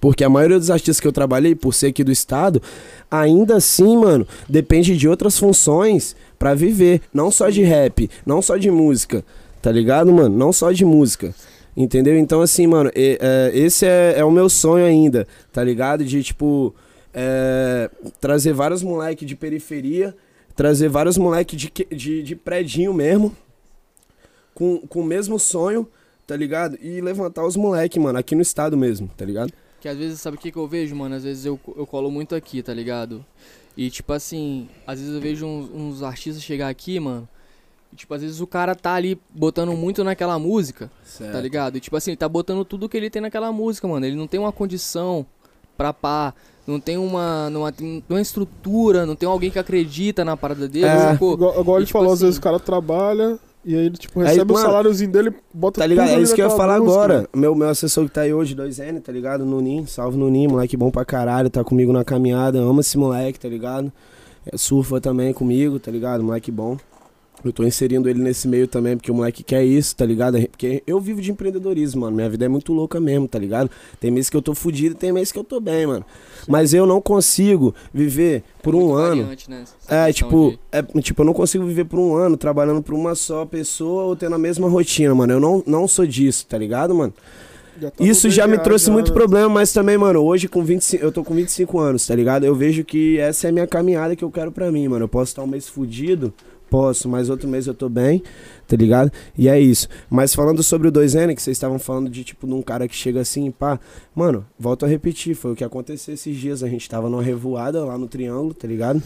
Porque a maioria dos artistas que eu trabalhei, por ser aqui do estado, ainda assim, mano, depende de outras funções pra viver. Não só de rap, não só de música, tá ligado, mano? Não só de música. Entendeu? Então, assim, mano, é, esse é, é o meu sonho ainda, tá ligado? De, tipo, é, trazer vários moleques de periferia, trazer vários moleques de, de, de predinho mesmo, com, com o mesmo sonho, tá ligado? E levantar os moleques, mano, aqui no estado mesmo, tá ligado? Que às vezes, sabe o que, que eu vejo, mano? Às vezes eu, eu colo muito aqui, tá ligado? E tipo assim, às vezes eu vejo uns, uns artistas chegar aqui, mano. E tipo, às vezes o cara tá ali botando muito naquela música, Certo. tá ligado? E tipo assim, ele tá botando tudo que ele tem naquela música, mano. Ele não tem uma condição pra pá. Não tem uma, não tem uma estrutura, não tem alguém que acredita na parada dele, É. sacou? Igual, igual E, ele tipo falou, às assim- vezes o cara trabalha e aí ele, tipo, Aí, recebe o saláriozinho dele, bota Tá ligado? É isso que eu ia falar música, agora. né? Meu, meu assessor que tá aí hoje, 2N, tá ligado? Nunim, salve Nunim, moleque bom pra caralho, tá comigo na caminhada, ama esse moleque, tá ligado? É, surfa também comigo, tá ligado? Moleque bom. Eu tô inserindo ele nesse meio também, porque o moleque quer isso, tá ligado? Porque eu vivo de empreendedorismo, mano. Minha vida é muito louca mesmo, tá ligado? Tem meses que eu tô fudido e tem meses que eu tô bem, mano. Mas eu não consigo viver por um Muito ano. variante, né, É, tipo, de- é, tipo, eu não consigo viver por um ano trabalhando pra uma só pessoa ou tendo a mesma rotina, mano. Eu não, não sou disso, tá ligado, mano? Já tá Isso já me trouxe já, muito né? problema, mas também, mano, hoje com 25, eu tô com 25 anos, tá ligado? Eu vejo que essa é a minha caminhada que eu quero pra mim, mano. Eu posso estar um mês fudido, posso, mas outro mês eu tô bem, tá ligado? E é isso. Mas falando sobre o 2N, que vocês estavam falando de tipo de um cara que chega assim, pá, mano, volto a repetir, foi o que aconteceu esses dias. A gente tava numa revoada lá no Triângulo, tá ligado?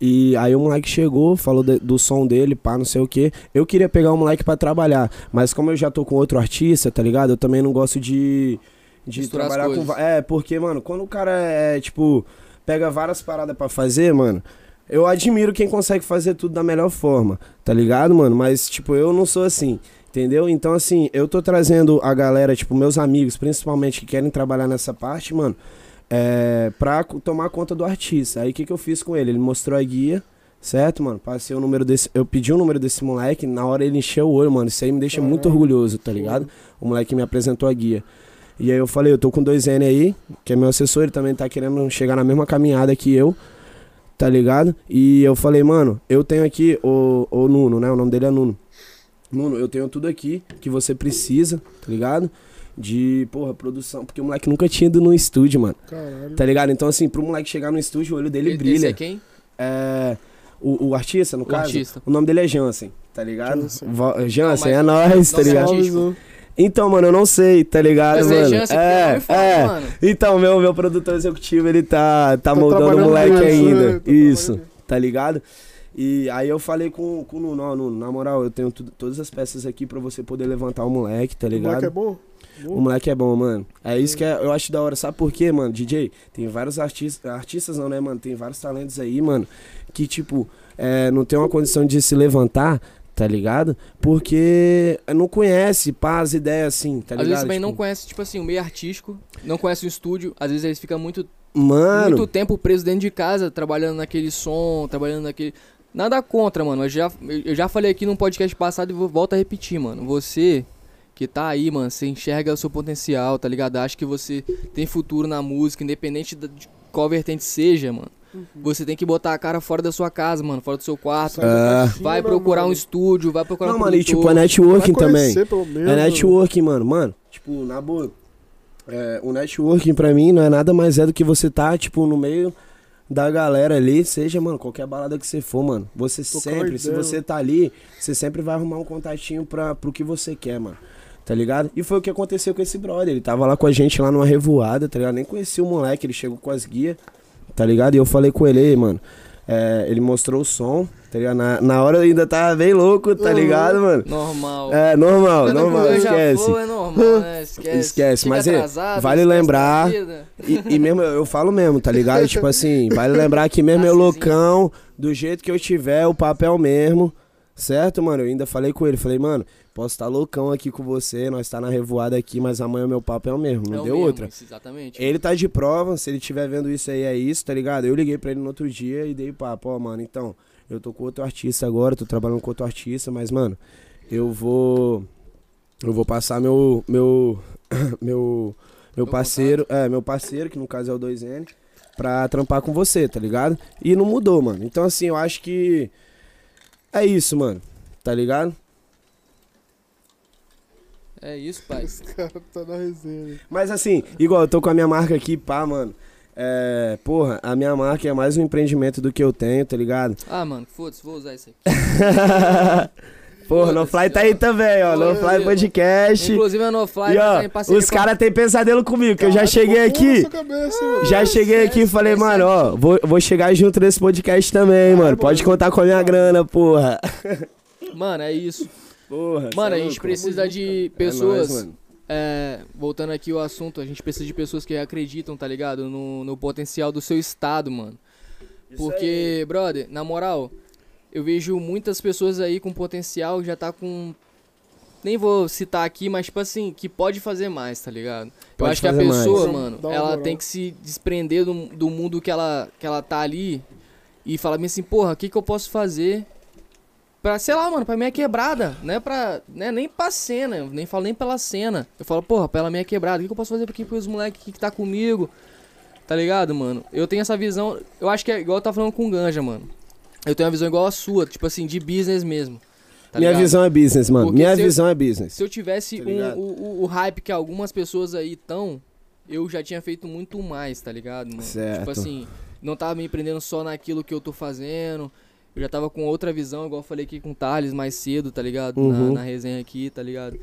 E aí o moleque chegou, falou de- do som dele, pá, não sei o que. Eu queria pegar o moleque pra trabalhar, mas como eu já tô com outro artista, tá ligado? Eu também não gosto de, de Misturar trabalhar com. É, porque, mano, quando o cara é, tipo, pega várias paradas pra fazer, mano. Eu admiro quem consegue fazer tudo da melhor forma, tá ligado, mano? Mas, tipo, eu não sou assim, entendeu? Então, assim, eu tô trazendo a galera, tipo, meus amigos, principalmente, que querem trabalhar nessa parte, mano, é, pra tomar conta do artista. Aí, o que que eu fiz com ele? Ele mostrou a guia, certo, mano? Passei o número desse... Eu pedi o número desse moleque, na hora ele encheu o olho, mano. Isso aí me deixa muito Caralho. orgulhoso, tá ligado? O moleque me apresentou a guia. E aí eu falei, eu tô com dois N aí, que é meu assessor, ele também tá querendo chegar na mesma caminhada que eu, tá ligado? E eu falei, mano, eu tenho aqui o, o Nuno, né? O nome dele é Nuno. Nuno, eu tenho tudo aqui que você precisa, tá ligado? De, porra, produção. Porque o moleque nunca tinha ido no estúdio, mano. Caralho. Tá ligado? Então, assim, pro moleque chegar no estúdio, o olho dele Esse é brilha. quem? É. O, o artista, no O caso. artista. O nome dele é Jansen, tá ligado? Jansen. Jansen, Não, é nóis, tá ligado? artístico. Então, mano, eu não sei, tá ligado, Mas é mano? Porque é foda, é. mano. Então, meu, meu produtor executivo, ele tá, tá, moldando o moleque né? ainda. Tá Isso, tá ligado? E aí eu falei com, com o Nuno, ó, Nuno, na moral, eu tenho tudo- todas as peças aqui pra você poder levantar o moleque, tá O moleque ligado? é bom? O moleque é bom, mano. É isso que é- eu acho da hora. Sabe por quê, mano? DJ, tem vários artistas. Artistas não, né, mano? Tem vários talentos aí, mano. Que, tipo, é, não tem uma condição de se levantar, tá ligado? Porque não conhece, pá, as ideias assim, tá Às ligado? vezes também não Tipo, conhece, tipo assim, o meio artístico, não conhece o estúdio, às vezes eles ficam muito, Mano, muito tempo presos dentro de casa, trabalhando naquele som, trabalhando naquele. Nada contra, mano. Eu já, eu já falei aqui num podcast passado e vou- volto a repetir, mano. Você que tá aí, mano, você enxerga o seu potencial, tá ligado? Acha que você tem futuro na música, independente de qual vertente seja, mano. Você tem que botar a cara fora da sua casa, mano, fora do seu quarto. É. Vai procurar um estúdio, vai procurar não, um mano, e tipo, é networking também. menos, É networking, mano. Mano, tipo, na boa. é, o networking pra mim não é nada mais é do que você tá, tipo, no meio da galera ali, seja, mano, qualquer balada que você for, mano. Você uma sempre, se você tá ali, você sempre vai arrumar um contatinho pra, pro que você quer, mano. Tá ligado? E foi o que aconteceu com esse brother. Ele tava lá com a gente lá numa revoada, tá ligado? Nem conhecia o moleque, ele chegou com as guias, tá ligado? E eu falei com ele, "Ei, mano. é, ele mostrou o som, tá ligado? Na, na hora eu ainda tava bem louco, tá ligado, mano? Normal. É, normal, normal, esquece. for, é normal, né? Esquece. Esquece, mas é, atrasado, vale esquece lembrar-. E, e mesmo, eu falo mesmo, tá ligado? tipo assim, vale lembrar que mesmo eu Assim, loucão, do jeito que eu tiver, o papel mesmo, certo, mano? Eu ainda falei com ele, falei, mano, posso estar loucão aqui com você, nós tá na revoada aqui, mas amanhã o meu papel é o mesmo, não É deu mesmo, outra. isso, Exatamente. Ele tá de prova, se ele tiver vendo isso aí, é isso, tá ligado? Eu liguei pra ele no outro dia e dei papo, ó, mano, então, eu tô com outro artista agora, tô trabalhando com outro artista, mas, mano, eu vou. Eu vou passar meu. Meu. Meu. Meu Meu parceiro. É, meu parceiro, que no caso é o 2N, pra trampar com você, tá ligado? E não mudou, mano. Então, assim, eu acho que. É isso, mano. Tá ligado? É isso, pai. Esse cara tá na resenha. Mas assim, igual eu tô com a minha marca aqui, pá, mano. É, porra, a minha marca é mais um empreendimento do que eu tenho, tá ligado? Ah, mano, foda-se, vou usar isso aqui. porra, No Fly tá aí também, ó. No Fly Podcast. Inclusive a NoFly E tá em ó, parceria os com caras têm pesadelo comigo, que eu já cheguei com aqui. cabeça, mano. Já cheguei aqui e falei, mano, ó, vou, vou chegar junto nesse podcast também, mano. Pode contar com a minha grana, porra. Mano, é isso. Porra. Mano, a é gente louco. precisa de É nóis, pessoas mano. é, voltando aqui ao assunto, a gente precisa de pessoas que acreditam, tá ligado? No, no potencial do seu estado, mano. Porque, brother, na moral, eu vejo muitas pessoas aí com potencial já tá com. Nem vou citar aqui, mas tipo assim, que pode fazer mais, tá ligado? eu Pode acho que a mais. pessoa, Dá mano, ela tem que se desprender do, do mundo que ela, que ela tá ali e falar bem assim, porra, o que, que eu posso fazer pra, sei lá, mano, pra minha quebrada, né? Pra, né, nem pra cena, eu nem falo nem pela cena. Eu falo, porra, pela minha quebrada, o que, que eu posso fazer aqui pros moleques que, que tá comigo? Tá ligado, mano? Eu tenho essa visão, eu acho que é igual eu tava falando com o Ganja, mano. Eu tenho uma visão igual a sua, tipo assim, de business mesmo. tá Minha ligado? visão é business, mano. Porque Minha se eu- visão é business. Se eu tivesse Tá um- o, o- o hype que algumas pessoas aí estão, eu já tinha feito muito mais, tá ligado, mano? Certo. Tipo assim, não tava me prendendo só naquilo que eu tô fazendo. Eu já tava com outra visão, igual eu falei aqui com o Thales mais cedo, tá ligado? Uhum. Na, na resenha aqui, tá ligado?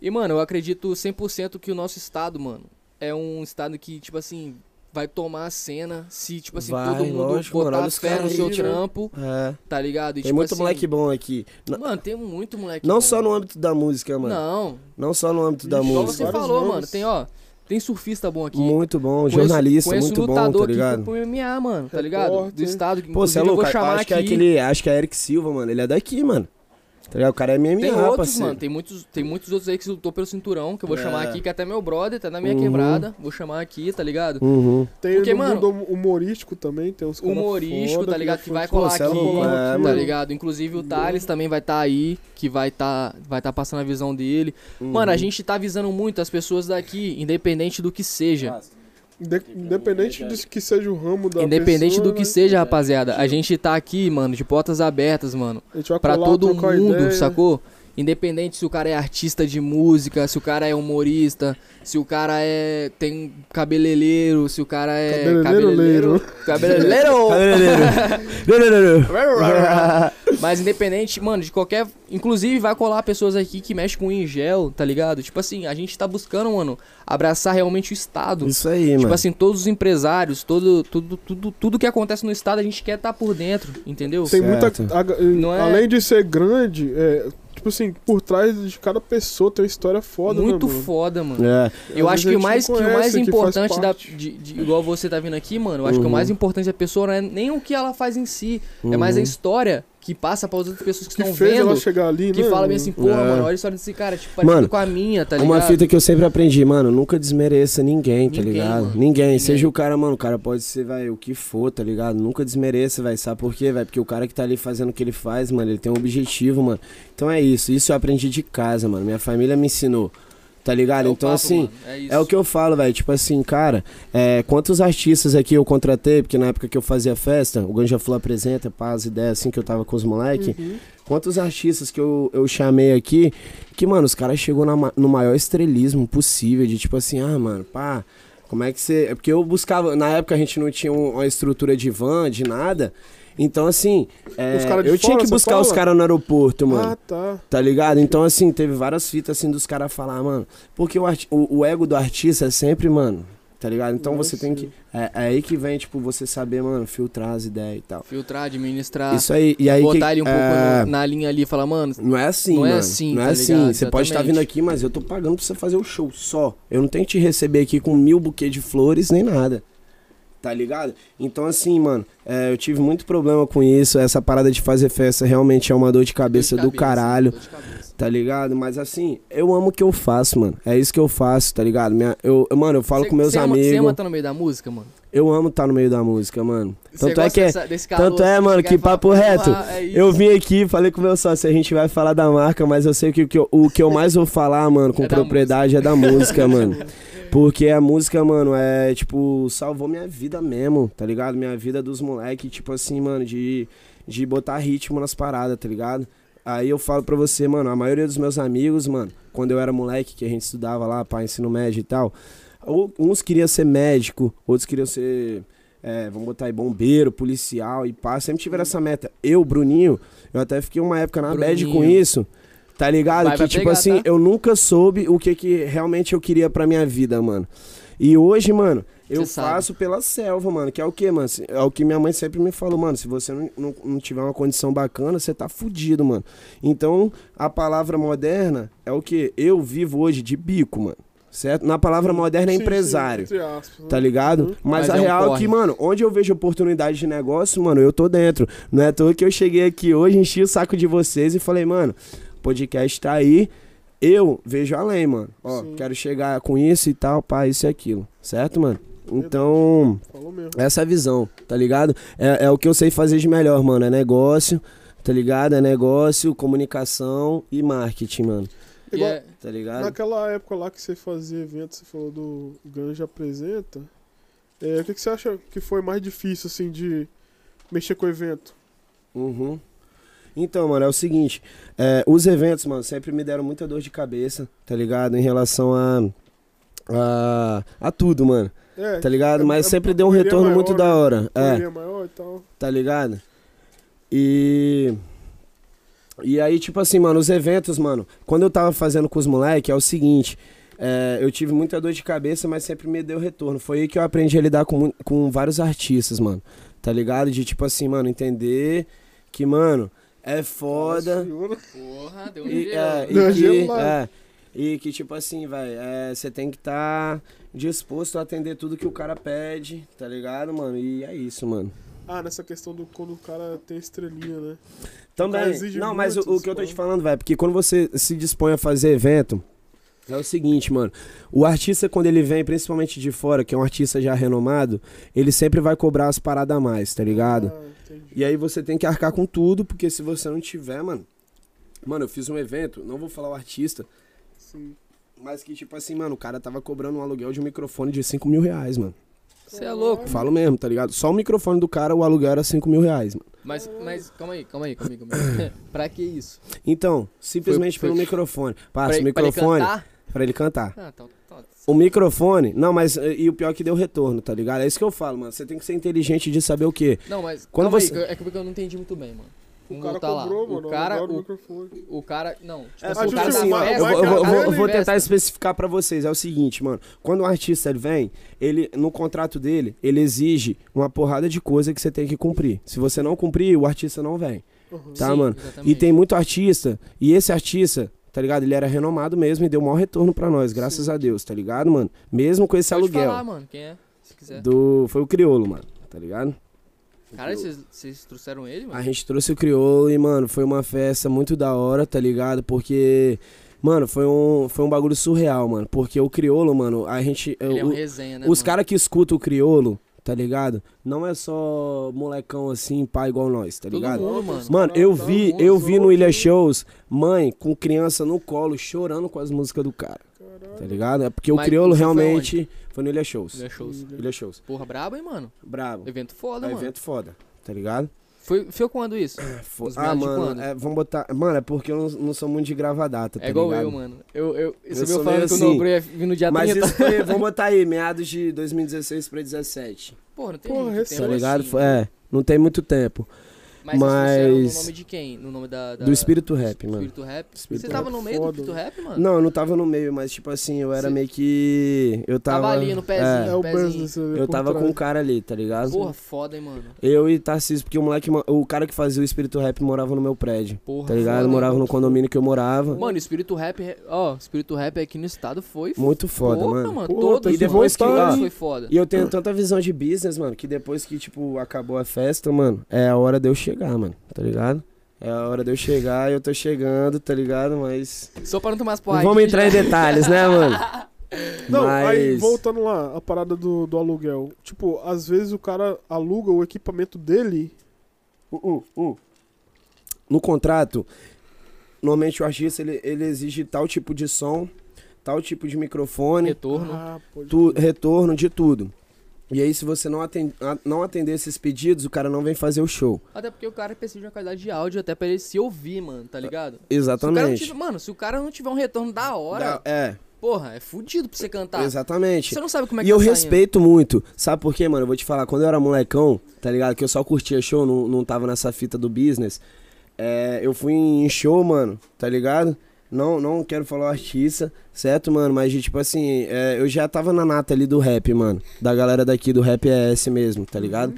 E, mano, eu acredito 100% que o nosso estado, mano, é um estado que, tipo assim, vai tomar a cena se, tipo assim, Vai, todo mundo lógico, botar fé no seu né? trampo, É. tá ligado? E, Tem tipo muito assim, moleque bom aqui. Mano, tem muito moleque Não bom. só no âmbito da música, mano. Não, Não só no âmbito da Ixi, Igual música. você Vários falou, nomes. mano. Tem, ó. Tem surfista bom aqui. Muito bom, Conheço- jornalista, conheço muito um bom, lutador tá aqui ligado? pro MMA, mano, tá ligado? Do estado. que, Pô, você é inclusive, eu louco? vou chamar Acho aqui. que é aquele. Acho que é Eric Silva, mano. Ele é daqui, mano. Tá ligado? O cara é MMA, Tem outros, parceiro. mano. Tem muitos, tem muitos outros aí que lutou pelo cinturão, que eu vou É. chamar aqui, que é até meu brother, tá na minha Uhum. quebrada. Vou chamar aqui, tá ligado? Uhum. Tem Porque, no mano, mundo humorístico também, tem uns caras Humorístico, foda tá ligado? Que vai colar aqui, é tá ligado? Inclusive o Thales também vai estar aí, que vai tá, vai tá passando a visão dele. Uhum. Mano, a gente tá visando muito as pessoas daqui, independente do que seja. Inde- Independente de que seja o ramo da Independente pessoa, do que né? seja, rapaziada, a gente tá aqui, mano, de portas abertas, mano. A gente vai Pra colar, todo mundo, ideia. sacou? Independente se o cara é artista de música, se o cara é humorista, se o cara é tem cabeleireiro, se o cara é Cabeleireiro, cabeleireiro, Cabeleireiro. Mas independente, mano, de qualquer, inclusive vai colar pessoas aqui que mexem com em gel, tá ligado? Tipo assim, a gente tá buscando, mano, abraçar realmente o estado. Isso aí, Tipo mano. assim, todos os empresários, todo, tudo, tudo, tudo que acontece no estado, a gente quer estar por dentro, entendeu? Tem muita. Certo. a- Não é- Além de ser grande, é, tipo assim, por trás de cada pessoa tem uma história foda, Muito né, mano? foda, mano. É. Eu Às acho que mais, que não o mais conhece, que importante da. De, de- igual você tá vindo aqui, mano, eu acho que o Uhum. mais importante da pessoa não é nem o que ela faz em si, é mais a Uhum. história que passa para as outras pessoas que Que estão fez vendo. ela chegar ali, Que né? fala bem assim, porra, É. mano, olha a história desse cara, tipo, parecida Mano, com a minha, tá ligado? Uma fita que eu sempre aprendi, mano, nunca desmereça ninguém, tá Ninguém, ligado? mano. Ninguém. Ninguém. Seja o cara, mano, o cara pode ser, vai, o que for, tá ligado? Nunca desmereça, vai, sabe por quê, vai? Porque o cara que tá ali fazendo o que ele faz, mano, ele tem um objetivo, mano. Então é isso, isso eu aprendi de casa, mano. Minha família me ensinou, tá ligado? É então, papo, assim, é, é o que eu falo, velho. Tipo assim, cara, é, quantos artistas aqui eu contratei, porque na época que eu fazia festa, o Ganja Flu apresenta, pá, as ideias assim que eu tava com os moleque. Uhum. Quantos artistas que eu, eu chamei aqui, que, mano, os caras chegou na no maior estrelismo possível, de tipo assim, ah, mano, pá, como é que você. É porque eu buscava, na época a gente não tinha um- uma estrutura de van, de nada. Então, assim, é, Os cara de eu tinha que buscar os caras no aeroporto, mano. Ah, tá. Tá ligado? Então, assim, teve várias fitas assim dos caras falar, mano. Porque o, o, o ego do artista é sempre, mano. Tá ligado? Então Eu você tem que. É, é aí que vem, tipo, você saber, mano, filtrar as ideias e tal. Filtrar, administrar, Isso aí. E aí botar que, ele um pouco é, na linha ali e falar, mano, Não é assim, Não é mano. assim, Não é tá assim. ligado? Você pode estar vindo aqui, mas eu tô pagando pra você fazer o show só. Eu não tenho que te receber aqui com mil buquês de flores nem nada. Tá ligado? Então, assim, mano, é, eu tive muito problema com isso. Essa parada de fazer festa realmente é uma dor de cabeça, dor de do caralho. cabeça. Tá ligado? Mas assim, eu amo o que eu faço, mano. É isso que eu faço, tá ligado? Minha, eu, mano, eu falo Cê- com meus cê ama- amigos. Você ama estar no meio da música, mano? Eu amo estar no meio da música, mano. Tanto é que. dessa- desse calor, tanto é, mano, que falar, papo "Pô, reto. ah, é isso." Eu vim aqui, falei com o meu sócio, a gente vai falar da marca, mas eu sei que o que eu, o que eu mais vou falar, mano, com É da propriedade é da música, mano. Porque a música, mano, é, tipo, salvou minha vida mesmo, tá ligado? Minha vida dos moleques, tipo assim, mano, de, de botar ritmo nas paradas, tá ligado? Aí eu falo pra você, mano, a maioria dos meus amigos, mano, quando eu era moleque, que a gente estudava lá, pra ensino médio e tal, uns queriam ser médico, outros queriam ser, é, vamos botar aí, bombeiro, policial e pá, sempre tiveram essa meta. Eu, Bruninho, eu até fiquei uma época na bad com Bruninho. isso, tá ligado? Vai, que vai tipo pegar, assim, tá? eu nunca soube o que que realmente eu queria pra minha vida, mano. E hoje, mano, Eu Cê sabe. faço pela selva, mano. Que é o quê, mano? É o que minha mãe sempre me falou, mano. Se você não, não, não tiver uma condição bacana, você tá fudido, mano. Então, a palavra moderna é o quê? Eu vivo hoje de bico, mano. Certo? Na palavra moderna é Sim, sim, empresário. entre aspas, né? Tá ligado? Uhum. Mas, Mas a é um real é que, mano, onde eu vejo oportunidade de negócio, mano, eu tô dentro. Não é à toa que eu cheguei aqui hoje, enchi o saco de vocês e falei, mano, podcast tá aí. Eu vejo além, mano. Ó, Sim. quero chegar com isso e tal, pá, isso e aquilo. Certo, mano? Então, essa é a visão, tá ligado? É, é o que eu sei fazer de melhor, mano. É negócio, tá ligado? É negócio, comunicação e marketing, mano. E Igual- é- Tá ligado? Naquela época lá que você fazia evento, você falou do Ganja Apresenta. É, o que, que você acha que foi mais difícil, assim, de mexer com o evento? Uhum. Então, mano, é o seguinte, é, os eventos, mano, sempre me deram muita dor de cabeça, tá ligado? Em relação a. a, a tudo, mano, É, tá ligado? é- Mas é- sempre deu um retorno maior, muito né? da hora. É, maior e tal. tá ligado? E. E aí, tipo assim, mano, os eventos, mano, quando eu tava fazendo com os moleques, é o seguinte. é, eu tive muita dor de cabeça, mas sempre me deu retorno. Foi aí que eu aprendi a lidar com, com vários artistas, mano. Tá ligado? De tipo assim, mano, entender que, mano, é foda. Porra, deu um E, gelo. é, e Deu que, gelo lá. é, e que, tipo assim, velho, você tem que estar disposto a atender tudo que o cara pede, tá ligado, mano? E é isso, mano. Ah, nessa questão do quando o cara tem estrelinha, né? Também. Não, mas o, o que eu tô te falando, velho, porque quando você se dispõe a fazer evento, é o seguinte, mano. O artista, quando ele vem, principalmente de fora, que é um artista já renomado, ele sempre vai cobrar as paradas a mais, tá ligado? Ah, entendi. E aí você tem que arcar com tudo, porque se você não tiver, mano. Mano, eu fiz um evento, não vou falar o artista, Sim. mas que, tipo assim, mano, o cara tava cobrando um aluguel de um microfone de 5 mil reais, mano. Você é louco. Falo mesmo, tá ligado? Só o microfone do cara, o aluguel era 5 mil reais, mano. Mas, mas, calma aí, calma aí, calma aí, calma aí. pra que isso? Então, simplesmente Foi- pelo foi- microfone. Pra, Passa o pra ele microfone cantar? pra ele cantar. Ah, tá, tá. O microfone, não, mas eh, e o pior é que deu retorno, tá ligado? É isso que eu falo, mano. Você tem que ser inteligente de saber o quê? Não, mas Quando calma você- aí, que eu- é que porque eu não entendi muito bem, mano. O cara lá. cobrou, mano. O cara, o o, microfone. o cara, não, tipo É, assim, o cara assim, da festa, eu, vou, eu o vou- vou- tentar especificar pra vocês. É o seguinte, mano. Quando um artista ele vem, ele no contrato dele, ele exige uma porrada de coisa que você tem que cumprir. Se você não cumprir, o artista não vem. Uhum. Tá, Sim, mano? exatamente. E tem muito artista, e esse artista, tá ligado? Ele era renomado mesmo e deu maior retorno pra nós, graças Sim. a Deus, tá ligado, mano? Mesmo com esse Pode aluguel. falar, mano, quem é, se quiser. Do, foi o Criolo, mano, tá ligado? Cara, vocês- trouxeram ele, mano? A gente trouxe o Criolo e, mano, foi uma festa muito da hora, tá ligado? Porque, mano, foi um, foi um bagulho surreal, mano. Porque o Criolo, mano, a gente. Ele é um o- resenha, né, os caras que escutam o Criolo, tá ligado? Não é só molecão assim, pai igual nós, tá Todo ligado? mundo, mano. Mano, eu vi, eu vi no todo Ilha. Shows, mãe com criança no colo, chorando com as músicas do cara, Caralho. tá ligado? É porque o Mas Criolo isso foi realmente foi no Ilha Shows. Ilha Shows. Ilha Shows. Porra, brabo, hein, mano? Brabo. Evento foda, É mano. evento foda, tá ligado? Foi, foi quando isso? Fo- Os Ah, mano, é, vamos botar. Mano, é porque eu não, não sou muito de gravar data, tá é igual ligado? eu, mano. Eu, eu, você Eu viu sou falando meio que o assim. Nobro ia vir no dia Mas 30. isso foi, vamos botar aí, meados de 2016 pra 17. Porra, não tem Porra, muito recente. tempo Tá ligado? assim, Foi- É, não tem muito tempo. Mas, no nome de quem? No nome da... da- Do Espírito Rap, mano. Espírito Rap? Espírito você tava no meio foda. do Espírito Rap, mano? Não, eu não tava no meio, mas tipo assim, eu era Você- meio que. Eu tava. Tava ali no pezinho. é, É o pezinho. eu tava com o cara ali, tá ligado? Porra, foda, hein, mano. Eu e Tarcísio, porque o moleque. mo- O cara que fazia o Espírito Rap morava no meu prédio. Porra, Tá ligado? foda, morava hein? no condomínio que eu morava. Mano, Espírito Rap, ó, Espírito Rap aqui no estado foi Muito foda, Porra, mano. Porra, Todos, tem que mano. voltar, Todos hein? foi foda. E eu tenho tanta visão de business, mano, que depois que, tipo, acabou a festa, mano, é a hora de eu chegar, mano, tá ligado? É a hora de eu chegar e eu tô chegando, tá ligado? Mas. Só pra não tomar porras. vamos entrar em detalhes, né, mano? Não, aí Mas- voltando lá, a parada do, do aluguel. Tipo, às vezes o cara aluga o equipamento dele. Uh, uh, uh. No contrato, normalmente o artista ele, ele exige tal tipo de som, tal tipo de microfone, Retorno. Ah, tu- retorno de tudo. E aí, se você não, atend, a- não atender esses pedidos, o cara não vem fazer o show. Até porque o cara precisa de uma qualidade de áudio até pra ele se ouvir, mano, tá ligado? Se Exatamente. tiver, mano, se o cara não tiver um retorno da hora, Da- é, porra, é fudido pra você cantar. exatamente. Você não sabe como é que E eu tá respeito muito. Sabe por quê, mano? Eu vou te falar, quando eu era molecão, tá ligado? Que eu só curtia show, não, não tava nessa fita do business. É, eu fui em show, mano, tá ligado? Não, não quero falar o artista, certo, mano? Mas, tipo assim, é, eu já tava na nata ali do rap, mano. Da galera daqui do rap ES mesmo, tá ligado?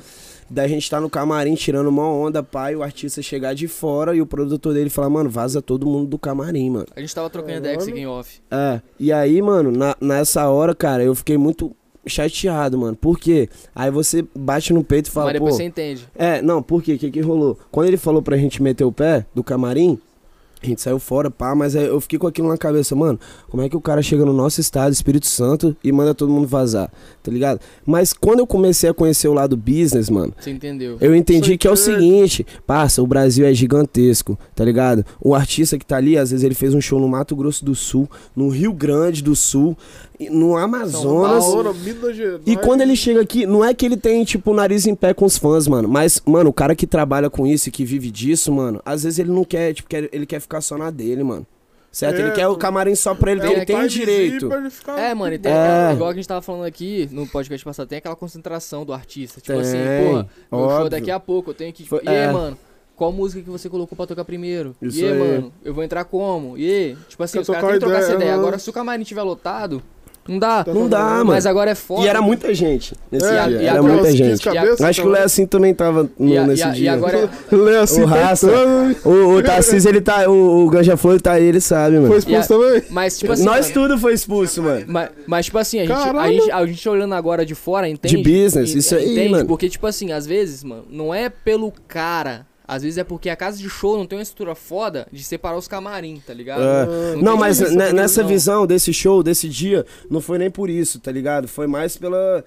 Daí a gente tá no camarim tirando uma onda, pai, o artista chegar de fora e o produtor dele falar, mano, vaza todo mundo do camarim, mano. A gente tava trocando ideia com esse em off. É, e aí, mano, na- nessa hora, cara, eu fiquei muito chateado, mano. Por quê? Aí você bate no peito e fala, Mas depois pô... você entende. É, não, por quê? O que que rolou? Quando ele falou pra gente meter o pé do camarim, a gente saiu fora, pá, mas aí eu fiquei com aquilo na cabeça, mano, como é que o cara chega no nosso estado, Espírito Santo, e manda todo mundo vazar, tá ligado? Mas quando eu comecei a conhecer o lado business, mano, Você entendeu. eu entendi que é o é- seguinte, parça, o Brasil é gigantesco, tá ligado? O artista que tá ali, às vezes ele fez um show no Mato Grosso do Sul, no Rio Grande do Sul, no Amazonas. Paulo. E quando ele chega aqui, não é que ele tem, tipo, o nariz em pé com os fãs, mano. Mas, mano, o cara que trabalha com isso e que vive disso, mano, às vezes ele não quer, tipo, quer- ele quer ficar só na dele, mano. Certo? É, ele quer o mano. camarim só pra ele, É, que ele o tem pai direito. É, mano, e tem É. igual a gente tava falando aqui no podcast passado, tem aquela concentração do artista. Tipo assim, Tem, porra, meu show daqui a pouco, eu tenho que. Foi- e aí, é. mano? Qual música que você colocou pra tocar primeiro? Isso e aí, aí. mano? Eu vou entrar como? E aí? Tipo assim, Quer os caras trocar têm que trocar essa ideia, ideia. aham. Agora, se o camarim tiver lotado, não dá. Tá Não dá, mano. Mas agora é foda. E era muita gente nesse É, dia. e era agora muita os 15 gente. cabeças Acho que o. Léo assim também tava no- a- nesse a- dia. e agora. Lê assim, O Raça. O, o Tarcísio, ele tá. O, o Ganja Flor tá aí, ele sabe, mano. Foi expulso também? Mas, tipo assim. Nós mano, tudo foi expulso, mano. Mas, mas, tipo assim, a gente, a, gente, a gente olhando agora de fora, entende? De business, E- isso aí, entende? mano. Porque, tipo assim, às vezes, mano, não é pelo cara. Às vezes é porque a casa de show não tem uma estrutura foda de separar os camarim, tá ligado? É. Não Não, mas isso, ne- não. nessa visão desse show, desse dia, não foi nem por isso, tá ligado? Foi mais pela.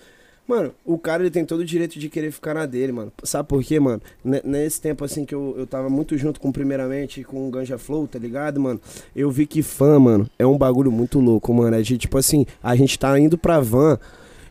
Mano, o cara ele tem todo o direito de querer ficar na dele, mano. Sabe por quê, mano? Ne- Nesse tempo assim que eu, eu tava muito junto com, primeiramente, com o Ganja Flow, tá ligado, mano? Eu vi que fã, mano, é um bagulho muito louco, mano. É de tipo assim, a gente tá indo pra van.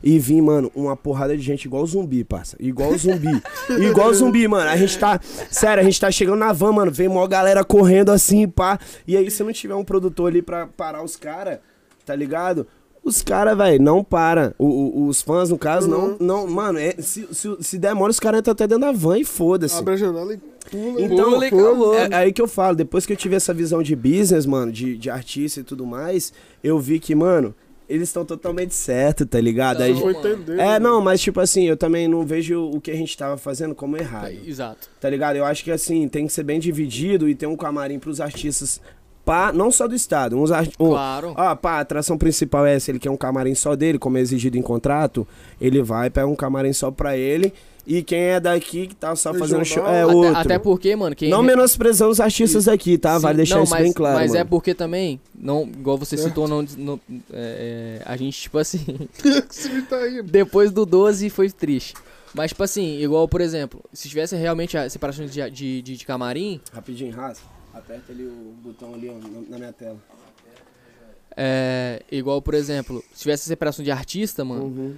E vim, mano, uma porrada de gente igual zumbi, parça. Igual zumbi. igual zumbi, mano. A gente tá. Sério, a gente tá chegando na van, mano. Vem uma galera correndo assim, pá. E aí, se não tiver um produtor ali pra parar os caras, tá ligado? Os caras, velho, não para. O- o- os fãs, no caso, não. não Mano, é- se, se, se der mole, os caras entram até dentro da van e foda-se. Abre a janela e pula. Então, Pula e acabou. é, é aí que eu falo, depois que eu tive essa visão de business, mano, de, de artista e tudo mais, eu vi que, mano, eles estão totalmente certos, tá ligado? Aí, mano. entender. é, não, mas tipo assim, eu também não vejo o que a gente tava fazendo como errado, Exato. tá ligado? Eu acho que assim, tem que ser bem dividido e ter um camarim pros artistas, pá, não só do estado, uns art... Claro. Ó, pá, a atração principal é essa, ele quer um camarim só dele, como é exigido em contrato, ele vai, pega um camarim só pra ele, e quem é daqui que tá só fazendo show é Regional. outro. Até, até porque, mano, quem. Não menosprezando os artistas aqui, tá? Sim, vale deixar não, isso mas, bem claro. Mas é mano. porque também, não, igual você citou, não, não- é, é, a gente, tipo assim, tá depois do 12 foi triste. Mas, tipo assim, igual, por exemplo, se tivesse realmente a separação de, de, de, de camarim, Rapidinho, Raça. Aperta ali o botão ali, ó, na- na minha tela. é, igual, por exemplo, se tivesse separação de artista, mano, Uhum.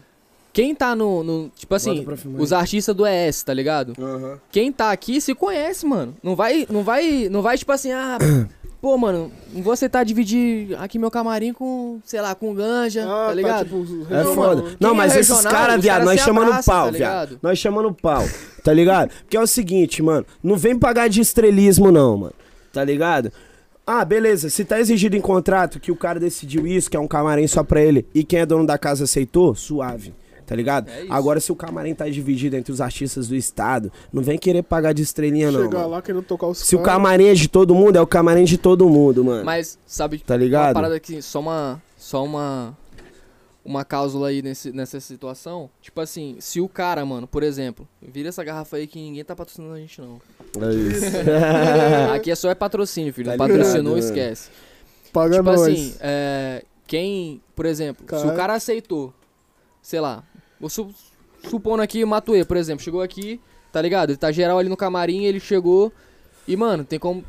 Quem tá no, no- tipo assim, os artistas do ES, tá ligado? Aham. Quem tá aqui se conhece, mano. Não vai, não vai, não vai tipo assim, ah, pô, mano, não vou aceitar dividir aqui meu camarim com, sei lá, com ganja, Ah, tá ligado? tipo, os É regional, foda. né? Não, Quem mas é esses caras, viado, caras nós chamando abraçam, pau, tá viado. Nós chamando pau, tá ligado? Porque é o seguinte, mano. Não vem pagar de estrelismo, não, mano. Tá ligado? Ah, beleza. Se tá exigido em contrato que o cara decidiu isso, que é um camarim só pra ele, e quem é dono da casa aceitou, suave. Tá ligado? É. Agora, se o camarim tá dividido entre os artistas do estado, não vem querer pagar de estrelinha, não. Chegar lá querendo tocar os Se o camarim é de todo mundo, é o camarim de todo mundo, mano. Mas, sabe, Tá uma ligado? parada aqui, só uma, só uma, uma cláusula aí nesse, nessa situação. Tipo assim, se o cara, mano, por exemplo, vira essa garrafa aí que ninguém tá patrocinando a gente, não. É isso. Aqui é só é patrocínio, filho. Tá Patrocinou, ligado, esquece. Paga tipo nós. assim, é, quem, por exemplo, se o Cara. cara aceitou, sei lá, vou su- supondo aqui o Matuê, por exemplo, chegou aqui, tá ligado? Ele tá geral ali no camarim, ele chegou e, mano, tem como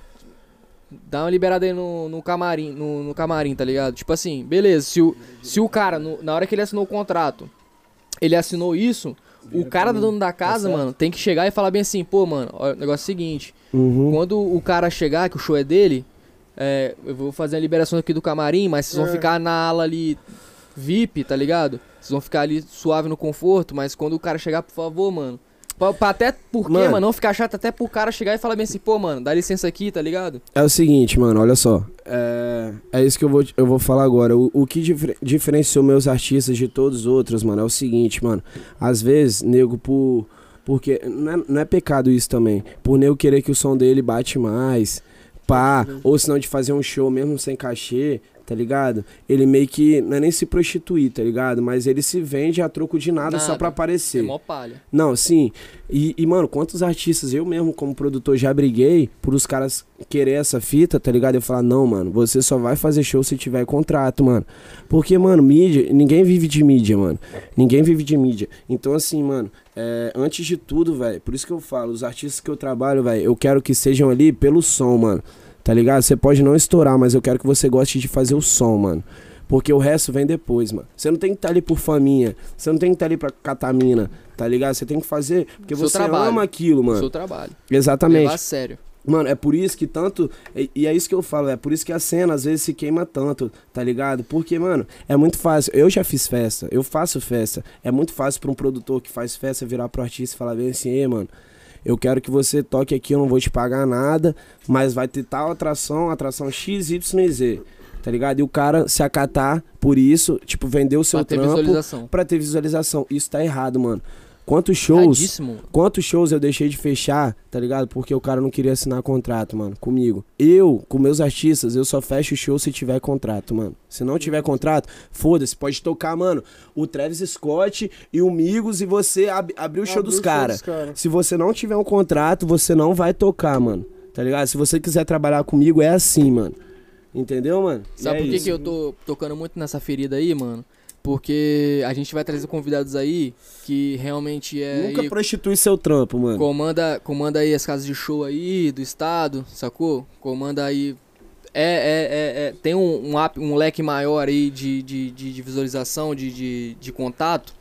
dar uma liberada aí no, no camarim, no, no camarim, tá ligado? Tipo assim, beleza, se o, se o cara, no- na hora que ele assinou o contrato, ele assinou isso, o cara do dono da casa, certo. mano, tem que chegar e falar bem assim, pô, mano, ó, o negócio é o seguinte, Uhum. quando o cara chegar, que o show é dele, é, eu vou fazer a liberação aqui do camarim, mas vocês vão É. ficar na ala ali VIP, tá ligado? Vocês vão ficar ali suave no conforto, mas quando o cara chegar, por favor, mano, Pra, pra até porque, Mano. mano, não ficar chato até pro cara chegar e falar bem assim, pô, mano, dá licença aqui, tá ligado? É o seguinte, mano, olha só. É, é isso que eu vou, eu vou falar agora. O, o que difer- diferenciou meus artistas de todos os outros, mano, é o seguinte, mano. Às vezes, nego, por. Porque. Não é, não é pecado isso também. Por nego querer que o som dele bate mais. Pá. Ou senão de fazer um show mesmo sem cachê. Tá ligado? Ele meio que. Não é nem se prostituir, tá ligado? Mas ele se vende a troco de nada, só Nada. pra É aparecer. mó palha. Não, sim. E, e, mano, quantos artistas eu mesmo, como produtor, já briguei por os caras querer essa fita, tá ligado? Eu falar, não, mano, você só vai fazer show se tiver contrato, mano. Porque, mano, mídia, ninguém vive de mídia, mano. Ninguém vive de mídia. Então, assim, mano, é, antes de tudo, velho, por isso que eu falo, os artistas que eu trabalho, velho, eu quero que sejam ali pelo som, mano. Tá ligado? Você pode não estourar, mas eu quero que você goste de fazer o som, mano. Porque o resto vem depois, mano. Você não tem que estar ali por faminha. Você não tem que estar ali pra catamina, tá ligado? Você tem que fazer porque Seu você trabalho. ama aquilo, O mano. seu trabalho. Exatamente. Levar a sério. Mano, é por isso que tanto. E, é isso que eu falo, é por isso que a cena às vezes se queima tanto, tá ligado? Porque, mano, é muito fácil. Eu já fiz festa, eu faço festa. É muito fácil pra um produtor que faz festa virar pro artista e falar bem assim, ei, mano. Eu quero que você toque aqui, eu não vou te pagar nada, mas vai ter tal atração, atração X, Y e Z. Tá ligado? E o cara se acatar por isso, tipo, vender o seu Pra ter trampo visualização. pra ter visualização. Isso tá errado, mano. Quantos shows. Quantos shows eu deixei de fechar, tá ligado? Porque o cara não queria assinar contrato, mano, comigo. Eu, com meus artistas, eu só fecho o show se tiver contrato, mano. Se não tiver contrato, foda-se, pode tocar, mano, o Travis Scott e o Migos e você ab abrir o show Abriu dos caras. cara. Se você não tiver um contrato, você não vai tocar, mano. Tá ligado? Se você quiser trabalhar comigo, é assim, mano. Entendeu, mano? Sabe é por que, que eu tô tocando muito nessa ferida aí, mano? Porque a gente vai trazer convidados aí que realmente é. Nunca prostitui seu trampo, mano. comanda, comanda aí as casas de show aí do estado, sacou? Comanda aí. É, é, é, é- tem um, um, ap- um leque maior aí de, de, de, de visualização, de, de, de contato.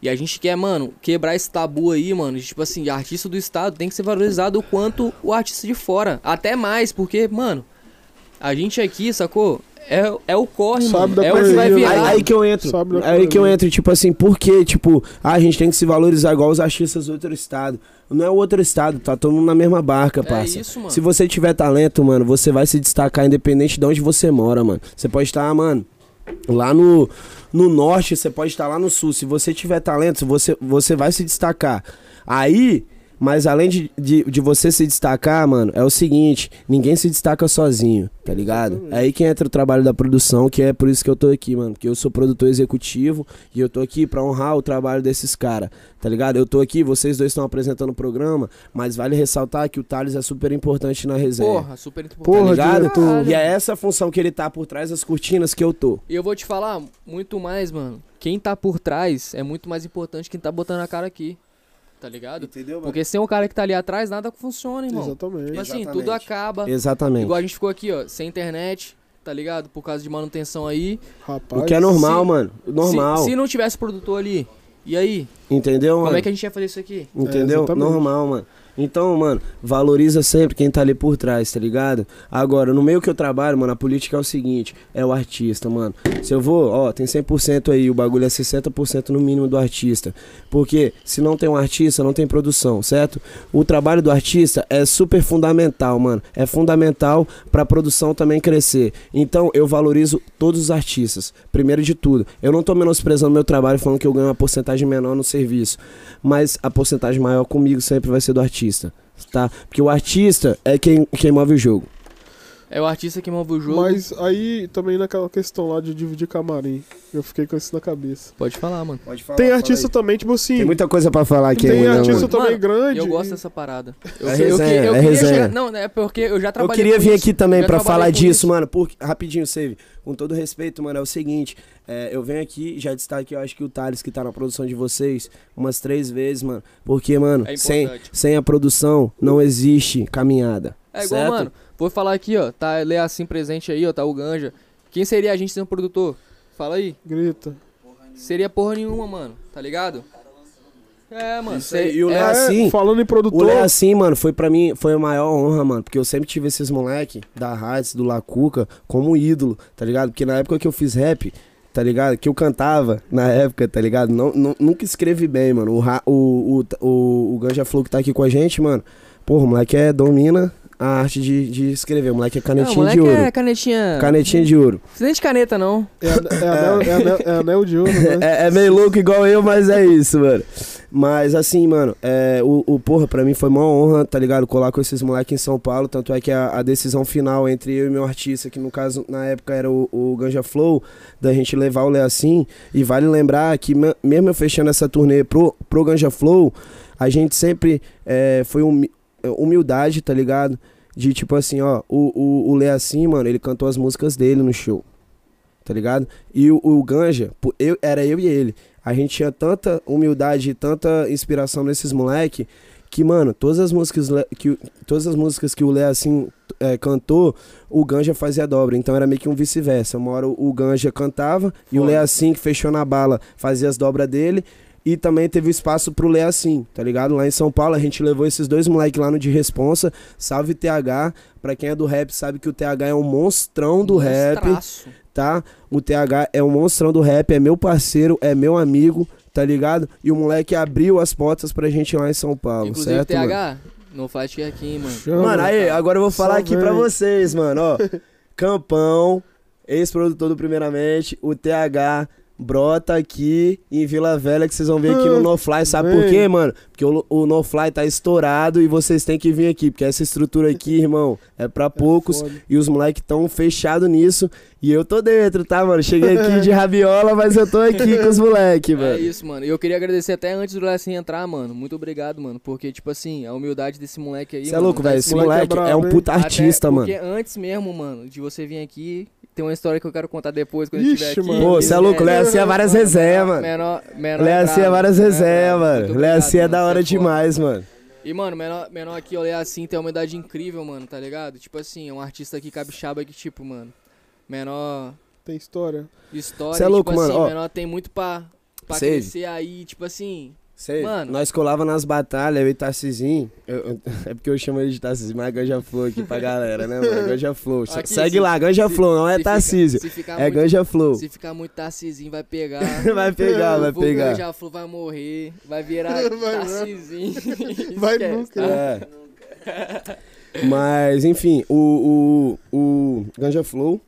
E a gente quer, mano, quebrar esse tabu aí, mano. de, tipo assim, artista do estado tem que ser valorizado o quanto o artista de fora. Até mais, porque, mano, a gente aqui, sacou? É, é o corre, Sabe mano. da É o que vai virar. Aí, aí que eu entro. Aí que eu entro, tipo assim, por quê? Tipo, ah, a gente tem que se valorizar igual os artistas do outro estado. Não é o outro estado, tá todo mundo na mesma barca, É parça. isso, mano. Se você tiver talento, mano, você vai se destacar independente de onde você mora, mano. Você pode estar, mano, lá no, no norte, você pode estar lá no sul. Se você tiver talento, você, você vai se destacar. Aí, mas além de, de, de você se destacar, mano, é o seguinte: ninguém se destaca sozinho, tá ligado? É aí que entra o trabalho da produção, que é por isso que eu tô aqui, mano. Porque eu sou produtor executivo e eu tô aqui pra honrar o trabalho desses caras, tá ligado? Eu tô aqui, vocês dois estão apresentando o programa, mas vale ressaltar que o Thales é super importante na resenha. Porra, super importante. Porra, tá ligado? E é essa a função que ele tá por trás das cortinas que eu tô. E eu vou te falar muito mais, mano. Quem tá por trás é muito mais importante que quem tá botando a cara aqui. Tá ligado? Entendeu, Porque sem o cara que tá ali atrás, nada funciona, irmão. Exatamente. Tipo assim, Exatamente. tudo acaba. Exatamente. Igual a gente ficou aqui, ó, sem internet, tá ligado? Por causa de manutenção aí. Rapaz. O que é normal, se- mano. Normal. Se, se não tivesse produtor ali, e aí? Entendeu, mano? Como é que a gente ia fazer isso aqui? Entendeu? É. Normal, mano. Então, mano, valoriza sempre quem tá ali por trás, tá ligado? Agora, no meio que eu trabalho, mano, a política é o seguinte: é o artista, mano. Se eu vou, ó, tem 100% aí, o bagulho é 60% no mínimo do artista. Porque se não tem um artista, não tem produção, certo? O trabalho do artista é super fundamental, mano. É fundamental pra produção também crescer. Então, eu valorizo todos os artistas. Primeiro de tudo, eu não tô menosprezando meu trabalho falando que eu ganho uma porcentagem menor no serviço. Mas a porcentagem maior comigo sempre vai ser do artista, tá? Porque o artista é quem, quem move o jogo. É o artista que move o jogo. Mas aí também naquela questão lá de dividir camarim. Eu fiquei com isso na cabeça. Pode falar, mano. Pode falar. Tem artista também, tipo assim. Tem muita coisa pra falar aqui tem ainda, artista mano. também Mano, grande. Eu gosto e- dessa parada. Eu, É eu- eu resenha, eu é queria resenha. chegar. Não, é porque eu já Eu trabalhei queria com vir isso. aqui também pra falar disso, isso. mano. Porque, rapidinho, Save. Com todo respeito, mano, é o seguinte. é, eu venho aqui, já destaque, eu acho que o Thales, que tá na produção de vocês, umas três vezes, mano. Porque, mano, É sem, sem a produção não existe caminhada. É igual, certo? mano. Vou falar aqui, ó. Tá lê assim presente aí, ó. Tá o Ganja. Quem seria a gente sendo produtor? Fala aí. Grita. Seria porra nenhuma, mano. Tá ligado? É, mano. Isso aí, cê- e o é, Léo assim, falando em O produtor. Léo assim, mano, foi pra mim, foi a maior honra, mano. Porque eu sempre tive esses moleque da Hades, do Lacuca, como ídolo, tá ligado? Porque na época que eu fiz rap, tá ligado? Que eu cantava na época, tá ligado? Não, não- nunca escrevi bem, mano. O, o, o, o, o Ganja Flow que tá aqui com a gente, mano. Porra, o moleque é, domina a arte de, de escrever. O moleque é Não, canetinha moleque de ouro. é canetinha. Canetinha de ouro. Nem de caneta, não. É, a- é, anel, é, anel, é anel de ouro, né? É, é meio louco igual eu, mas é isso, mano. Mas assim, mano, é, o, o porra, pra mim foi uma honra, tá ligado? Colar com esses moleques em São Paulo. Tanto é que a, a decisão final entre eu e meu artista, que no caso, na época era o, o Ganja Flow, da gente levar o Lé assim. E vale lembrar que me- mesmo eu fechando essa turnê pro, pro Ganja Flow, a gente sempre é, foi humi- humildade, tá ligado? De tipo assim, ó, o, o, o Lé assim, mano, ele cantou as músicas dele no show. Tá ligado? E o, o Ganja, eu, era eu e ele. A gente tinha tanta humildade e tanta inspiração nesses moleque que, mano, todas as músicas que, o- todas as músicas que o Lé assim é, cantou, o Ganja fazia dobra. Então era meio que um vice-versa. Uma hora o, Ganja cantava e o. Lé assim, que fechou na bala, fazia as dobras dele. E também teve espaço pro Lé assim, tá ligado? Lá em São Paulo a gente levou esses dois moleques lá no De Responsa. Salve TH. Pra quem é do rap sabe que o TH é um monstrão do rap Monstraço. tá? O TH é um monstrão do rap, é meu parceiro, é meu amigo, tá ligado? E o moleque abriu as portas pra gente lá em São Paulo, Inclusive, certo? Mano? TH, no Flat aqui, hein, mano. Chama. Mano, aí, agora eu vou falar Só aqui pra vem. vocês, mano, ó. Campão, ex-produtor do Primeiramente, o TH brota aqui em Vila Velha que vocês vão ver aqui no Ah, No Fly. Sabe vem. por quê, mano? Porque o, o No Fly tá estourado e vocês têm que vir aqui, porque essa estrutura aqui, irmão, é pra poucos. foda. E os moleques tão fechados nisso. E eu tô dentro, tá, mano? Cheguei aqui de rabiola, mas eu tô aqui com os moleques, É mano. isso, mano. E eu queria agradecer até antes do Lessin entrar, mano. Muito obrigado, mano. Porque, tipo assim, a humildade desse moleque aí. Você é louco, velho? Esse ensinando- moleque é moleque é um puta Até artista, mano. Porque antes mesmo, mano, de você vir aqui, tem uma história que eu quero contar depois quando eu Ixi, estiver aqui. mano. Pô, você é louco, Léo assim é várias resenhas, mano. Menor, menor Léo assim é brabo, várias resenhas, mano. Léo assim é da hora é demais, mano. E, mano, menor, menor aqui, eu olhei assim, tem uma humildade incrível, mano, tá ligado? Tipo assim, é um artista aqui capixaba que, tipo, mano, menor Tem história. história, Cê é louco, tipo mano, assim, ó. menor tem muito pra, pra crescer aí, tipo assim. Sei. Mano. Nós colava nas batalhas, eu e Tarcizinho. eu- eu- é porque eu chamo ele de Tarcizinho, mas é Ganja Flow aqui pra galera, né, mano? Ganja Flow. Aqui, Segue se- lá, Ganja se- Flow, não é Tarcísio. É muito- Ganja Flow. Se ficar muito Tarcizinho, vai pegar. Vai pegar, vai o pegar. já falou, vai morrer, vai virar Vai Tarcizinho. Vai Esquece, nunca. É. Mas, enfim, o, o, o Ganja Flow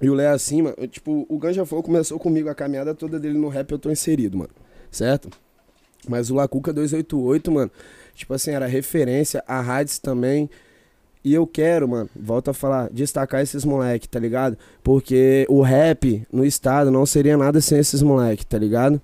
e o Léo Acima, eu, tipo, o Ganja Flow começou comigo a caminhada toda dele no rap, eu tô inserido, mano. Certo? Mas o Lacuca 288, mano, tipo assim, era referência, a Hades também. E eu quero, mano, volto a falar, destacar esses moleque, tá ligado? Porque o rap no estado não seria nada sem esses moleque, tá ligado?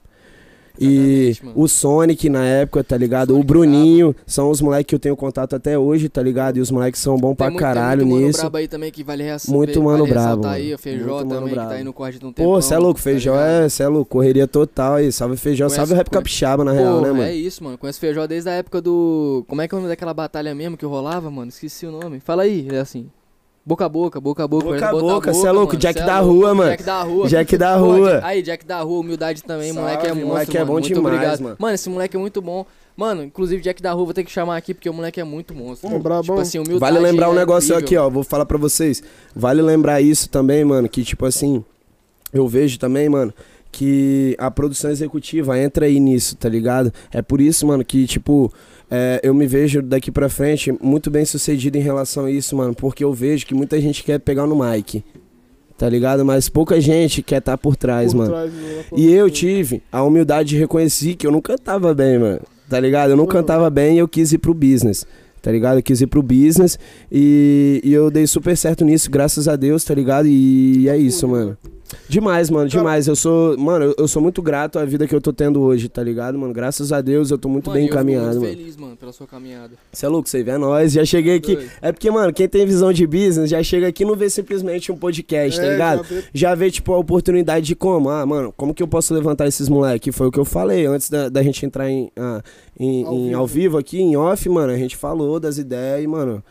E Exatamente, o Sonic na época, tá ligado? Sonic o Bruninho, são os moleques que eu tenho contato até hoje, tá ligado? E os moleques são bons pra muito- caralho tem muito mano nisso. brabo aí também que vale, res... Muito vale mano ressaltar brabo, aí, mano. o Feijó Muito também, que brabo. tá aí no corte de um tempo. Pô, cê é louco, feijão é, cê é louco, correria total aí. Salve feijão, Conhece- salve o rap capixaba, na Pô, real, né, mano? é isso, mano. Conheço Feijó desde a época do... Como é que é o nome daquela batalha mesmo que rolava, mano? Esqueci o nome. Fala aí, é assim. Boca a boca, boca a boca. Boca a boca, cê é mano, louco, Jack é da louco. rua, mano. Jack da rua. Jack da rua. Aí, Jack da rua, humildade também, Salve, moleque é monstro, moleque é mano. bom Muito demais, obrigado. mano. Mano, esse moleque é muito bom. Mano, inclusive Jack da rua vou ter que chamar aqui porque o moleque é muito monstro. Pô, brabão. Tipo assim, humildade Vale lembrar um é negócio incrível. aqui, ó. Vou falar pra vocês. Vale lembrar isso também, mano. Que, tipo assim, eu vejo também, mano, que a produção executiva entra aí nisso, tá ligado? É por isso, mano, que, tipo, é, eu me vejo daqui pra frente muito bem sucedido em relação a isso, mano. Porque eu vejo que muita gente quer pegar no mic, tá ligado? Mas pouca gente quer estar por trás, Por mano. trás, E eu produção. tive a humildade de reconhecer que eu não cantava bem, mano. Tá ligado? Eu não cantava bem e eu quis ir pro business. Tá ligado? Eu quis ir pro business e, e eu dei super certo nisso, graças a Deus, tá ligado? E é isso, mano. Demais, mano, demais. Eu sou, mano, eu, sou muito grato à vida que eu tô tendo hoje, tá ligado, mano? Graças a Deus eu tô muito Mano, bem encaminhado, muito mano. feliz, mano, pela sua caminhada. Você é louco, você vê nós. Já cheguei aqui. Doido. É porque, mano, quem tem visão de business já chega aqui e não vê simplesmente um podcast, tá É, ligado? já vê- já vê, tipo, a oportunidade de como. Ah, mano, como que eu posso levantar esses moleques? Foi o que eu falei antes da, da gente entrar em, ah, em, Ao em- vivo. ao vivo aqui, em off, mano. A gente falou das ideias e, mano,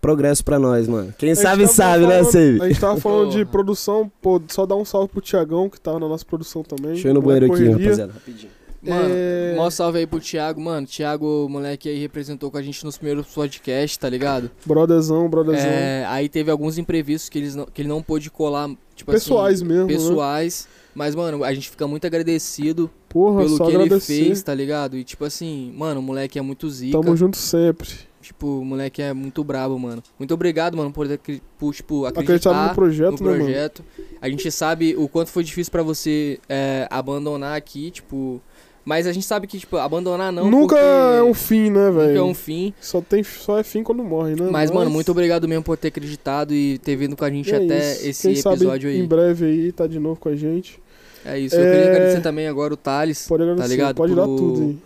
progresso pra nós, mano. Quem sabe, sabe, né, falando- Save? A gente tava falando de produção, pô, só dar um salve pro Tiagão, que tava na nossa produção também. Deixa eu ir no banheiro aqui, rapaziada, rapidinho. Mano, É. mó salve aí pro Thiago, mano. Thiago, moleque aí, representou com a gente nos primeiros podcasts, tá ligado? Brotherzão, brotherzão. É, aí teve alguns imprevistos que, eles não, que ele não pôde colar, tipo Pessoais assim, mesmo, né? pessoais. Mas, mano, a gente fica muito agradecido Porra, pelo só que ele agradecer. fez, tá ligado? E tipo assim, mano, o moleque é muito zica. Tamo junto sempre. Tipo, o moleque é muito brabo, mano. Muito obrigado, mano, por, por tipo, Acreditar acreditar no projeto, no né, mano? projeto. A gente sabe o quanto foi difícil pra você é, abandonar aqui, tipo. Mas a gente sabe que, tipo, abandonar não. Nunca é um fim, né, Nunca é velho? um fim. Só, tem, só é fim quando morre, né? Mas, mano, muito obrigado mesmo por ter acreditado e ter vindo com a gente é até isso. esse Quem sabe episódio Em aí. breve aí, tá de novo com a gente. É isso. Eu É. queria agradecer também agora o Thales. Pode agradecer, ligado? pode dar tudo aí.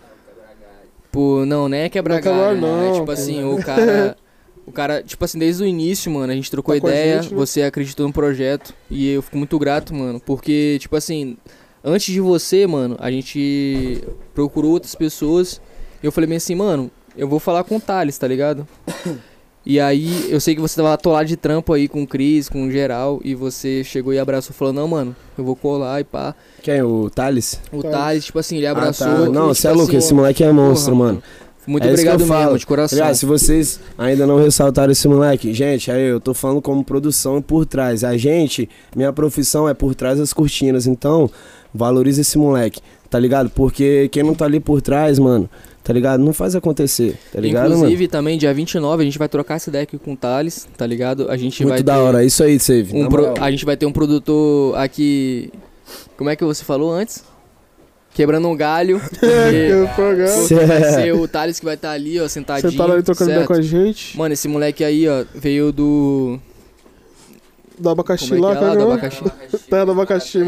Por, não, nem é quebrar Não é galho, né? não, Tipo assim, o cara. O cara, tipo assim, desde o início, mano, a gente trocou Tá ideia, gente, né? você acreditou no projeto e eu fico muito grato, mano, porque, tipo assim, antes de você, mano, a gente procurou outras pessoas e eu falei bem assim, mano, eu vou falar com o Thales, tá ligado? E aí, eu sei que você tava atolado de trampo aí com o Cris, com o geral, e você chegou e abraçou, falou, não, mano, eu vou colar e pá. Quem? O Thales? O Thales. Thales, tipo assim, ele abraçou. Ah, tá. Não, e, você é tipo louco, assim, esse moleque é monstro, porra, mano. Muito É obrigado mesmo, falo. de coração. Aliás, se vocês ainda não ressaltaram esse moleque, gente, aí eu tô falando como produção por trás. A gente, minha profissão é por trás das cortinas, então valoriza esse moleque, tá ligado? Porque quem não tá ali por trás, mano, tá ligado? Não faz acontecer, tá ligado, Inclusive, também, dia 29, a gente vai trocar essa aqui com o Thales, tá ligado? A gente mano? vai Muito da ter hora, isso aí, Save. um pro-. A gente vai ter um produtor aqui. Como é que você falou antes? Quebrando um galho. É, e vai ser o Thales que vai estar ali, ó, sentadinho. Sentaram ali trocando ideia com a gente. Mano, esse moleque aí, ó, veio do. Do abacaxi Como é lá, é? Do cara. abacaxi. Terra do abacaxi.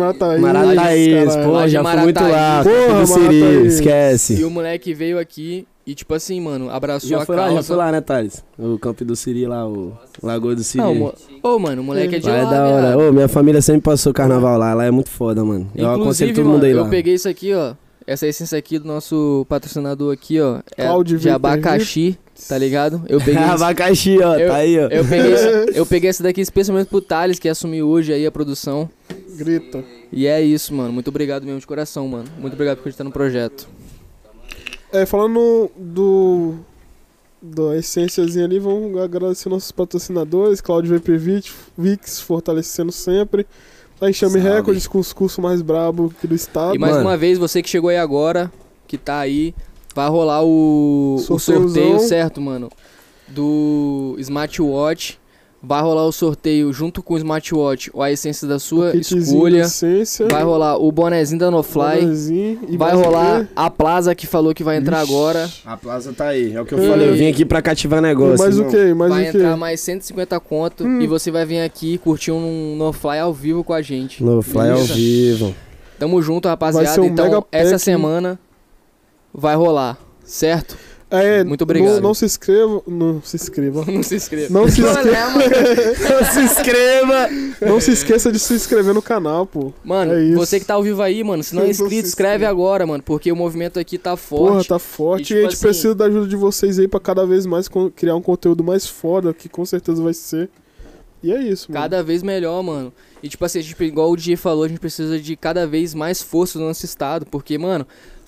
Marataízes, caralho. pô, já fui muito lá. Porra, do Siri, Marataízes. E esquece. o moleque veio aqui e, tipo assim, mano, abraçou Já a foi causa. lá, já foi lá, né, Thales? O campo do Siri lá, o Lagoa do Siri. Não, mo- Ô, mano, o moleque é de Lá é da hora. Ô, minha família sempre passou carnaval lá. Lá é muito foda, mano. Eu aconselho Inclusive, todo mano, mundo aí eu lá. peguei isso aqui, ó. Essa essência aqui do nosso patrocinador aqui, ó. É Cláudio de abacaxi, tá ligado? Eu peguei Abacaxi, ó, Eu- tá aí, ó. eu peguei eu peguei essa daqui especialmente pro Thales, que assumiu hoje aí a produção. Grita. E é isso, mano. Muito obrigado mesmo de coração, mano. Muito obrigado por acreditar no projeto. É, falando do. Da essênciazinha ali, vamos agradecer nossos patrocinadores, Claudio VP Vix, Vix fortalecendo sempre. A Enxame Salve. Records com os cursos mais brabos aqui do estado. E mais mano. uma vez, você que chegou aí agora, que tá aí, vai rolar o, o sorteio, certo, mano? Do smartwatch. Vai rolar o sorteio junto com o smartwatch, ou a essência da sua escolha. essência. Vai rolar o bonezinho da NoFly. bonezinho, Vai rolar quê? a Plaza que falou que vai entrar Ixi. agora. A plaza tá aí, é o que eu E- falei. Eu vim aqui pra cativar negócio. mais o que? Mais vai o quê? entrar mais 150 conto Hum. e você vai vir aqui curtir um NoFly ao vivo com a gente. No Fly ao vivo. Tamo junto, rapaziada. Vai ser um então, mega essa semana vai rolar, certo? É, Muito obrigado. Não, não se inscreva. Não se inscreva. Não se inscreva. Não se, inscreva, Não se inscreva! não se esqueça de se inscrever no canal, pô. Mano, É isso. você que tá ao vivo aí, mano, se não é Não inscrito, se inscreve inscreve. agora, mano, porque o movimento aqui tá Porra, forte. tá forte. E, E, tipo a gente assim- precisa da ajuda de vocês aí pra cada vez mais criar um conteúdo mais foda, que com certeza vai ser. E é isso, mano. Cada vez melhor, mano. E tipo assim, a gente, igual o DJ falou, a gente precisa de cada vez mais força no nosso estado. Porque, mano,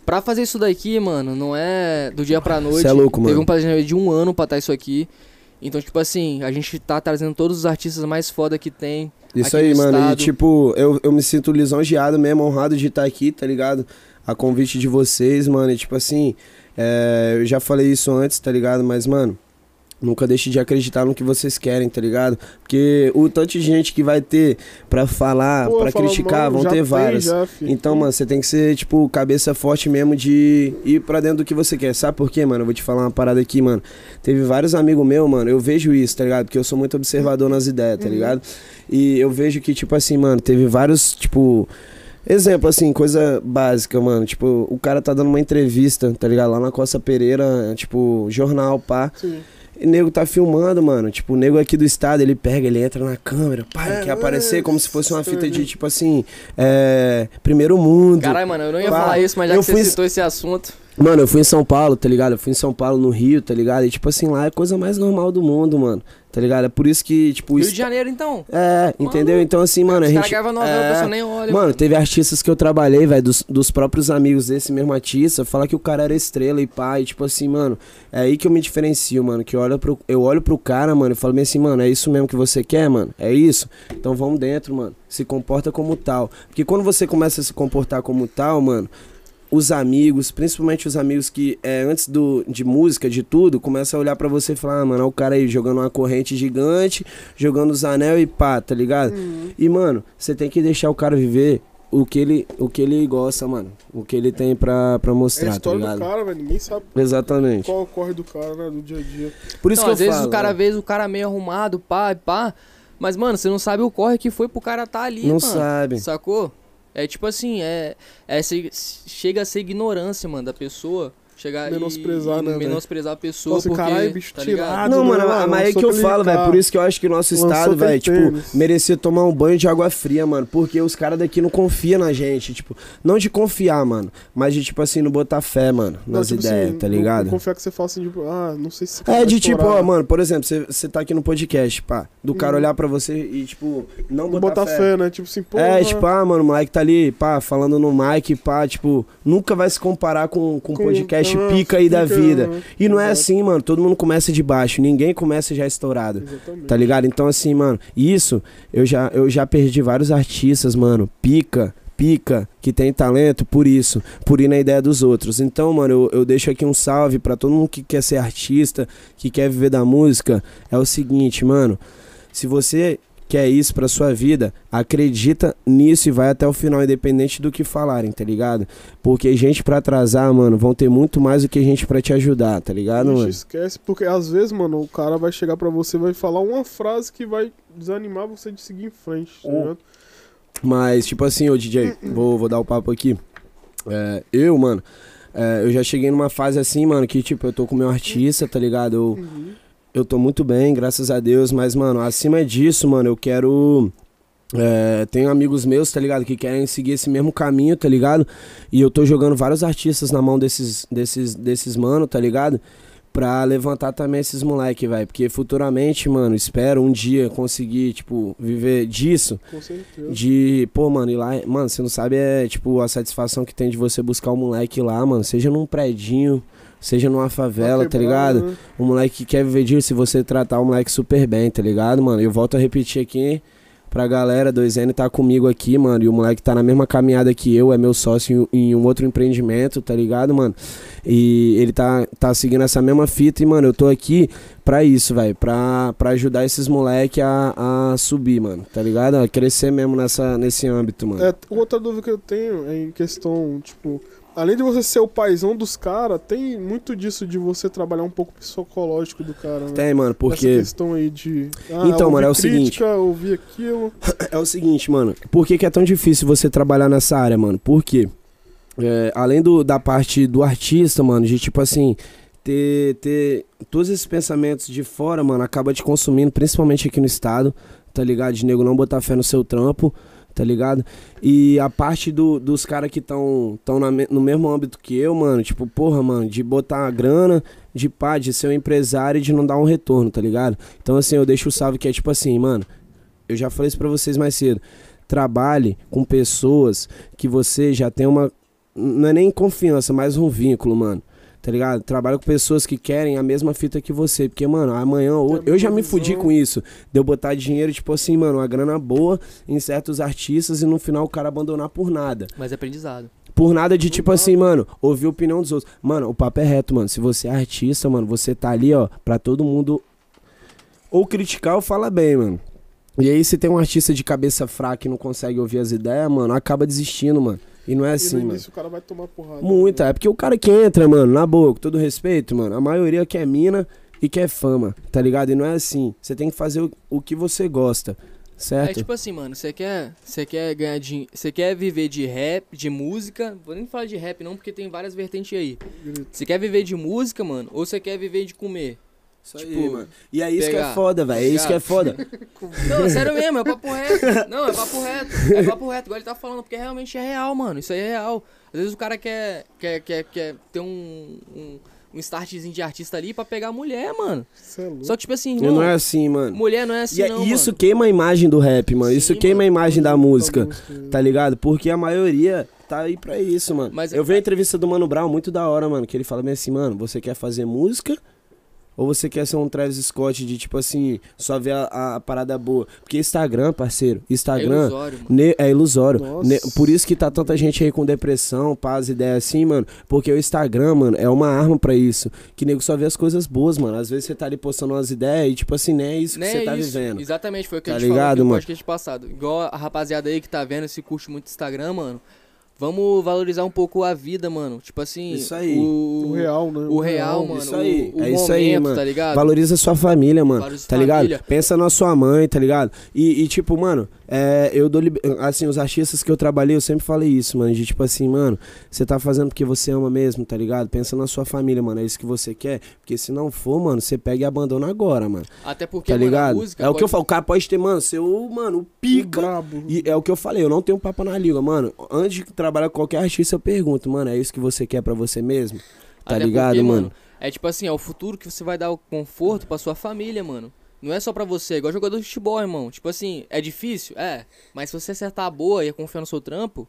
pra fazer isso daqui, mano, não é do dia pra noite. Cê é louco, Teve mano. um planejamento de um ano pra estar isso aqui. Então, tipo assim, a gente tá trazendo todos os artistas mais foda que tem. Isso aí, no mano. estado. E tipo, eu, eu me sinto lisonjeado mesmo, honrado de estar aqui, tá ligado? A convite de vocês, mano. E tipo assim, é, eu já falei isso antes, tá ligado? Mas, mano, nunca deixe de acreditar no que vocês querem, tá ligado? Porque o tanto de gente que vai ter pra falar, Pô, pra criticar, mano, vão ter várias. já. Então, mano, você tem que ser, tipo, cabeça forte mesmo de ir pra dentro do que você quer. Sabe por quê, mano? Eu vou te falar uma parada aqui, mano. Teve vários amigos meus, mano, eu vejo isso, tá ligado? Porque eu sou muito observador nas ideias, tá Uhum. ligado? E eu vejo que, tipo assim, mano, teve vários, tipo. Exemplo, assim, coisa básica, mano. Tipo, o cara tá dando uma entrevista, tá ligado? Lá na Costa Pereira, tipo, jornal, pá. Sim. E o nego tá filmando, mano. Tipo, o nego aqui do estado, ele pega, ele entra na câmera, pá, ele É, quer aparecer como se fosse uma fita de, tipo assim, é. Primeiro mundo. Caralho, mano, eu não ia Pá, falar isso, mas já eu que você citou esse assunto. Mano, eu fui em São Paulo, tá ligado? Eu fui em São Paulo, no Rio, tá ligado? E tipo assim, lá é a coisa mais normal do mundo, mano. Tá ligado? É por isso que, tipo, Rio isso. de Janeiro, então. É, entendeu? Mano, Então, assim, mano, a gente. gravam novela, é, nem olha. Mano, teve artistas que eu trabalhei, velho, dos, dos próprios amigos desse mesmo artista, falar que o cara era estrela e pai, tipo assim, mano, é aí que eu me diferencio, mano, que eu olho pro, eu olho pro cara, mano, e falo bem assim, mano, é isso mesmo que você quer, mano? É isso? Então vamos dentro, mano, se comporta como tal. Porque quando você começa a se comportar como tal, mano, os amigos, principalmente os amigos que é, antes do, de música, de tudo, começa a olhar pra você e falar, ah, mano, olha o cara aí jogando uma corrente gigante, jogando os anel e pá, tá ligado? Uhum. E, mano, você tem que deixar o cara viver o que ele, o que ele gosta, mano. O que ele tem pra, pra É a mostrar, tá história do ligado? cara, velho. Ninguém sabe Exatamente. qual ocorre do cara, né? Do dia a dia. Por isso Não, que às eu vezes falo, o cara né? vê o cara meio arrumado, pá, pá. Mas, mano, você não sabe o corre que foi pro cara tá ali, Não mano. sabe. Sacou? É tipo assim, é, é chega a ser ignorância, mano, da pessoa. Chegar Menosprezar, e, né, menosprezar a pessoa Nossa, porque, caralho, bicho tá tirado. Não, mano, nada, mas é que eu falo, velho. Por isso que eu acho que o nosso Lançou estado, velho, tipo, merecia tomar um banho de água fria, mano. Porque os caras daqui não confiam na gente. Tipo, não de confiar, mano. Mas de, tipo assim, não botar fé, mano, Não, nas tipo ideias, assim, tá não- ligado? Não confia que você fala assim, tipo, ah, não sei se. É de tipo, ó, mano, por exemplo, você- você tá aqui no podcast, pá. Do cara Uhum. olhar pra você e, tipo, não Não botar, botar fé, né? Tipo assim, pô. É, tipo, ah, mano, o moleque tá ali, pá, falando no mic, pá, tipo, nunca vai se comparar com, com, Com- podcast ah, pica aí da vida. né? E não é assim, mano, todo mundo começa de baixo, ninguém começa já estourado. Exatamente. Tá ligado? Então, assim, mano, isso, eu já, eu já perdi vários artistas, mano, pica, pica, que tem talento por isso, por ir na ideia dos outros. Então, mano, eu, eu deixo aqui um salve pra todo mundo que quer ser artista, que quer viver da música. É o seguinte, mano, se você quer isso pra sua vida, acredita nisso e vai até o final, independente do que falarem, tá ligado? Porque gente pra atrasar, mano, vão ter muito mais do que gente pra te ajudar, tá ligado, Ixi, mano? esquece, porque às vezes, mano, o cara vai chegar pra você e vai falar uma frase que vai desanimar você de seguir em frente, tá Hum. ligado? Mas, tipo assim, ô DJ, vou, vou dar o papo aqui. É, eu, mano, é, eu já cheguei numa fase assim, mano, que, tipo, eu tô com meu artista, tá ligado? Eu, Uhum. Eu tô muito bem, graças a Deus, mas, mano, acima disso, mano, eu quero. É, tenho amigos meus, tá ligado? Que querem seguir esse mesmo caminho, tá ligado? E eu tô jogando vários artistas na mão desses, desses, desses mano, tá ligado? Pra levantar também esses moleque, velho. Porque futuramente, mano, espero um dia conseguir, tipo, viver disso. Com certeza. De, pô, mano, ir lá, mano, você não sabe, é tipo a satisfação que tem de você buscar o moleque lá, mano, seja num predinho, seja numa favela, tá ligado? né? O moleque que quer viver disso, se você tratar o moleque super bem, tá ligado, mano? Eu volto a repetir aqui pra galera, 2N tá comigo aqui, mano, e o moleque tá na mesma caminhada que eu, é meu sócio em, em um outro empreendimento, tá ligado, mano? E ele tá, tá seguindo essa mesma fita e, mano, eu tô aqui pra isso, velho, pra, pra ajudar esses moleque a, a subir, mano, tá ligado? A crescer mesmo nessa, nesse âmbito, mano. É, outra dúvida que eu tenho é em questão, tipo, além de você ser o paizão dos caras, tem muito disso de você trabalhar um pouco psicológico do cara, né? Tem, mano, Essa porque... questão aí de. Ah, Então, mano, é o crítica, ouvir aquilo. É o seguinte, mano. Por que, que é tão difícil você trabalhar nessa área, mano? Por quê? É, além do, da parte do artista, mano, de tipo assim, ter, ter todos esses pensamentos de fora, mano, acaba te consumindo, principalmente aqui no estado, tá ligado? De nego não botar fé no seu trampo, tá ligado? E a parte do, dos caras que estão tão no mesmo âmbito que eu, mano, tipo, porra, mano, de botar a grana, de pá, de ser um empresário e de não dar um retorno, tá ligado? Então, assim, eu deixo o salve que é tipo assim, mano, eu já falei isso pra vocês mais cedo. Trabalhe com pessoas que você já tem uma. Não é nem confiança, mas um vínculo, mano. Tá ligado? Trabalha com pessoas que querem a mesma fita que você. Porque, mano, amanhã ou Eu já me fudi com isso. De eu botar dinheiro, tipo assim, mano, uma grana boa em certos artistas e no final o cara abandonar por nada. Mas é aprendizado. Por nada de tipo assim, mano, ouvir a opinião dos outros. Mano, o papo é reto, mano. Se você é artista, mano, você tá ali, ó, pra todo mundo ou criticar ou falar bem, mano. E aí, se tem um artista de cabeça fraca e não consegue ouvir as ideias, mano, acaba desistindo, mano. E não é e assim, no mano. início o cara vai tomar porrada. Muita. né? É porque o cara que entra, mano, na boa, com todo respeito, mano, a maioria quer mina e quer fama, tá ligado? E não é assim. Você tem que fazer o, o que você gosta, É certo? tipo assim, mano, você quer, você quer ganhar dinheiro, você quer viver de rap, de música, vou nem falar de rap não, porque tem várias vertentes aí. Você quer viver de música, mano, ou você quer viver de comer? Isso tipo, E é isso que é pegar, foda, velho. É isso que é foda. Não, sério mesmo, é papo reto. Não, é papo reto. É papo reto, igual ele tá falando, porque realmente é real, mano. Isso aí é real. Às vezes o cara quer, quer, quer, quer ter um, um, um startzinho de artista ali pra pegar a mulher, mano. É louco. Só que, tipo assim, irmão, não é assim, mano. mulher não é assim, E é- não, isso mano. queima a imagem do rap, mano. Isso Sim, queima mano. a imagem da música, música. tá ligado? Porque a maioria tá aí pra isso, mano. Mas- eu vi a entrevista do Mano Brown muito da hora, mano, que ele fala bem assim, mano, você quer fazer música ou você quer ser um Travis Scott de tipo assim, só ver a, a parada boa? Porque Instagram, parceiro, É Instagram ilusório, mano. Ne- é ilusório. Ne- por isso que tá tanta gente aí com depressão, paz, ideia assim, mano. Porque o Instagram, mano, é uma arma pra isso. Que nego só vê as coisas boas, mano. Às vezes você tá ali postando umas ideias e, tipo assim, nem é isso que você é tá isso. vivendo. Exatamente, foi o que Tá a gente falou ligado, aqui no podcast passado. Igual a rapaziada aí que tá vendo, se curte muito Instagram, mano. Vamos valorizar um pouco a vida, mano. Tipo assim, Isso aí. O, O real, né? O real, mano. Isso aí, O, o é isso aí, mano. tá ligado? Valoriza sua família, mano. Valoriza tá sua ligado? família. Pensa na sua mãe, tá ligado? E, e, tipo, mano, é, eu dou. Assim, os artistas que eu trabalhei, eu sempre falei isso, mano. De tipo assim, mano, você tá fazendo porque você ama mesmo, tá ligado? Pensa na sua família, mano. É isso que você quer. Porque se não for, mano, você pega e abandona agora, mano. Até porque, Tá mano, a ligado? música É o que eu pode- falo. O cara pode ter, mano, seu, mano, o O pica. brabo. E é o que eu falei, eu não tenho papo na língua, mano. Antes de trabalhar com qualquer artista, eu pergunto, mano, é isso que você quer pra você mesmo? Tá Até ligado, porque, mano? É tipo assim, é o futuro que você vai dar o conforto pra sua família, mano. Não é só pra você, é igual jogador de futebol, irmão. Tipo assim, é difícil? É. Mas se você acertar a boa e confiar no seu trampo,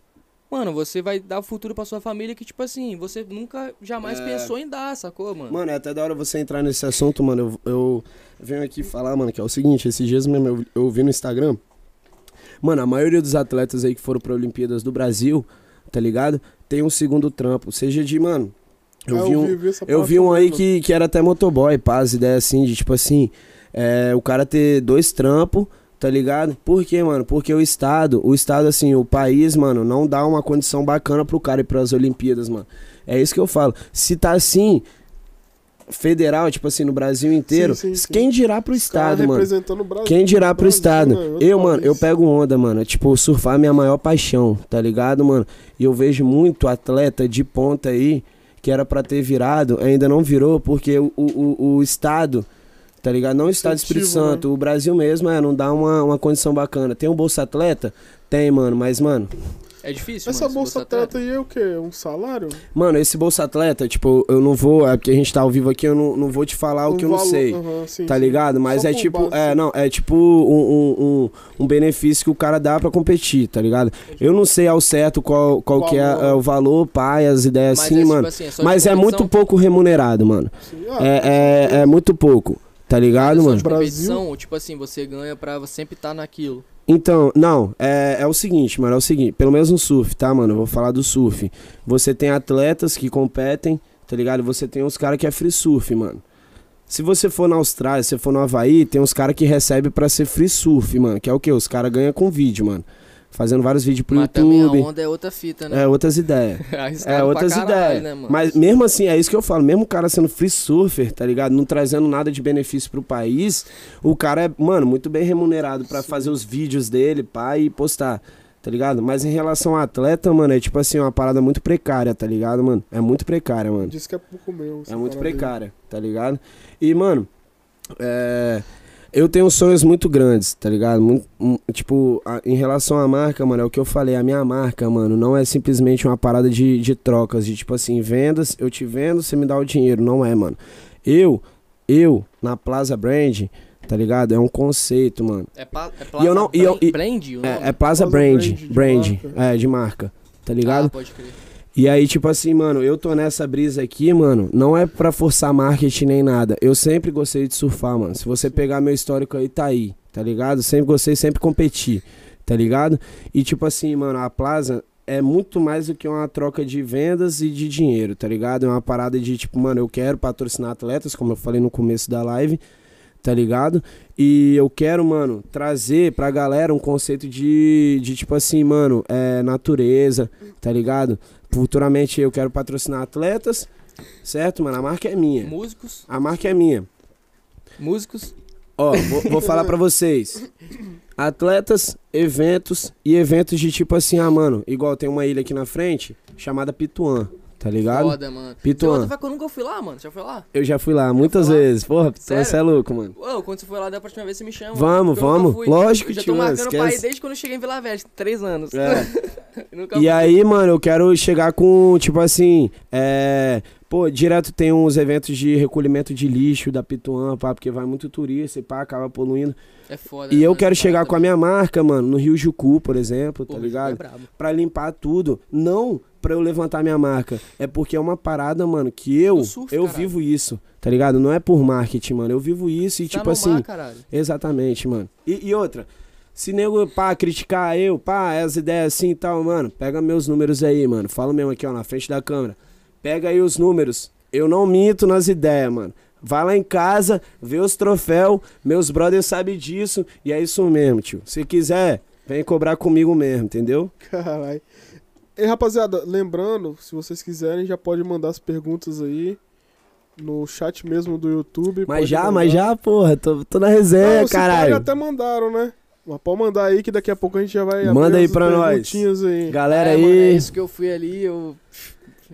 mano, você vai dar o futuro pra sua família que, tipo assim, você nunca, jamais É. pensou em dar, sacou, mano? Mano, é até da hora você entrar nesse assunto, mano. Eu, eu venho aqui falar, mano, que é o seguinte: esses dias mesmo eu, eu vi no Instagram. Mano, a maioria dos atletas aí que foram pra Olimpíadas do Brasil, tá ligado? Tem um segundo trampo. Seja de, mano. Eu É, vi um, vi essa eu vi um aí que, que era até motoboy, pá, as ideias assim, de tipo assim, é, o cara ter dois trampos, tá ligado? Por quê, mano? Porque o Estado, o Estado, assim, o país, mano, não dá uma condição bacana pro cara ir pras Olimpíadas, mano. É isso que eu falo. Se tá assim, federal, tipo assim, no Brasil inteiro, Sim, sim, sim. quem dirá pro Os Estado, mano? representando o Brasil. Quem dirá pro Brasil, estado? né? Outro Eu, mano, eu pego onda, mano. Tipo, surfar é minha maior paixão, tá ligado, mano? E eu vejo muito atleta de ponta aí que era pra ter virado, ainda não virou, porque o, o, o estado, tá ligado? Não o estado do Espírito né? Santo, o Brasil mesmo, é, não dá uma, uma condição bacana. Tem um Bolsa Atleta? Tem, mano, mas, mano, É difícil, Essa mano. bolsa atleta. atleta aí é o quê? Um salário? mano, esse Bolsa Atleta, tipo, eu não vou, é porque a gente tá ao vivo aqui, eu não, não vou te falar o Um que eu não valor- sei. Aham, sim, Tá sim. ligado? Mas Só é tipo, base, é, não, é tipo um, um, um, um benefício que o cara dá pra competir, tá ligado? Eu não sei ao certo qual, qual que é, é o valor, pai, as ideias Mas assim, é, tipo mano. assim, é só de Mas é muito pouco remunerado, mano. Sim. Ah, É, é, é muito pouco, tá ligado, É mano? Brasil. tipo assim, você ganha pra sempre estar naquilo. Então, não, é, é o seguinte, mano, é o seguinte, pelo menos no surf, tá, mano? Eu vou falar do surf. Você tem atletas que competem, tá ligado? Você tem uns caras que é free surf, mano. Se você for na Austrália, se você for no Havaí, tem uns caras que recebem pra ser free surf, mano. Que é o quê? Os caras ganham com vídeo, mano. Fazendo vários vídeos pro Mas YouTube. onda é outra fita, né? É, outras ideias. É, outras ideias. né? Mas mesmo assim, é isso que eu falo. Mesmo o cara sendo free surfer, tá ligado? Não trazendo nada de benefício pro país, o cara é, mano, muito bem remunerado pra fazer os vídeos dele, pá, e postar. Tá ligado? Mas em relação ao atleta, mano, é tipo assim, uma parada muito precária, tá ligado, mano? É muito precária, mano. Diz que é pouco meu. É muito precária, tá ligado? E, mano, é, eu tenho sonhos muito grandes, tá ligado? Mu- mu- tipo, a- em relação à marca, mano, é o que eu falei. A minha marca, mano, não é simplesmente uma parada de, de trocas, de tipo assim, vendas, eu te vendo, você me dá o dinheiro. Não é, mano. Eu, eu, na Plaza Brand, tá ligado? É um conceito, mano. É, pa, é E Plaza eu não- e eu- Brand- e- Brand o nome? É, é Plaza Plaza Brand, Brand, de Brand, marca. é, de marca, tá ligado? Ah, pode crer. E aí, tipo assim, mano, eu tô nessa brisa aqui, mano, não é pra forçar marketing nem nada. Eu sempre gostei de surfar, mano. Se você pegar meu histórico aí, tá aí, tá ligado? Sempre gostei, sempre competi, tá ligado? E tipo assim, mano, a Plaza é muito mais do que uma troca de vendas e de dinheiro, tá ligado? É uma parada de tipo, mano, eu quero patrocinar atletas, como eu falei no começo da live, tá ligado? E eu quero, mano, trazer pra galera um conceito de, de tipo assim, mano, é natureza, tá ligado? Futuramente eu quero patrocinar atletas, certo, mano? A marca é minha. Músicos, A marca é minha. músicos. Ó, vou, vou falar pra vocês. Atletas, eventos e eventos de tipo assim, ah, mano, igual tem uma ilha aqui na frente chamada Pituã, tá ligado? Foda, mano. Pituã. Você que eu nunca fui lá, mano. Já foi lá? Eu já fui lá muitas foi lá? vezes. Porra, você é louco, mano. Ô, quando você for lá da próxima vez, você me chama. Vamos, vamos. fui. Lógico, Eu já tô tio, marcando pra ir esquece. desde quando eu cheguei em Vila Velha, três anos. É. E fui. aí, mano, eu quero chegar com, tipo assim, é, Pô, direto tem uns eventos de recolhimento de lixo da Pituã, pá, porque vai muito turista e pá, acaba poluindo. É foda. E né, eu mano? quero chegar parada com a minha marca, mano, no Rio Jucu, por exemplo, Pô, tá Rio ligado? É brabo. Pra limpar tudo. Não pra eu levantar minha marca. É porque é uma parada, mano, que eu, surf, eu caralho. vivo isso, tá ligado? Não é por marketing, mano. Eu vivo isso e, Tá tipo no assim. mar, caralho. Exatamente, mano. E, e outra, se nego, pá, criticar eu, pá, as ideias assim e tal, mano, pega meus números aí, mano. Fala mesmo aqui, ó, na frente da câmera. Pega aí os números. Eu não minto nas ideias, mano. Vai lá em casa, vê os troféus, meus brothers sabem disso, e é isso mesmo, tio. Se quiser, vem cobrar comigo mesmo, entendeu? Caralho. E rapaziada, lembrando, se vocês quiserem, já pode mandar as perguntas aí no chat mesmo do YouTube. Mas já, mandar. mas já, porra, tô, tô na resenha, Não, pá, caralho. já até mandaram, né? Mas pode mandar aí que daqui a pouco a gente já vai Manda abrir aí as pra nós. aí. Galera É, aí. mano, é isso que eu fui ali, eu...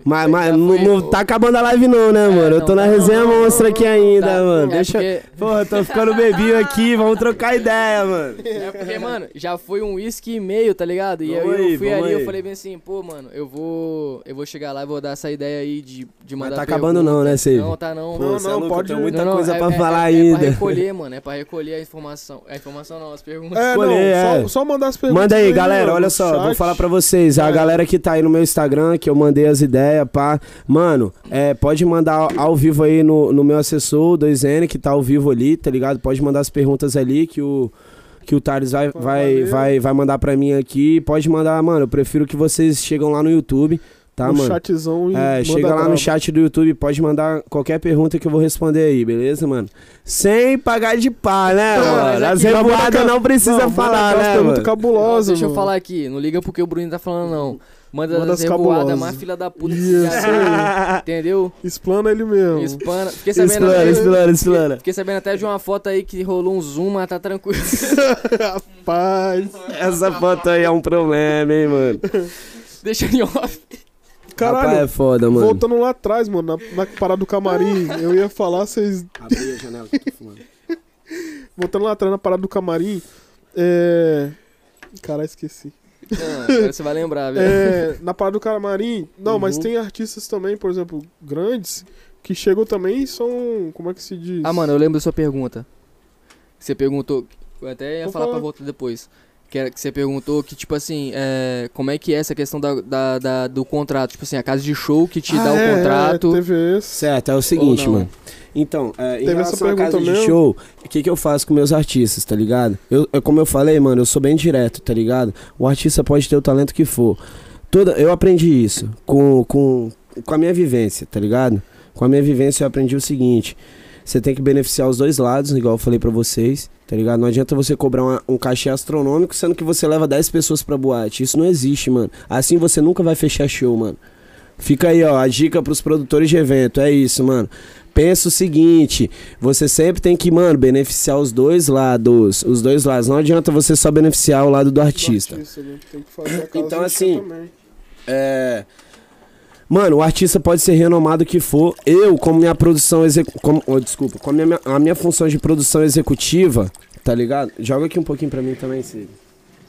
Mas, mas não, foi- não tá acabando a live não, né, É, mano? Eu não, tô na tá, resenha não, não, monstra aqui ainda, Tá, mano. é Deixa... porque- Porra, tô ficando bebinho aqui, vamos trocar ideia, mano. É porque, mano, já foi um uísque e meio, tá ligado? E aí Vamos eu aí, fui vamos ali, aí. eu falei bem assim, pô, mano, eu vou. Eu vou chegar lá e vou dar essa ideia aí de, de mandar. tá acabando pergunta. não, né, Save? Não, tá não. Não, cê não, é louco, pode- eu tenho muita Não, não, coisa é- pra é- falar é, É ainda. pra recolher, mano, é pra recolher a informação. A informação não, as perguntas. É, não, é. Só, só mandar as perguntas. Manda aí, galera, olha só, vou falar pra vocês, a galera que tá aí no meu Instagram, que eu mandei as ideias, pá. Mano, é, pode mandar ao- vivo aí no, no meu assessor, o 2N, que tá ao vivo ali, tá ligado? Pode mandar as perguntas ali que o que o Thales vai, vai, vai, vai mandar pra mim aqui. Pode mandar, mano, eu prefiro que vocês chegam lá no YouTube, tá, no mano? chatzão e É, chega lá no chat do YouTube, pode mandar qualquer pergunta que eu vou responder aí, beleza, mano? Sem pagar de pá, né, Não, mano? mas As revoadas não precisa falar, né, mano? cabulosas, Deixa eu falar aqui, não liga porque o Bruno tá falando, não. Manda, Manda as as revoadas mais filha da puta que Isso viu, Entendeu? Explana ele mesmo. Espana. Fiquei sabendo, Explana, até, explana, explana. fiquei sabendo até de uma foto aí que rolou um zoom, mas tá tranquilo. Rapaz. Essa foto aí é um problema, hein, mano. Deixa em off. Caralho. Rapaz, é foda, mano. Voltando lá atrás, mano, na, na parada do camarim, eu ia falar, vocês. Abri a janela que eu tô fumando. Voltando lá atrás na parada do camarim, é. Caralho, esqueci. Agora você vai lembrar, velho. É, na parada do camarim, não, mas Uhum. tem artistas também, por exemplo, grandes, que chegam também e são. Como é que se diz? Ah, mano, eu lembro da sua pergunta. Você perguntou. Eu até ia Vou falar falar. pra volta depois. Que, era, que você perguntou que, tipo assim, é, como é que é essa questão da, da- da- do contrato? Tipo assim, a casa de show que te Ah, dá o é, contrato. É, teve esse. Certo, é o seguinte, mano. Então, é, em Teve essa relação à casa pergunta de mesmo? show, o que, que eu faço com meus artistas, tá ligado? Eu, eu- como eu falei, mano, eu sou bem direto, tá ligado? O artista pode ter o talento que for. Toda, eu aprendi isso com, com, com a minha vivência, tá ligado? Com a minha vivência eu aprendi o seguinte. Você tem que beneficiar os dois lados, igual eu falei pra vocês, tá ligado? Não adianta você cobrar uma- um cachê astronômico, sendo que você leva 10 pessoas pra boate. Isso não existe, mano. Assim você nunca vai fechar show, mano. Fica aí, ó, a dica pros produtores de evento. É isso, mano. Pensa o seguinte, você sempre tem que, mano, beneficiar os dois lados. Os dois lados. Não adianta você só beneficiar o lado do artista. né? Tem que fazer a casa Então, assim. É. Mano, o artista pode ser renomado que for. Eu, como minha produção executiva. Oh, desculpa, com a minha, a minha função de produção executiva, tá ligado? Joga aqui um pouquinho pra mim também, Cid.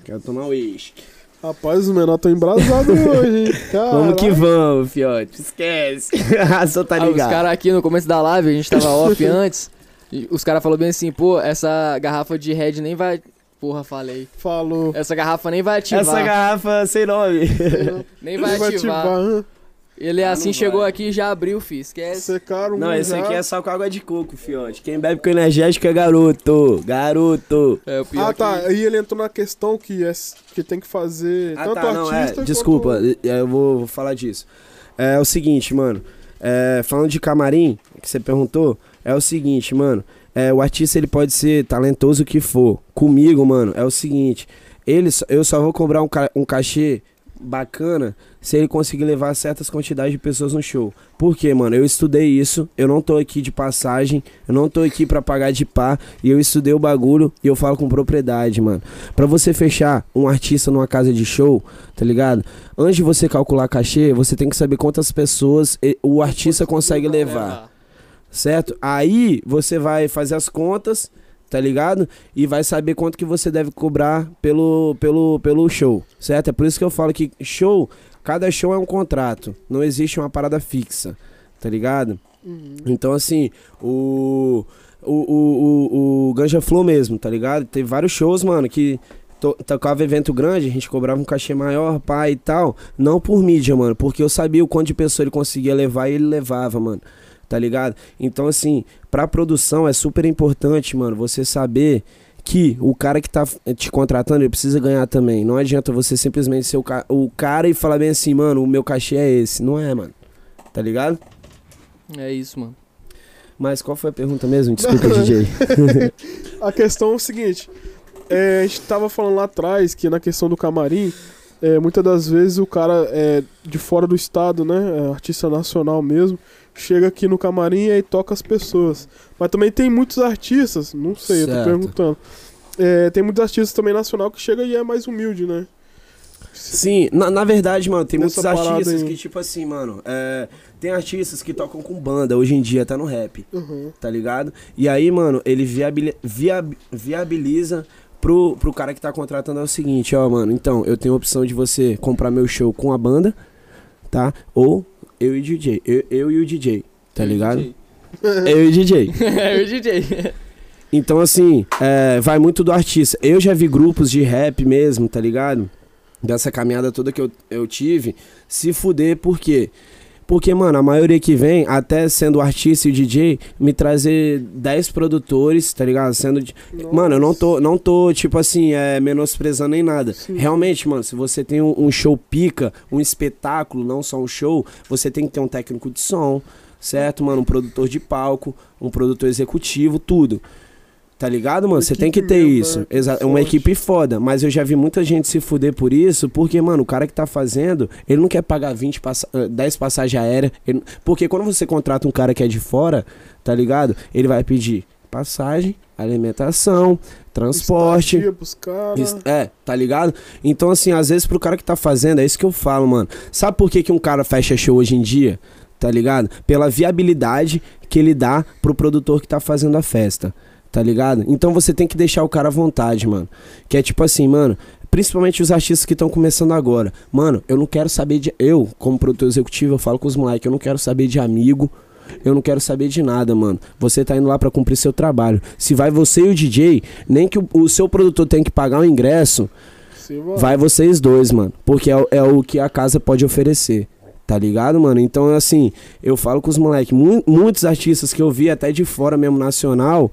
Quero tomar uísque. Rapaz, os menores estão embrasados hoje, hein? Vamos que Caralho. vamos, fiote. Esquece. Só tá Ah, os ligado. caras aqui no começo da live, a gente tava off antes. e os caras falaram bem assim, pô, essa garrafa de Red nem vai. Porra, falei. Falou. Essa garrafa nem vai ativar. Essa garrafa sem nome. Nem vai Ele vai ativar. ativar. Ele Ah, assim chegou vai. aqui e já abriu, fi. Esquece. Secaram Não, um esse já. aqui é só com água de coco, fiote. Quem bebe com energético é garoto. Garoto. É, o pior Ah, tá. que- Aí ele entrou na questão que, é, que tem que fazer Ah, tanto tá, não, é. artista Desculpa, quanto... é, eu vou, vou falar disso. É o seguinte, mano. É, falando de camarim, que você perguntou, é o seguinte, mano. É, o artista ele pode ser talentoso o que for. Comigo, mano, é o seguinte. Ele, eu só vou cobrar um, ca- um cachê bacana se ele conseguir levar certas quantidades de pessoas no show. Por quê, mano? Eu estudei isso, eu não tô aqui de passagem, eu não tô aqui pra pagar de pá, e eu estudei o bagulho e eu falo com propriedade, mano. Pra você fechar um artista numa casa de show, tá ligado? Antes de você calcular cachê, você tem que saber quantas pessoas o artista consegue levar, certo? Aí você vai fazer as contas, tá ligado? E vai saber quanto que você deve cobrar pelo, pelo, pelo show, certo? É por isso que eu falo que show, cada show é um contrato, não existe uma parada fixa. tá ligado? Uhum. Então, assim, o. O, o, o, o Ganja Flow mesmo, tá ligado? Teve vários shows, mano, que to, tocava evento grande, a gente cobrava um cachê maior, pai e tal. Não por mídia, mano, porque eu sabia o quanto de pessoa ele conseguia levar e ele levava, mano. Tá ligado? Então, assim, pra produção é super importante, mano, você saber que o cara que tá te contratando, ele precisa ganhar também. Não adianta você simplesmente ser o, ca o cara e falar bem assim, mano, o meu cachê é esse. Não é, mano. Tá ligado? É isso, mano. Mas qual foi a pergunta mesmo? Desculpa, DJ. A questão é o seguinte: é, a gente tava falando lá atrás que na questão do camarim, é, muitas das vezes o cara é de fora do estado, né? é artista nacional mesmo, chega aqui no camarim e toca as pessoas. Mas também tem muitos artistas, não sei, eu tô Certo. perguntando. É, tem muitos artistas também nacional que chega e é mais humilde, né? Sim, na, na verdade, mano, tem Nessa muitos artistas aí. que, tipo assim, mano, é, tem artistas que tocam com banda hoje em dia, tá no rap, Uhum. tá ligado? E aí, mano, ele viabili- viab- viabiliza pro, pro cara que tá contratando é o seguinte, ó, mano, então, eu tenho a opção de você comprar meu show com a banda, tá? Ou eu e o DJ, eu, eu e o DJ, tá ligado? Eu e o DJ. é o DJ. Então, assim, é, vai muito do artista. Eu já vi grupos de rap mesmo, tá ligado? Dessa caminhada toda que eu, eu tive, se fuder, por quê? Porque, mano, a maioria que vem, até sendo artista e DJ, me trazer 10 produtores, tá ligado? Sendo. de- Mano, eu não tô, não tô, tipo assim, é, menosprezando nem nada. Sim. Realmente, mano, se você tem um, um show pica, um espetáculo, não só um show, você tem que ter um técnico de som, certo, mano? Um produtor de palco, um produtor executivo, tudo. Tá ligado, mano? Você tem que ter isso. né? Exa uma equipe foda. Mas eu já vi muita gente se fuder por isso, porque, mano, o cara que tá fazendo, ele não quer pagar 20 passa eh, 10 passagens aéreas. ele- Porque quando você contrata um cara que é de fora, tá ligado? Ele vai pedir passagem, alimentação, transporte. Estadia É, tá ligado? Então, assim, às vezes pro cara que tá fazendo, é isso que eu falo, mano. Sabe por que, que um cara fecha show hoje em dia? Tá ligado? Pela viabilidade que ele dá pro produtor que tá fazendo a festa. Tá ligado? Então você tem que deixar o cara à vontade, mano. Que é tipo assim, mano. Principalmente os artistas que estão começando agora. Mano, eu não quero saber de. Eu, como produtor executivo, eu falo com os moleques, eu não quero saber de amigo. Eu não quero saber de nada, mano. Você tá indo lá pra cumprir seu trabalho. Se vai você e o DJ, nem que o, o seu produtor tenha que pagar o ingresso, Você vai. vocês dois, mano. Porque é, o- é o que a casa pode oferecer. Tá ligado, mano? Então, assim, eu falo com os moleques. muitos artistas que eu vi até de fora mesmo, nacional,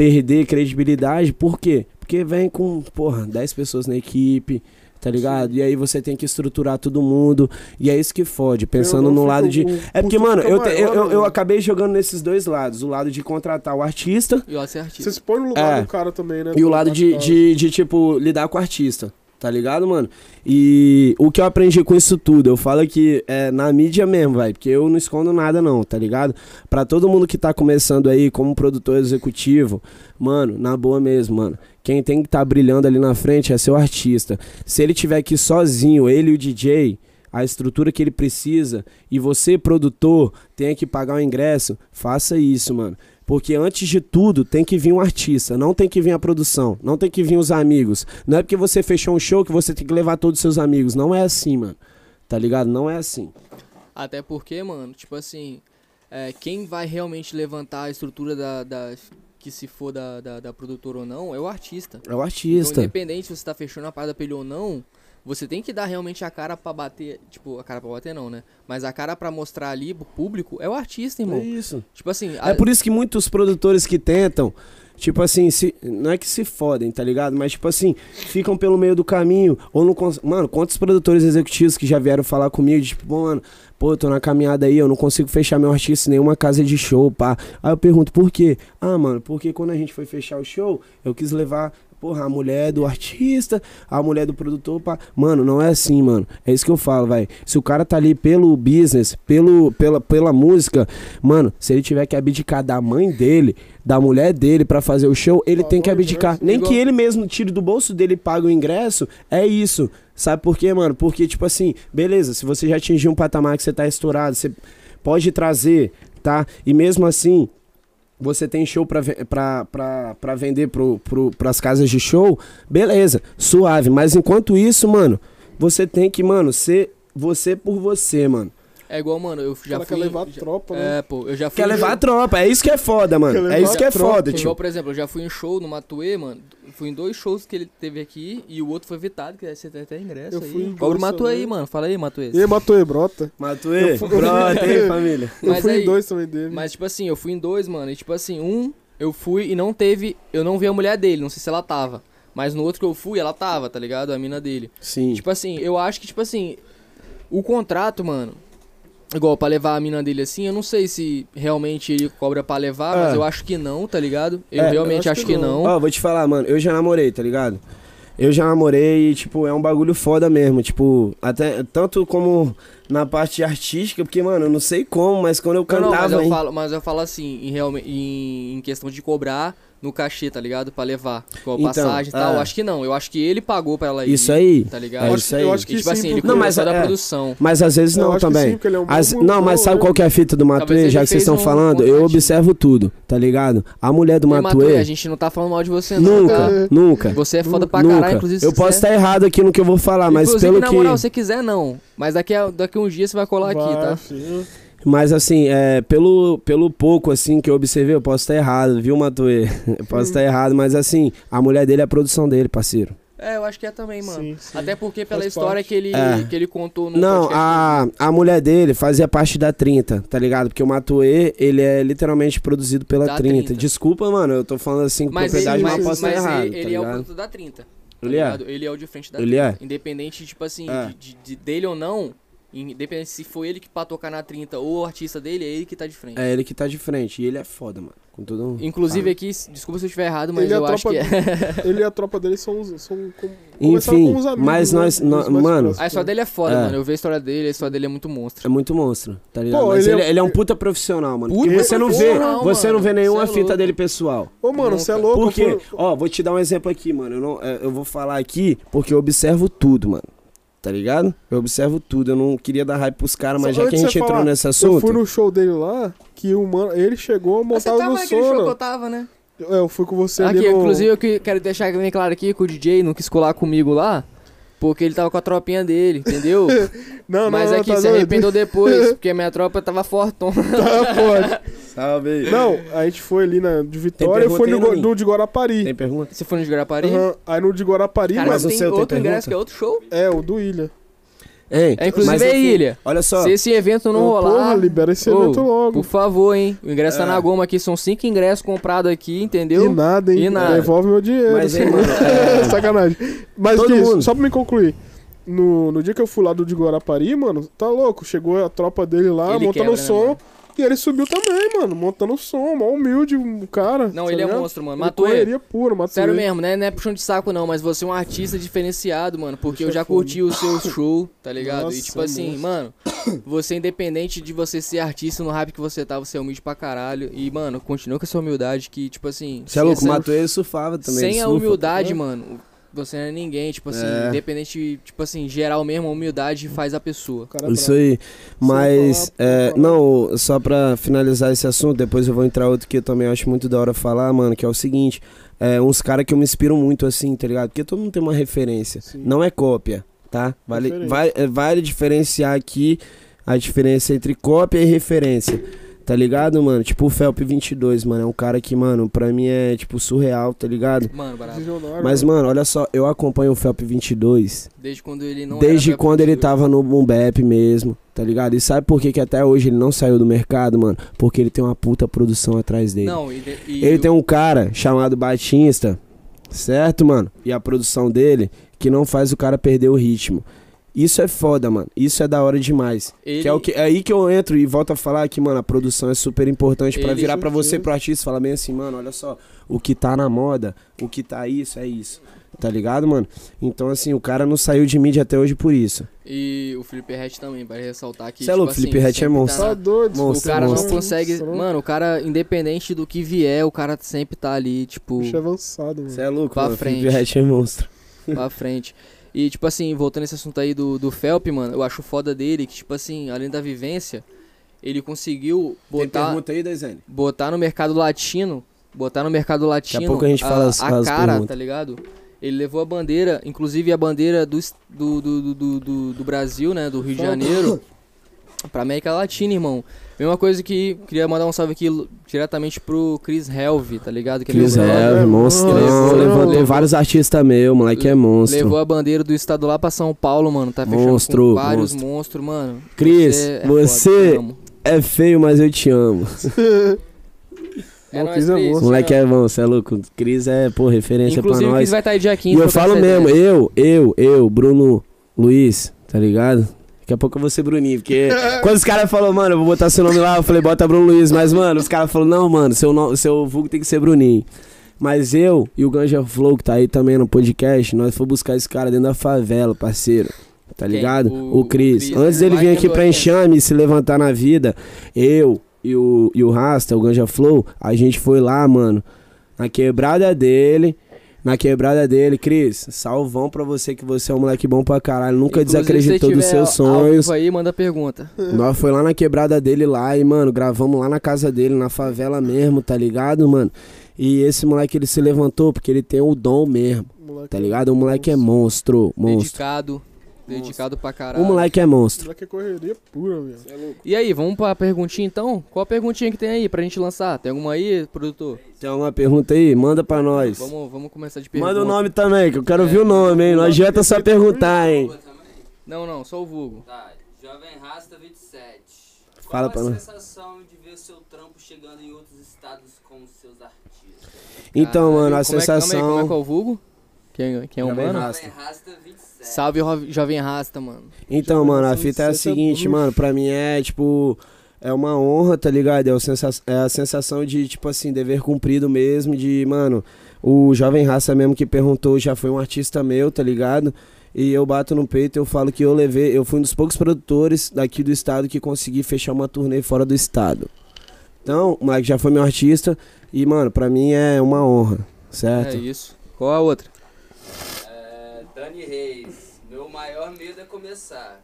perder credibilidade. Por quê? Porque vem com, porra, 10 pessoas na equipe, tá ligado? E aí você tem que estruturar todo mundo. E é isso que fode, pensando no lado de. o É porque, mano, eu, te- eu, eu, eu acabei jogando nesses dois lados. O lado de contratar o artista E ser artista. Você se põe no lugar É. do cara também, né? e o do- lado de, de, de, tipo, lidar com o artista. Tá ligado, mano? E o que eu aprendi com isso tudo, eu falo que é na mídia mesmo, vai, porque eu não escondo nada não, tá ligado? Pra todo mundo que tá começando aí como produtor executivo, mano, na boa mesmo, mano. Quem tem que tá brilhando ali na frente é seu artista. Se ele tiver aqui sozinho, ele e o DJ, a estrutura que ele precisa, e você, produtor, tem que pagar o ingresso, faça isso, mano. Porque antes de tudo tem que vir um artista, não tem que vir a produção, não tem que vir os amigos. Não é porque você fechou um show que você tem que levar todos os seus amigos. Não é assim, mano. Tá ligado? Não é assim. Até porque, mano, tipo assim, é, quem vai realmente levantar a estrutura da, da- que se for da, da, da produtora ou não é o artista. É o Então, artista. independente se você tá fechando a parada pra ele ou não, você tem que dar realmente a cara pra bater. Tipo, a cara pra bater não, né? Mas a cara pra mostrar ali pro público é o artista, irmão. É isso. Tipo assim, É por isso que muitos produtores que tentam, tipo assim, se, não é que se fodem, tá ligado? Mas tipo assim, ficam pelo meio do caminho. Ou não cons- Mano, quantos produtores executivos que já vieram falar comigo, tipo, "Pô, mano, pô, eu tô na caminhada aí, eu não consigo fechar meu artista em nenhuma casa de show, pá. Aí eu pergunto, por quê? Ah, mano, porque quando a gente foi fechar o show, eu quis levar. Porra, a mulher do artista, a mulher do produtor, pá. Mano, não é assim, mano. É isso que eu falo, vai. Se o cara tá ali pelo business, pelo, pela, pela música, Mano, se ele tiver que abdicar da mãe dele, da mulher dele pra fazer o show, ele tem que abdicar. Deus. Nem Igual- que ele mesmo tire do bolso dele e pague o ingresso, é isso. Sabe por quê, mano? Porque, tipo assim, beleza, se você já atingiu um patamar que você tá estourado, você pode trazer, tá? E mesmo assim, você tem show pra vender pro, pro, pras casas de show, beleza, suave. Mas enquanto isso, mano, você tem que, mano, ser você por você, mano. É igual, mano, eu já cara fui. quer levar a já- tropa, né? É, pô, eu já fui. Quer em levar a tropa, é isso que é foda, mano. É isso que é tropa. foda, Igual, tio. por exemplo, eu já fui em show no Matuê, mano. Fui em dois shows que ele teve aqui e o outro foi vitado, que você tem até ingresso Eu aí. fui em Cobra o dois Matuê aí, mano. Fala aí, Matuê. E aí, Matuê, brota. Matuê, Eu fui- brota aí, família. Eu Mas fui aí- em dois também dele. Mas, tipo assim, eu fui em dois, mano. E, tipo assim, um, eu fui e não teve. Eu não vi a mulher dele, não sei se ela tava. Mas no outro que eu fui, ela tava, tá ligado? A mina dele. Sim. Tipo assim, eu acho que, tipo assim, o contrato, mano. Igual, pra levar a mina dele assim, eu não sei se realmente ele cobra pra levar, mas É. eu acho que não, tá ligado? Eu É, realmente eu acho, acho que, que não. Ó, vou te falar, mano, eu já namorei, tá ligado? Eu já namorei e, tipo, é um bagulho foda mesmo. Tipo, até tanto como na parte artística, porque, mano, eu não sei como, mas quando eu Não, não, mas cantava. eu hein, falo, mas eu falo assim, em, realme- em, em questão de cobrar no cachê, tá ligado? Pra levar. Com a Então, passagem e tal. é. Eu acho que não. Eu acho que ele pagou pra ela ir. Isso aí. Tá ligado? É eu isso acho, aí. eu acho E, que tipo sim, assim, ele Não, mas só da é- produção. Mas às vezes Eu não também. sim, é um As- não, mas sabe né? qual que é a fita do Matuê, já que vocês estão um falando? Eu contratinho. observo tudo, tá ligado? A mulher do E, Matuê, a gente não tá falando mal de você, não. Nunca, Tá? nunca. Você é foda pra nunca. caralho, inclusive. eu posso estar errado aqui no que eu vou falar, mas pelo na que. moral, se quiser, não. Mas daqui a, daqui a uns dias você vai colar aqui, Vai, tá? filho. Mas assim, é, pelo, pelo pouco assim que eu observei, eu posso estar errado, viu, Matuê? Eu posso estar errado, mas assim, a mulher dele é a produção dele, parceiro. É, eu acho que é também, mano. Sim, sim. Até porque pela Faz história parte. que ele, É. que ele contou no Não, a, a mulher dele fazia parte da 30, tá ligado? Porque o Matuê, ele é literalmente produzido pela Da 30. 30. Desculpa, mano, eu tô falando assim com Mas ele, propriedade, mas, mas, eu posso mas estar errado, ele, tá ele é o ligado? produto da 30. Tá Ele é? ligado? Ele é o de frente da Ele 30. é? Independente, tipo assim, É. de- de- dele ou não, independente se foi ele que pra tocar na 30 ou o artista dele, é ele que tá de frente. É ele que tá de frente, e ele é foda, mano. Com todo um... Inclusive aqui, desculpa se eu estiver errado, mas Ele eu acho que tropa é. Ele e a tropa dele são, os- são com, começaram Enfim, com os amigos, mas né? nós- Os nó- mais mano. A história dele é foda, É. mano. Eu vi a história dele, a história dele é muito monstro. É muito monstro, tá ligado? Pô, Mas ele ele, é- ele é um puta profissional, mano. Puta você não vê, profissional, você não mano. vê nenhuma é fita dele pessoal. Ô, mano, você é louco? Por quê? Ó, vou te dar um exemplo aqui, mano. Eu, não, é, eu vou falar aqui porque eu observo tudo, mano. Tá ligado? Eu observo tudo. Eu não queria dar hype pros caras, mas Só já que a gente entrou falar, nesse Eu assunto. fui no show dele lá, que o mano, ele chegou, Você montava tava no naquele show que eu sono. tava, né? É, eu fui com você Aqui, ali no... inclusive eu que- quero deixar bem claro aqui que o DJ não quis colar comigo lá, porque ele tava com a tropinha dele, entendeu? Não, não, Mas não, aqui tá se doido? arrependeu depois, porque a minha tropa tava fortona. Tá, pode. Salve aí. Não, a gente foi ali na, de Vitória e foi no, no de Guarapari. Tem pergunta? Você foi no de Guarapari? Aham, Aí no de Guarapari, Cara, Mas mas o tem seu tem outro ingresso pergunta? que é outro show. é o do Ilha. Hein? É, inclusive mas aí, enfim, Ilha. Olha só. Se esse evento não Ô, rolar, Porra, libera esse Ô, evento logo. por favor, hein? O ingresso tá É. na goma aqui, são cinco ingressos comprados aqui, E entendeu? nada, hein? E nada. Devolve meu dinheiro. Mas, hein, mano, é- Sacanagem. Mas Todo que isso, mundo. só pra me concluir. No, no dia que eu fui lá do de Guarapari, mano, tá louco. Chegou a tropa dele lá, Ele montando o né, som. mano? E ele subiu também, mano, montando o som. Mó humilde, o cara. Não, tá ele é monstro, mano. Ele Matou ele. correria pura, matou Sério ele. mesmo, né? Não é puxão de saco, não, mas você é um artista diferenciado, mano. Porque eu é já foda. curti o seu show, tá ligado? Nossa, e tipo assim, monstro. mano, você independente de você ser artista no rap que você tá, você é humilde pra caralho. E, mano, continua com essa humildade que, tipo assim. Você é louco, essa- matou ele surfava também. Sem ele a surfa. humildade, né? mano, você não é ninguém. Tipo assim, É. independente, tipo assim, geral mesmo, a humildade faz a pessoa. Cara Isso aí. Mas, é, não, só pra finalizar esse assunto, depois eu vou entrar outro que eu também acho muito da hora falar, mano, que é o seguinte: é, uns caras que eu me inspiro muito assim, tá ligado? Porque todo mundo tem uma referência. Sim. Não é cópia, tá? Vale, vai- é, vale diferenciar aqui a diferença entre cópia e referência. Tá ligado, mano? Tipo o Felp 22, mano. É um cara que, mano, pra mim é, tipo, surreal, tá ligado? Mano, barato. Mas, né? mano, olha só, eu acompanho o Felp 22 Desde quando ele não Desde era quando ele tava no Boom Bap mesmo, tá ligado? E sabe por que, que até hoje ele não saiu do mercado, mano? Porque ele tem uma puta produção atrás dele. Não, e, de- e ele o- tem um cara chamado Batista, certo, mano? E a produção dele que não faz o cara perder o ritmo. Isso é foda, mano. Isso é da hora demais. ele- Que é, o que, é aí que eu entro e volto a falar que, mano, a produção é super importante pra Ele- virar pra você, pro artista, falar bem assim, mano, olha só, o que tá na moda, o que tá isso, é isso. Tá ligado, mano? Então, assim, o cara não saiu de mídia até hoje por isso. E o Felipe Rett também, vai ressaltar que. Cê é louco, tipo Felipe assim, Rett é sempre monstro. tá Tá na- doido. O Monstro, cara não monstro. consegue. Monstro. Mano, o cara, independente do que vier, o cara sempre tá ali, tipo, Bicho avançado, mano. Você é louco, Pra mano. frente. Felipe Rett é monstro. pra frente. E, tipo assim, voltando esse assunto aí do, do Felp, mano, eu acho foda dele que, tipo assim, além da vivência, ele conseguiu botar, aí, botar no mercado latino, botar no mercado latino pouco a gente fala as- a as cara, perguntas. tá ligado? Ele levou a bandeira, inclusive a bandeira do, es- do, do, do, do, do- do Brasil, né, do Rio de Janeiro. Pra América Latina, irmão. Mesma coisa que queria mandar um salve aqui diretamente pro Chris Helve, tá ligado? Que Chris levou- Helve, monstrão. levou- Levantou levou- vários artistas meus, moleque é monstro. Levou a bandeira do estado lá pra São Paulo, mano. Tá fechando Monstro, com vários monstro. monstros, mano. Cris, é você- foda. É feio, mas eu te amo. É Bom, nóis, Cris é monstro. moleque é bom, você é louco. Cris é, pô, referência Inclusive, pra nós. Cris vai estar aí dia E 15. eu trocando falo mesmo, eu, eu, eu, Bruno Luiz, tá ligado? Daqui a pouco eu vou ser Bruninho, porque quando os caras falaram, mano, eu vou botar seu nome lá, eu falei, bota Bruno Luiz, mas, mano, os caras falaram, não, mano, seu, no- seu vulgo tem que ser Bruninho. Mas eu e o Ganja Flow, que tá aí também no podcast, nós fomos buscar esse cara dentro da favela, parceiro. Tá Quem? ligado? O- O, Cris. Cris, Antes né? dele vir Vai aqui pra enxame e se levantar na vida, eu e o, e o Rasta, o Ganja Flow, a gente foi lá, mano, na quebrada dele. Na quebrada dele, Cris, salvão pra você que você é um moleque bom pra caralho. Nunca Inclusive, desacreditou se dos seus sonhos. aí, manda pergunta. Nós foi lá na quebrada dele lá e, mano, gravamos lá na casa dele, na favela mesmo, tá ligado, mano? E esse moleque ele se levantou porque ele tem o dom mesmo, Moleque tá ligado? O moleque é monstro, monstro. Dedicado. Dedicado pra caralho. O moleque é monstro. Moleque é correria pura, meu. E aí, vamos pra perguntinha então? Qual a perguntinha que tem aí pra gente lançar? Tem alguma aí, produtor? Tem alguma pergunta aí? Manda pra nós. Vamos, vamos começar de pergunta. Manda o nome também, que eu quero ouvir o nome, hein? Não adianta só perguntar, hein? Não, não, só o vulgo. Tá, Jovem Rasta 27. Qual Fala a pra nós. sensação de ver seu trampo chegando em outros estados com os seus artistas? Então, mano, a Como é que- calma aí, sensação. como é que é o vulgo? Quem, quem é o Jovem mano? Rasta. Jovem Rasta 27. Salve, jovem rasta, mano. Então, mano, a fita é a ser seguinte, bruxo. mano, pra mim é, tipo, é uma honra, tá ligado? É, o sensa é a sensação de, tipo assim, dever cumprido mesmo, de, mano, o Jovem Raça mesmo que perguntou já foi um artista meu, tá ligado? E eu bato no peito, eu falo que eu levei, eu fui um dos poucos produtores daqui do estado que consegui fechar uma turnê fora do estado. Então, o moleque já foi meu artista e, mano, pra mim é uma honra, certo? É isso. Qual a outra? É, Dani Reis. Meu maior medo é começar.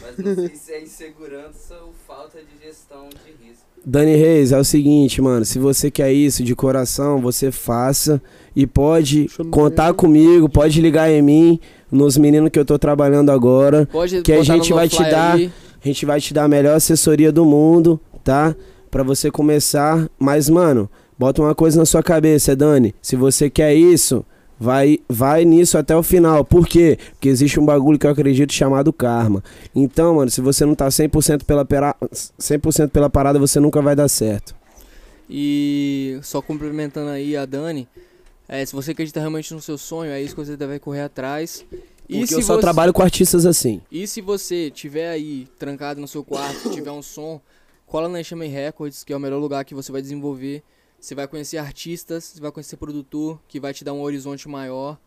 Mas não sei se é insegurança ou falta de gestão de risco. Dani Reis, é o seguinte, mano. Se você quer isso de coração, você faça. E pode contar ver. comigo, pode ligar em mim, nos meninos que eu tô trabalhando agora. Pode Que a botar gente vai te dar- aí. A gente vai te dar a melhor assessoria do mundo, tá? Pra você começar. Mas, mano, bota uma coisa na sua cabeça, Dani. Se você quer isso, vai, vai nisso até o final. Por quê? Porque existe um bagulho que eu acredito chamado karma. Então, mano, se você não tá 100% pela, pera... 100% pela parada, você nunca vai dar certo. E só complementando aí a Dani, é, se você acredita realmente no seu sonho, é isso que você deve correr atrás. E Porque eu só você... trabalho com artistas assim. E se você tiver aí trancado no seu quarto, tiver um som, cola na Enxame Records, que é o melhor lugar que você vai desenvolver. Você vai conhecer artistas, você vai conhecer produtor, que vai te dar um horizonte maior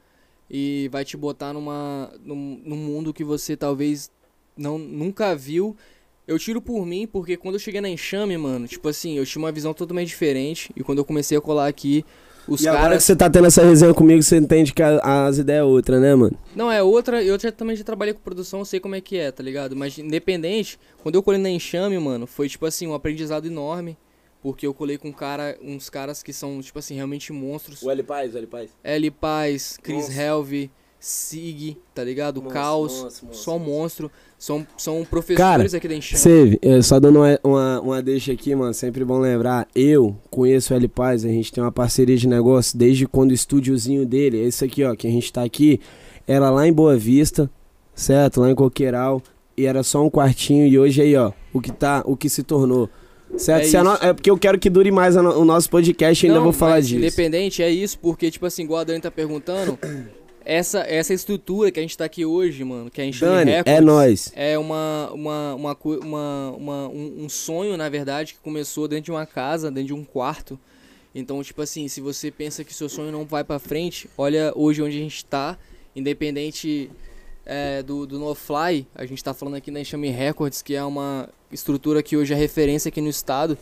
e vai te botar numa, num, num mundo que você talvez não, nunca viu. Eu tiro por mim, porque quando eu cheguei na Enxame, mano, tipo assim, eu tinha uma visão totalmente diferente. E quando eu comecei a colar aqui, os e agora caras. que você tá tendo essa resenha comigo, você entende que a- as ideias é outra, né, mano? Não, é outra. Eu já, também já trabalhei com produção, eu sei como é que é, tá ligado? Mas independente, quando eu colei na Enxame, mano, foi tipo assim, um aprendizado enorme. Porque eu colei com um cara, uns caras que são, tipo assim, realmente monstros. L Paz, o L Paz. L Paz, Chris Monstro. Helve, Sig, tá ligado? Monstro, Caos, monstro, monstro, só monstro. monstro. São, são professores aqui da Enxame. Save, é, só dando uma, uma, uma deixa aqui, mano, sempre bom lembrar. Eu conheço o L Paz, a gente tem uma parceria de negócio desde quando o estúdiozinho dele, esse aqui, ó, que a gente tá aqui, era lá em Boa Vista, certo? Lá em Coqueiral. E era só um quartinho e hoje aí, ó, o que tá, o que se tornou. Certo? É Se no- é porque eu quero que dure mais no- o nosso podcast e ainda vou falar disso. Independente, é isso, porque, tipo assim, igual a Dani tá perguntando, essa, essa estrutura que a gente tá aqui hoje, mano, que a Enxame Dani, Records, é nós. É uma, uma, uma, uma, uma- um, um sonho, na verdade, que começou dentro de uma casa, dentro de um quarto. Então, tipo assim, se você pensa que seu sonho não vai pra frente, olha hoje onde a gente tá, independente é, do, do No Fly, a gente tá falando aqui na Enxame Records, que é uma estrutura que hoje é referência aqui no estado.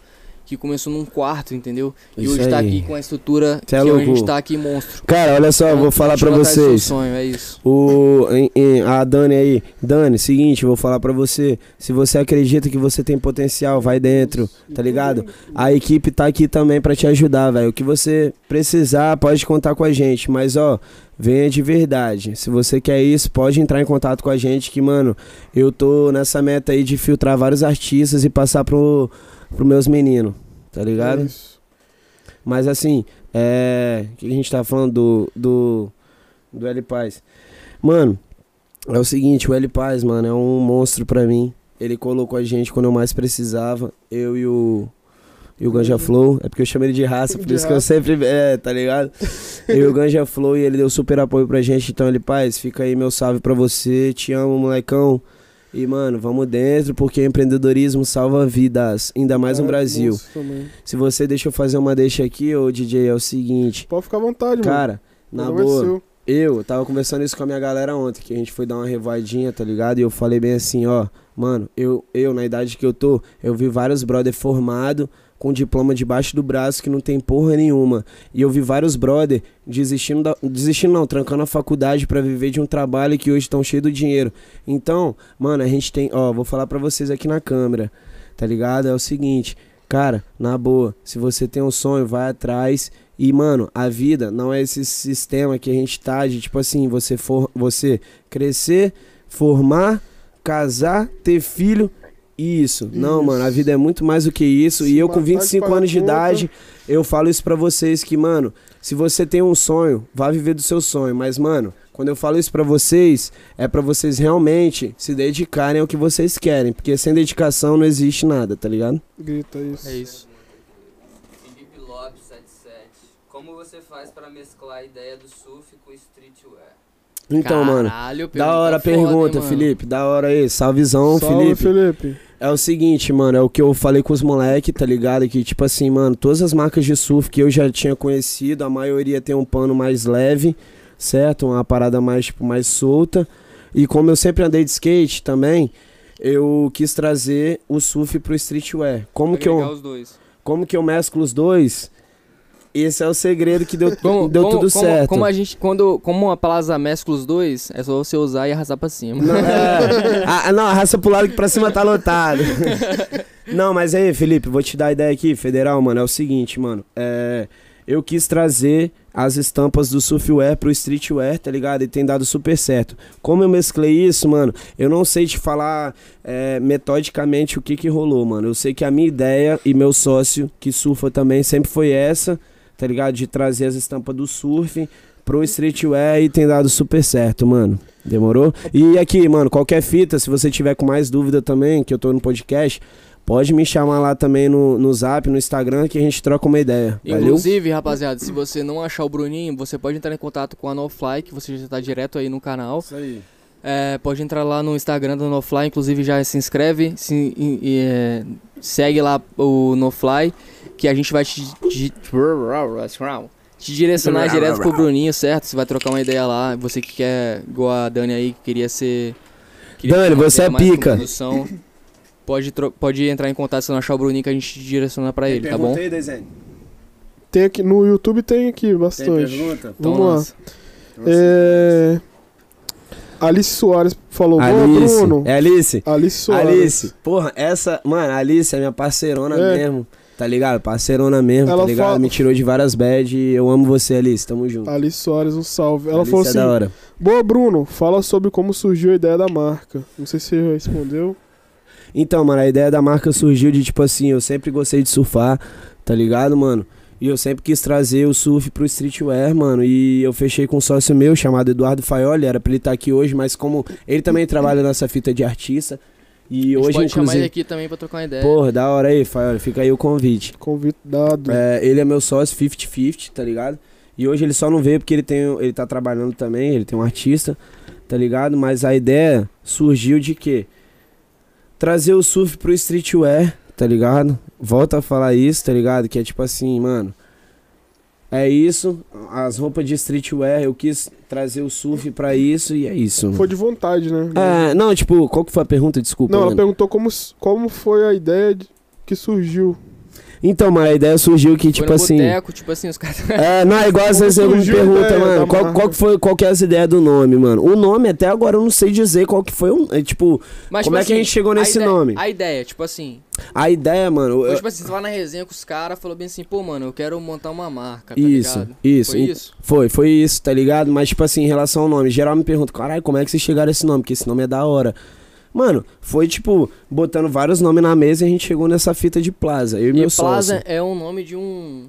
que começou num quarto, entendeu? E Isso hoje tá aí. aqui com a estrutura Cê é que louco. a gente tá aqui monstro. Cara, olha só, eu vou falar seu vocês. sonho, é isso. O, em- em- a Dani aí. Dani, seguinte, vou falar pra você. Se você acredita que você tem potencial, vai dentro, tá ligado? A equipe tá aqui também pra te ajudar, velho. O que você precisar, pode contar com a gente. Mas, ó, venha de verdade. Se você quer isso, pode entrar em contato com a gente. Que, mano, eu tô nessa meta aí de filtrar vários artistas e passar pro, pro meus meninos, tá ligado? É isso. Mas assim, é. O que a gente tá falando do. Do, do L Paz? Mano, é o seguinte: o L Paz, mano, é um monstro pra mim. Ele colocou a gente quando eu mais precisava. Eu e o. E o Ganja Flow. É porque eu chamo ele de raça, por De isso que eu sempre. É, tá ligado? eu e o Ganja Flow e ele deu super apoio pra gente. Então, L Paz, fica aí meu salve pra você. Te amo, molecão. E, mano, vamos dentro, porque empreendedorismo salva vidas, ainda mais no É, Brasil. também. Se você deixa eu fazer uma deixa aqui, ô DJ, é o seguinte. Pode ficar à vontade, mano. Cara, na é boa, seu. eu tava conversando isso com a minha galera ontem, que a gente foi dar uma revoadinha, tá ligado? E eu falei bem assim, ó, mano, eu, eu na idade que eu tô, eu vi vários brother formado com diploma debaixo do braço que não tem porra nenhuma. E eu vi vários brother desistindo, da, desistindo não, trancando a faculdade pra viver de um trabalho que hoje estão cheio do dinheiro. Então, mano, a gente tem, ó, vou falar pra vocês aqui na câmera, tá ligado? É o seguinte, cara, na boa, se você tem um sonho, vai atrás e, mano, a vida não é esse sistema que a gente tá de, tipo assim, você for, você crescer, formar, casar, ter filho. Isso. Não, Isso. mano, a vida é muito mais do que isso. Se e eu com matar de 25 pagar anos de conta. idade, eu falo isso pra vocês que, mano, se você tem um sonho, vá viver do seu sonho. Mas, mano, quando eu falo isso pra vocês, é pra vocês realmente se dedicarem ao que vocês querem. Porque sem dedicação não existe nada, tá ligado? Grita isso. É isso. Felipe Lopes 77. Como você faz pra mesclar a ideia do surf com streetwear? Então, mano. Caralho, Da hora a pergunta foda, mano? Felipe. Da hora aí. Salvezão, Salve, Felipe. Felipe. É o seguinte, mano, é o que eu falei com os moleque, tá ligado? Que, tipo assim, mano, todas as marcas de surf que eu já tinha conhecido, a maioria tem um pano mais leve, certo? Uma parada mais, tipo, mais solta. E como eu sempre andei de skate também, eu quis trazer o surf pro streetwear. Como que Agregar eu, os dois. como que eu mesclo os dois? Esse é o segredo que deu, Como, deu como- tudo como- certo. Como a gente, quando, como a plaza mescla os dois, é só você usar e arrastar pra cima. Não, é, a, não, arrasta pro lado que pra cima tá lotado. não, mas aí, Felipe, vou te dar a ideia aqui, federal, mano. É o seguinte, mano. É, eu quis trazer as estampas do surfwear pro streetwear, tá ligado? E tem dado super certo. Como eu mesclei isso, mano, eu não sei te falar é, metodicamente o que que rolou, mano. Eu sei que a minha ideia e meu sócio, que surfa também, sempre foi essa, tá ligado? De trazer as estampas do surf pro streetwear e tem dado super certo, mano. Demorou? E aqui, mano, qualquer fita, se você tiver com mais dúvida também, que eu tô no podcast, pode me chamar lá também no, no zap, no Instagram, que a gente troca uma ideia. Valeu? Inclusive, rapaziada, se você não achar o Bruninho, você pode entrar em contato com a NoFly, que você já tá direto aí no canal. Isso aí. É, pode entrar lá no Instagram do NoFly, inclusive já se inscreve, se, e- e, é, segue lá o NoFly, que a gente vai te, te, te direcionar direto pro Bruninho, certo? Você vai trocar uma ideia lá, você que quer, igual a Dani aí, que queria ser... queria Dani, você é pica. produção, Pode, pode entrar em contato se não achar o Bruninho que a gente te direciona pra ele, tá bom? desenho. Tem aqui, no YouTube tem aqui Tem bastante. pergunta? Então, Vamos lá. lança. É... Alice Soares falou, Alice. Bruno. É Alice? Alice Soares. Alice. Porra, essa. Mano, Alice é minha parceirona É. mesmo. Tá ligado? Parceirona mesmo, Ela tá ligado? fala- Me tirou de várias bad e eu amo você, Alice. Tamo junto. Alice Soares, um salve. Ela Alice falou é assim: da hora. Boa, Bruno, fala sobre como surgiu a ideia da marca. Não sei se você respondeu. Então, mano, a ideia da marca surgiu de tipo assim, eu sempre gostei de surfar, tá ligado, mano? E eu sempre quis trazer o surf pro streetwear, mano. E eu fechei com um sócio meu chamado Eduardo Faioli, era pra ele estar aqui hoje, mas como ele também trabalha nessa fita de artista. E a gente hoje, pode chamar ele inclusive. aqui também pra trocar uma ideia. Porra, da hora aí, Faioli, fica aí o convite. Convite dado. É, ele é meu sócio 50-50, tá ligado? E hoje ele só não veio porque ele tem, ele tá trabalhando também, ele tem um artista, tá ligado? Mas a ideia surgiu de quê? Trazer o surf pro streetwear, tá ligado? Volta a falar isso, tá ligado? Que é tipo assim, mano. É isso, as roupas de streetwear, eu quis trazer o surf pra isso e é isso. Foi de vontade, né? É, não, tipo, qual que foi a pergunta? Desculpa. Não, ela perguntou como, como foi a ideia de- que surgiu. Então, mano, a ideia surgiu que, tipo assim. boteco, tipo assim, os caras. É, não, é igual às vezes eu me a pergunta, ideia mano, qual, qual que foi, qual que é as ideias do nome, mano? O nome, até agora eu não sei dizer qual que foi o. é, Tipo, Mas, Como tipo é que a assim, gente chegou nesse ideia- nome? A ideia, tipo assim. a ideia, mano. Foi, eu- tipo assim, você vai na resenha com os caras, falou bem assim, pô, mano, eu quero montar uma marca, tá Isso, ligado? isso. Foi isso? Foi, foi isso, tá ligado? Mas, tipo assim, em relação ao nome, geral me pergunta, caralho, como é que vocês chegaram a esse nome? Porque esse nome é da hora. Mano, foi tipo, botando vários nomes na mesa e a gente chegou nessa fita de Plaza. Eu e, E meu Plaza sócio. é um nome de um.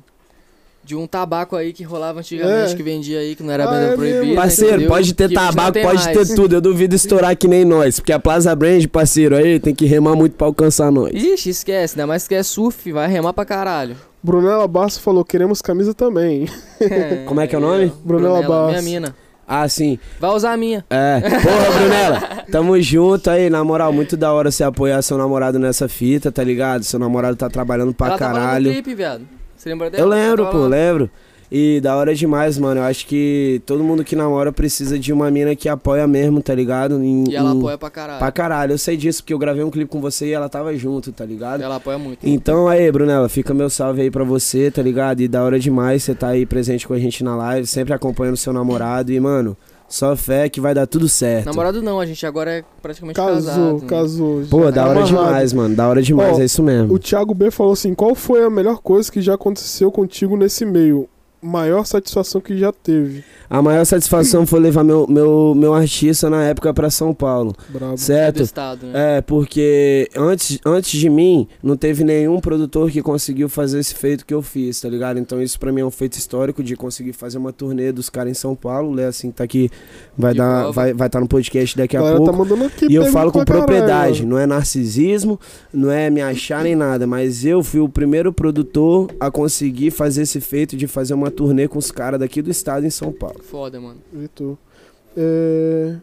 De um tabaco aí que rolava antigamente, É. que vendia aí, que não era Ah, bem é proibido. Parceiro, entendeu? pode ter Que tabaco, pode mais. ter tudo. Eu duvido estourar que nem nós. Porque a Plaza Brand, parceiro, aí tem que remar muito pra alcançar nós. Ixi, esquece, ainda mais que é surf, vai remar pra caralho. Brunella Basso falou, queremos camisa também. Como é que é o nome? Brunella Bass. Minha mina. Ah, sim. Vai usar a minha. É. Porra, Brunella. Tamo junto aí, na moral. Muito da hora você apoiar seu namorado nessa fita, tá ligado? Seu namorado tá trabalhando pra Ela no caralho. clipe, viado. Você lembra dela? Eu lembro, pô, lembro. E da hora demais, mano. Eu acho que todo mundo que namora precisa de uma mina que apoia mesmo, tá ligado? Em- E ela em- apoia pra caralho. Pra caralho. Eu sei disso porque eu gravei um clipe com você e ela tava junto, tá ligado? Ela apoia muito. Então aí, Brunella, fica meu salve aí pra você, tá ligado? E da hora demais você tá aí presente com a gente na live, sempre acompanhando seu namorado. E, mano, só fé que vai dar tudo certo. Namorado não, a gente agora é praticamente Casou, casado. né? casou. Pô, já da tá hora amarrado. demais, mano. Da hora demais, Ó, é isso mesmo. O Thiago B falou assim: qual foi a melhor coisa que já aconteceu contigo nesse meio? Maior satisfação que já teve. A maior satisfação foi levar meu, meu, meu artista na época pra São Paulo, Brabo. Do certo? estado, né? É, porque antes, antes de mim, não teve nenhum produtor que conseguiu fazer esse feito que eu fiz, tá ligado? Então isso pra mim é um feito histórico de conseguir fazer uma turnê dos caras em São Paulo. O Léo, assim, tá aqui, vai De dar, prova. vai vai tá no podcast daqui a a galera pouco. tá mandando aqui E eu falo com caralho, propriedade, mano. não é narcisismo, não é me achar nem nada, mas eu fui o primeiro produtor a conseguir fazer esse feito de fazer uma turnê com os caras daqui do estado em São Paulo. Foda, mano. Vitor. É...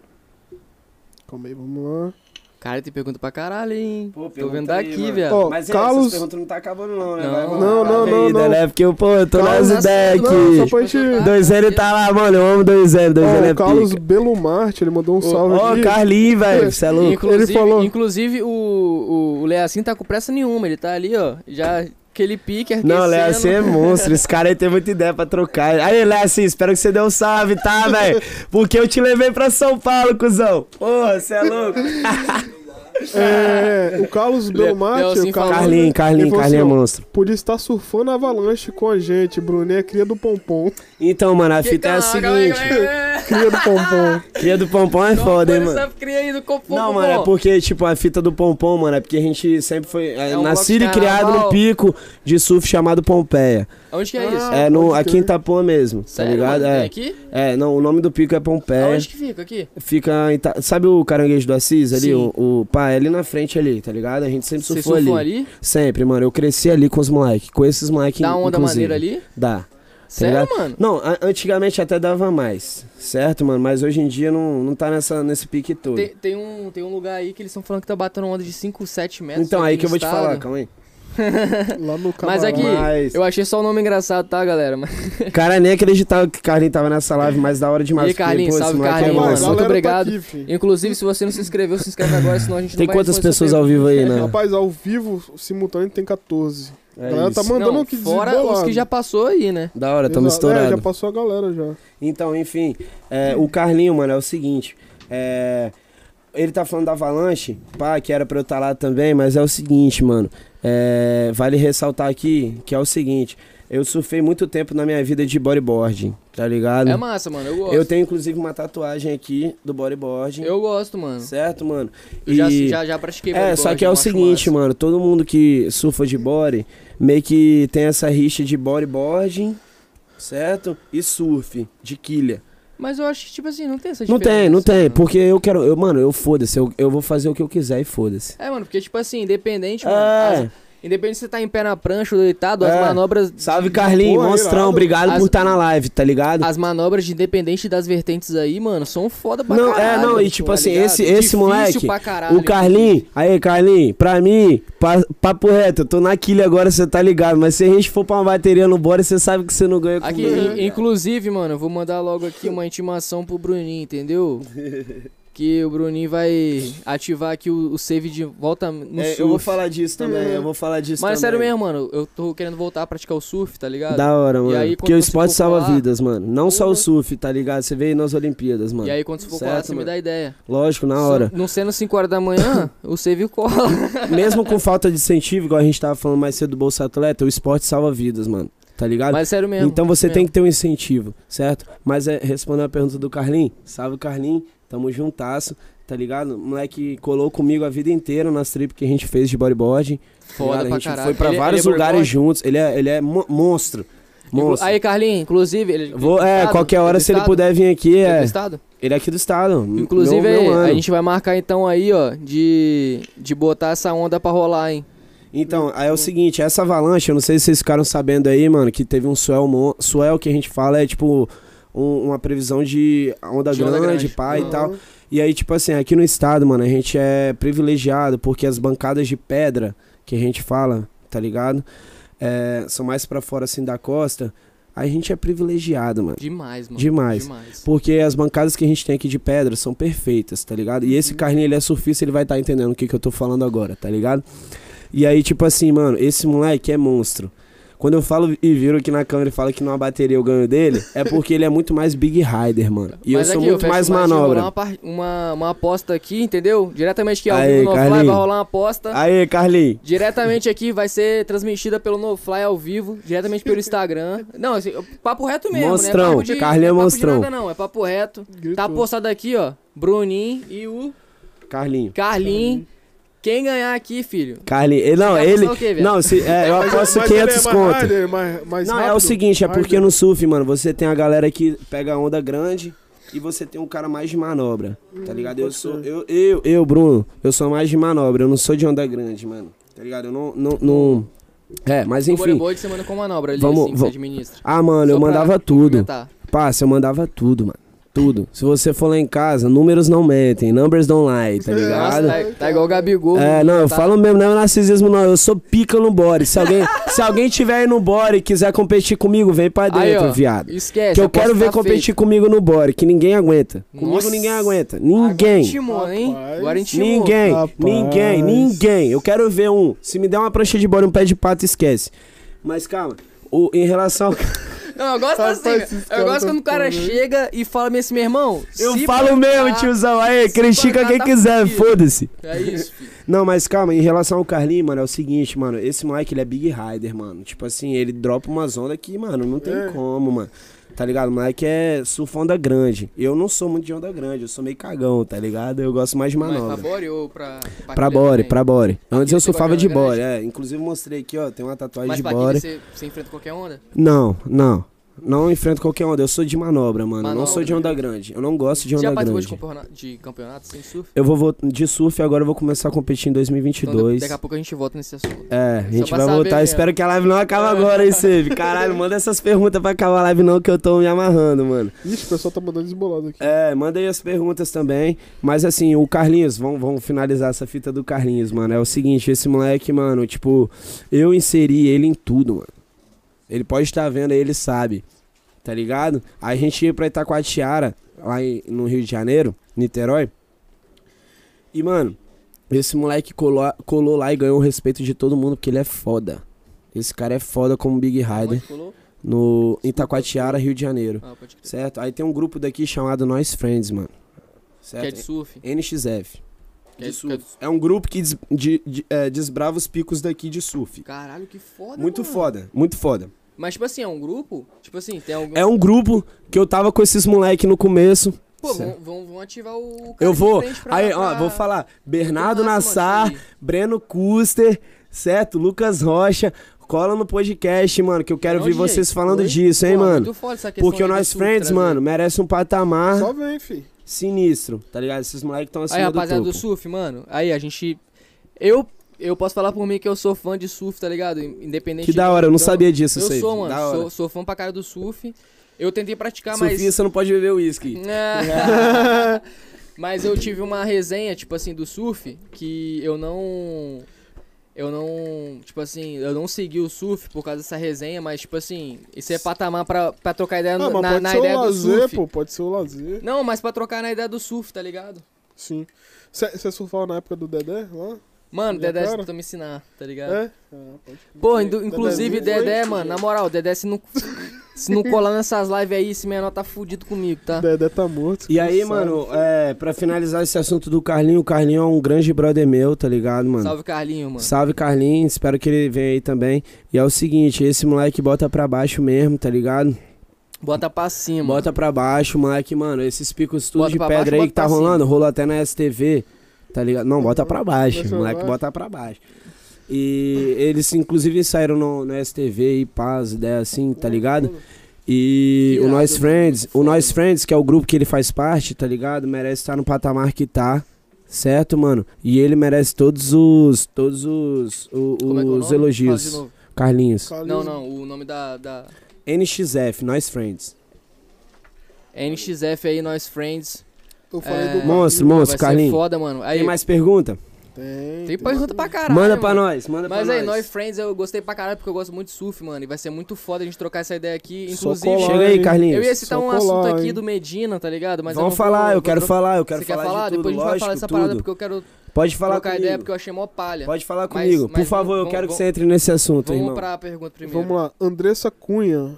Calma aí, vamos lá. Cara, tem pergunta pra caralho, hein? Pô, Tô vendo daqui, viado. Ó, Mas é, Carlos- essas perguntas não tá acabando não, né? Não. Não, não, vai não, não. né? Porque eu, pô, eu tô Carlos- nas ideias Não, aqui. só pra gente- Dois L tá lá, mano. Eu amo dois L, dois Ó, L é o Carlos pica. Belumarte, ele mandou um salve Ó, aqui. Carlinhos, velho. Você é louco. Inclusive, Ele falou- inclusive o, o, o Leacin tá com pressa nenhuma, ele tá ali, ó, já aquele pique Não, Léo, assim é monstro. Esse cara aí tem muita ideia pra trocar. Aí, Léo, assim, espero que você dê um salve, tá, velho? Porque eu te levei pra São Paulo, cuzão. Porra, você é louco. É, o Carlos Belumarte, Leozinho o Carlos, Carlinhos, falou Carlinhos é assim, monstro. Podia estar surfando a avalanche com a gente, Brunet é cria do Pompom. Então, mano, a Que fita é a seguinte. Cria do Pompom. Cria do Pompom é foda, hein, mano. Cria aí do copo, Não, mano, é porque, tipo, a fita do Pompom, mano, é porque a gente sempre foi é, É um nascido e criado no pico de surf chamado Pompeia. Onde que é isso? Ah, é no, aqui em Itapuã mesmo, tá ligado? É. Tem aqui? É, não, o nome do pico é Pompeia. Aonde que fica? Aqui? Fica em Ita... Sabe o caranguejo do Assis ali? Sim. O, o é ali na frente ali, tá ligado? A gente sempre Vocês surfou ali. surfam ali? Sempre, mano. Eu cresci ali com os moleques. Com esses moleques, Dá onda inclusive. maneira ali? Dá. Sério, ligado? mano? Não, antigamente até dava mais, certo, mano? Mas hoje em dia não, não tá nessa, nesse pique todo. Tem, tem um, tem um lugar aí que eles estão falando que tá batendo onda de 5, 7 metros. Então, aí que eu vou te estado. falar, calma aí. Lá no Mas Camarão. aqui, Mas- eu achei só o nome engraçado, tá, galera? Mas... Cara, nem acreditava que o Carlinhos tava nessa live, mas da hora demais. E Carlinhos, salve, é Carlinhos, Mas, mano. Muito galera tá obrigado. aqui. Inclusive, se você não se inscreveu, se inscreve agora, senão a gente Tem não vai quantas pessoas ao vivo aí, né? Rapaz, ao vivo, simultâneo tem 14. É a galera tá isso. mandando Não, que fora os que já passou aí, né? Da hora, tamo Exato. É, estourado. já passou a galera já. Então, enfim, é, o Carlinho, mano, é o seguinte. é, ele tá falando da Avalanche, pá, que era pra eu estar lá também, mas é o seguinte, mano. é, vale ressaltar aqui que é o seguinte. Eu surfei muito tempo na minha vida de bodyboarding, tá ligado? É massa, mano. Eu gosto. eu tenho inclusive uma tatuagem aqui do bodyboarding. Eu gosto, mano. Certo, mano? Eu já, E- já, já pratiquei É, só que é o seguinte, massa. mano, todo mundo que surfa de body meio que tem essa rixa de bodyboarding, certo? E surf, de quilha. Mas eu acho que, tipo assim, não tem essa Não diferença. tem, não tem, mano. porque eu quero, eu, mano, eu foda-se, eu, eu vou fazer o que eu quiser e foda-se. É, mano, porque, tipo assim, independente, mano. É, as- independente se você tá em pé na prancha ou deitado, as É. manobras. salve Carlinhos, monstrão, obrigado As- por estar na live, tá ligado? As manobras de independente das vertentes aí, mano, são foda pra Não, é, caralho. não, e tipo tá assim, ligado? esse- esse moleque, pra caralho, O Carlinhos, aí Carlinhos, pra mim, pa- papo reto, eu tô na quilha agora, você tá ligado, mas se a gente for pra uma bateria no body, você sabe que você não ganha Aqui, comigo. in- inclusive, mano, eu vou mandar logo aqui uma intimação pro Bruninho, entendeu? que o Bruninho vai ativar aqui o, o save de volta no É, surf. eu vou falar disso também, É. eu vou falar disso Mas também. sério mesmo, mano, eu tô querendo voltar a praticar o surf, tá ligado? Da hora, E mano. aí, Porque o esporte salva colar- vidas, mano. Não só o surf, tá ligado? Você veio nas Olimpíadas, mano. E aí quando você for colar, Certo, você me mano. dá ideia. Lógico, na hora. Não sendo 5 horas da manhã, o save cola. Mesmo com falta de incentivo, igual a gente tava falando mais cedo do Bolsa Atleta, o esporte salva vidas, mano. Tá ligado? Mas sério mesmo. então você mesmo. tem que ter um incentivo, certo? Mas é, respondendo a pergunta do Carlinho, salve Carlinho, tamo juntasso, tá ligado? O moleque colou comigo a vida inteira nas trips que a gente fez de bodyboard. tá Foda pra a gente caralho. foi pra Ele- vários ele é lugares juntos. Ele é, ele é mo- monstro. Inclu- Monstro. Aí, Carlinhos, inclusive. Ele, Vou, ele é, estado? qualquer hora, se ele puder vir aqui, Ele é do é. estado? Ele é aqui do estado. Inclusive, meu, meu a gente vai marcar então aí, ó, de, de botar essa onda pra rolar, hein? Então, aí é o seguinte, essa avalanche, eu não sei se vocês ficaram sabendo aí, mano, que teve um swell, mon- swell que a gente fala é tipo um- uma previsão de onda De grande, onda grande. pá e Aham. tal. E aí, tipo assim, aqui no estado, mano, a gente é privilegiado porque as bancadas de pedra que a gente fala, tá ligado? É, são mais pra fora assim da costa. A gente é privilegiado, mano. Demais, mano. Demais. Demais. Porque as bancadas que a gente tem aqui de pedra são perfeitas, tá ligado? E esse Carlinho, ele é surfista, ele vai estar entendendo o que, que eu tô falando agora, tá ligado? E aí, tipo assim, mano, esse moleque é monstro. Quando eu falo e viro aqui na câmera e falo que numa bateria eu ganho dele, é porque ele é muito mais Big Rider, mano. E Mas eu sou aqui, muito fecho mais manobra. Uma, uma, uma aposta aqui, entendeu? Diretamente aqui ao Aí, vivo no Fly, Carlinhos. vai rolar uma aposta. Aí, Carlinho. Diretamente aqui vai ser transmitida pelo NoFly ao vivo, diretamente pelo Instagram. Não, assim, papo reto mesmo, Monstrão, né? Papo de, Carlinho é não papo de monstrão. nada não, é papo reto. Tá postado aqui, ó, Bruninho e o Carlinho. Carlinho. Quem ganhar aqui, filho? Carlinho. Ele, não, ele. o quê, não, se, é, eu aposto Mas é 500 mais conto. rider, mais, mais Não, é o rápido, seguinte, é porque no surf, mano, você tem a galera que pega a onda grande e você tem um cara mais de manobra, tá ligado? Eu sou, eu, eu, eu, Bruno, eu sou mais de manobra, eu não sou de onda grande, mano, tá ligado? Eu não, não, não... É, mas O enfim. bodyboard você manda com manobra ali, Vamos- assim, que você vamos- administra. Ah, mano, eu Só pra mandava tudo. Passa, eu mandava tudo, mano. Tudo. Se você for lá em casa, números não mentem, numbers don't lie, tá Nossa, ligado? tá, tá igual o Gabigol. É, não, eu tá? falo mesmo, não é narcisismo não, eu sou pica no body. Se alguém, se alguém tiver aí no body e quiser competir comigo, vem pra Aí, dentro, ó, viado. Esquece. Que eu quero ver tá competir feita. comigo no body, que ninguém aguenta. Comigo Nossa. ninguém aguenta. Agora Ninguém. intimou, hein? Agora intimou. Ninguém, Rapaz. ninguém, ninguém. Eu quero ver um. Se me der uma prancha de body, um pé de pato, esquece. Mas calma, o, em relação. Não, eu gosto Rapaz, assim, eu gosto quando o cara hein? chega e fala mesmo assim, meu irmão. Eu falo bancar- mesmo, tiozão. Aí, critica quem tá quiser, foda-se. É isso, filho. Não, mas calma, em relação ao Carlinho, mano, é o seguinte, mano. Esse moleque, ele é Big Rider, mano. Tipo assim, ele dropa umas ondas que, mano, não tem É. como, mano. Tá ligado? O moleque é surfa onda grande. Eu não sou muito de onda grande, eu sou meio cagão, tá ligado? Eu gosto mais de Mas manobra. pra body ou pra... Pra body, também? pra body. Antes eu surfava gosta de onda body, é. Inclusive mostrei aqui, ó, tem uma tatuagem Mas de pra killer você, você enfrenta qualquer onda? Não, não. Não enfrento qualquer onda. Eu sou de manobra, mano. Eu não Manobra. sou de onda grande. Eu não gosto de Você já onda participou de grande. campeonato, de campeonato sem surf? Eu vou vo- de surf agora eu vou começar a competir em Então, 2022. daqui a pouco a gente volta nesse assunto. É, a gente vai voltar. mesmo. Espero que a live não acabe agora, hein, Save? Caralho, manda essas perguntas pra acabar a live não, que eu tô me amarrando, mano. Ixi, o pessoal tá mandando desbolado aqui. É, manda aí as perguntas também. Mas assim, o Carlinhos, vamos, vamos finalizar essa fita do Carlinhos, mano. É o seguinte, esse moleque, mano, tipo, eu inseri ele em tudo, mano. Ele pode estar vendo aí, ele sabe. Tá ligado? Aí a gente ia pra Itacoatiara, lá em- no Rio de Janeiro, Niterói. E, mano, esse moleque colou, colou lá e ganhou o respeito de todo mundo, porque ele é foda. Esse cara é foda como Big Rider Onde colou? no Itacoatiara, Rio de Janeiro. Ah. Certo? Aí tem um grupo daqui chamado Nós Friends, mano. Que é Certo? de surf. NXF. É De surf. É um grupo que des- de- de- é, desbrava os picos daqui de surf. Caralho, que foda, Muito mano. foda, muito foda. Mas, tipo assim, é um grupo? Tipo assim, tem algum... É um grupo que eu tava com esses moleque no começo. Pô, vão, vão, vão ativar o cara Eu vou. pra- Aí, ó, pra- vou falar. Bernardo Nassar, mano, Breno Custer, certo? Lucas Rocha. Cola no podcast, mano, que eu quero ouvir gente, vocês falando oi? disso, hein, Pô, mano? muito foda essa questão Porque o Nós Friends, mano, merece um patamar Só vem, fi. Sinistro, tá ligado? Esses moleques estão acima Aí, do rapaziada topo. do surf, mano. Aí, a gente... Eu... Eu posso falar por mim que eu sou fã de surf, tá ligado? Independente Que da hora, eu não então, sabia disso, Eu sei. sou, mano. Sou, sou fã pra cara do surf. Eu tentei praticar, mas... Surfista não pode beber uísque. É. Mas eu tive uma resenha, tipo assim, do surf, que eu não. Eu não. Tipo assim, eu não segui o surf por causa dessa resenha, mas, tipo assim, isso é patamar pra, pra trocar ideia Ah, na, pode na ideia o do lazer, surf. pô. Pode ser o lazer. Não, mas pra trocar na ideia do surf, tá ligado? Sim. Você surfava na época do Dedé lá? Mano, Dedé cara? tentou me ensinar, tá ligado? É? Ah, pode. Pô, inclusive, Dedezinho Dedé, foi- mano, na moral, Dedé, se não, se não colar nessas lives aí, esse menor tá fudido comigo, tá? Dedé tá morto. E aí, sabe? mano, é, pra finalizar esse assunto do Carlinho, o Carlinho é um grande brother meu, tá ligado, mano? Salve, Carlinho, mano. Salve Carlinhos, espero que ele venha aí também. E é o seguinte, esse moleque bota pra baixo mesmo, tá ligado? Bota pra cima. Bota pra baixo, moleque, mano. Esses picos tudo Bota de pedra baixo, aí que tá cima. rolando, rolou até na STV, tá ligado? Não, bota pra baixo, Bota moleque, baixo. bota pra baixo. E eles inclusive saíram no, no STV e paz, ideia assim, tá ligado? E o Nós mano. Friends, o. Nós Friends, que é o grupo que ele faz parte, tá ligado? Merece estar no patamar que tá. Certo, mano? E ele merece todos os. Todos os. é é os nome? Fala de elogios. novo. Carlinhos. Não, não, o nome da, da NXF, Nós Friends. NXF aí, Nós Friends. Eu falei É, do Monstro, Vai monstro, ser Carlinhos. foda, mano. Aí, Tem mais pergunta? Tem. tem pergunta pra caralho. manda pra mano. nós, manda Mas pra aí, nós. Nós Friends, eu gostei pra caralho porque eu gosto muito de surf, mano. E vai ser muito foda a gente trocar essa ideia aqui. Inclusive, colar, Chega aí? Carlinhos. eu ia citar Só um colar, assunto aqui hein? do Medina, tá ligado? Mas Vamos não vou- falar, eu vou quero falar, eu quero Você quer falar, falar? de tudo, Depois a gente vai falar dessa tudo. parada porque eu quero Pode falar trocar comigo. ideia porque eu achei mó palha. Pode falar Mas- comigo. mas Por favor, vamos- eu quero que vamos- você entre nesse assunto, Vamos irmão. pra pergunta primeiro. Vamos lá. Andressa Cunha.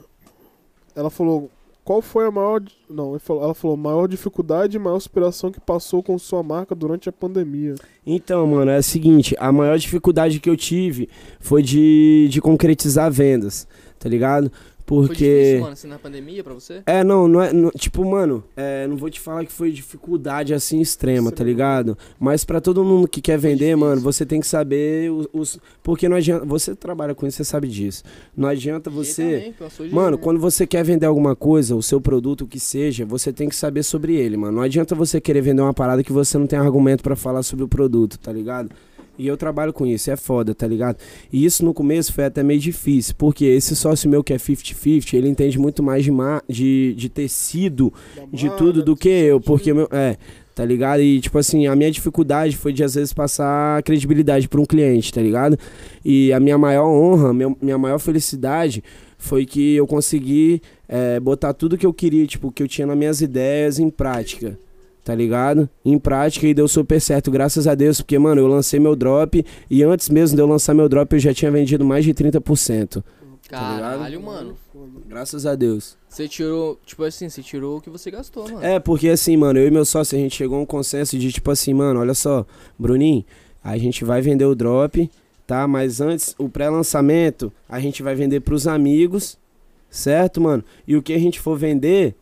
Ela falou. Qual foi a maior. Não, ela falou maior dificuldade e maior superação que passou com sua marca durante a pandemia. Então, mano, é o seguinte, a maior dificuldade que eu tive foi de, de concretizar vendas, tá ligado? Foi Porque. difícil, mano, assim, na pandemia pra você? É, não, não é. não- tipo, mano, é, não vou te falar que foi dificuldade assim extrema, tá Extrema. ligado? Mas pra todo mundo que quer vender, mano, você tem que saber os, os- Porque não adianta. Você trabalha com isso, você sabe disso. Não adianta você. também, de- Mano, quando você quer vender alguma coisa, o seu produto, o que seja, você tem que saber sobre ele, mano. Não adianta você querer vender uma parada que você não tem argumento pra falar sobre o produto, tá ligado? E eu trabalho com isso, é foda, tá ligado? E isso no começo foi até meio difícil, porque esse sócio meu que é 50-50, ele entende muito mais de, ma de, de tecido, de tudo do que eu, porque meu. É, tá ligado? E tipo assim, a minha dificuldade foi de às vezes passar credibilidade pra um cliente, tá ligado? E a minha maior honra, meu- minha maior felicidade foi que eu consegui é, botar tudo que eu queria, tipo, que eu tinha nas minhas ideias em prática. Tá ligado? Em prática e deu super certo, graças a Deus, porque, mano, eu lancei meu drop e antes mesmo de eu lançar meu drop eu já tinha vendido mais de 30%. Caralho, mano. Graças a Deus. Você tirou, tipo assim, você tirou o que você gastou, mano. É, porque assim, mano, eu e meu sócio, a gente chegou a um consenso de tipo assim, mano, olha só, Bruninho, a gente vai vender o drop, tá? Mas antes, o pré-lançamento, a gente vai vender pros amigos, certo, mano? E o que a gente for vender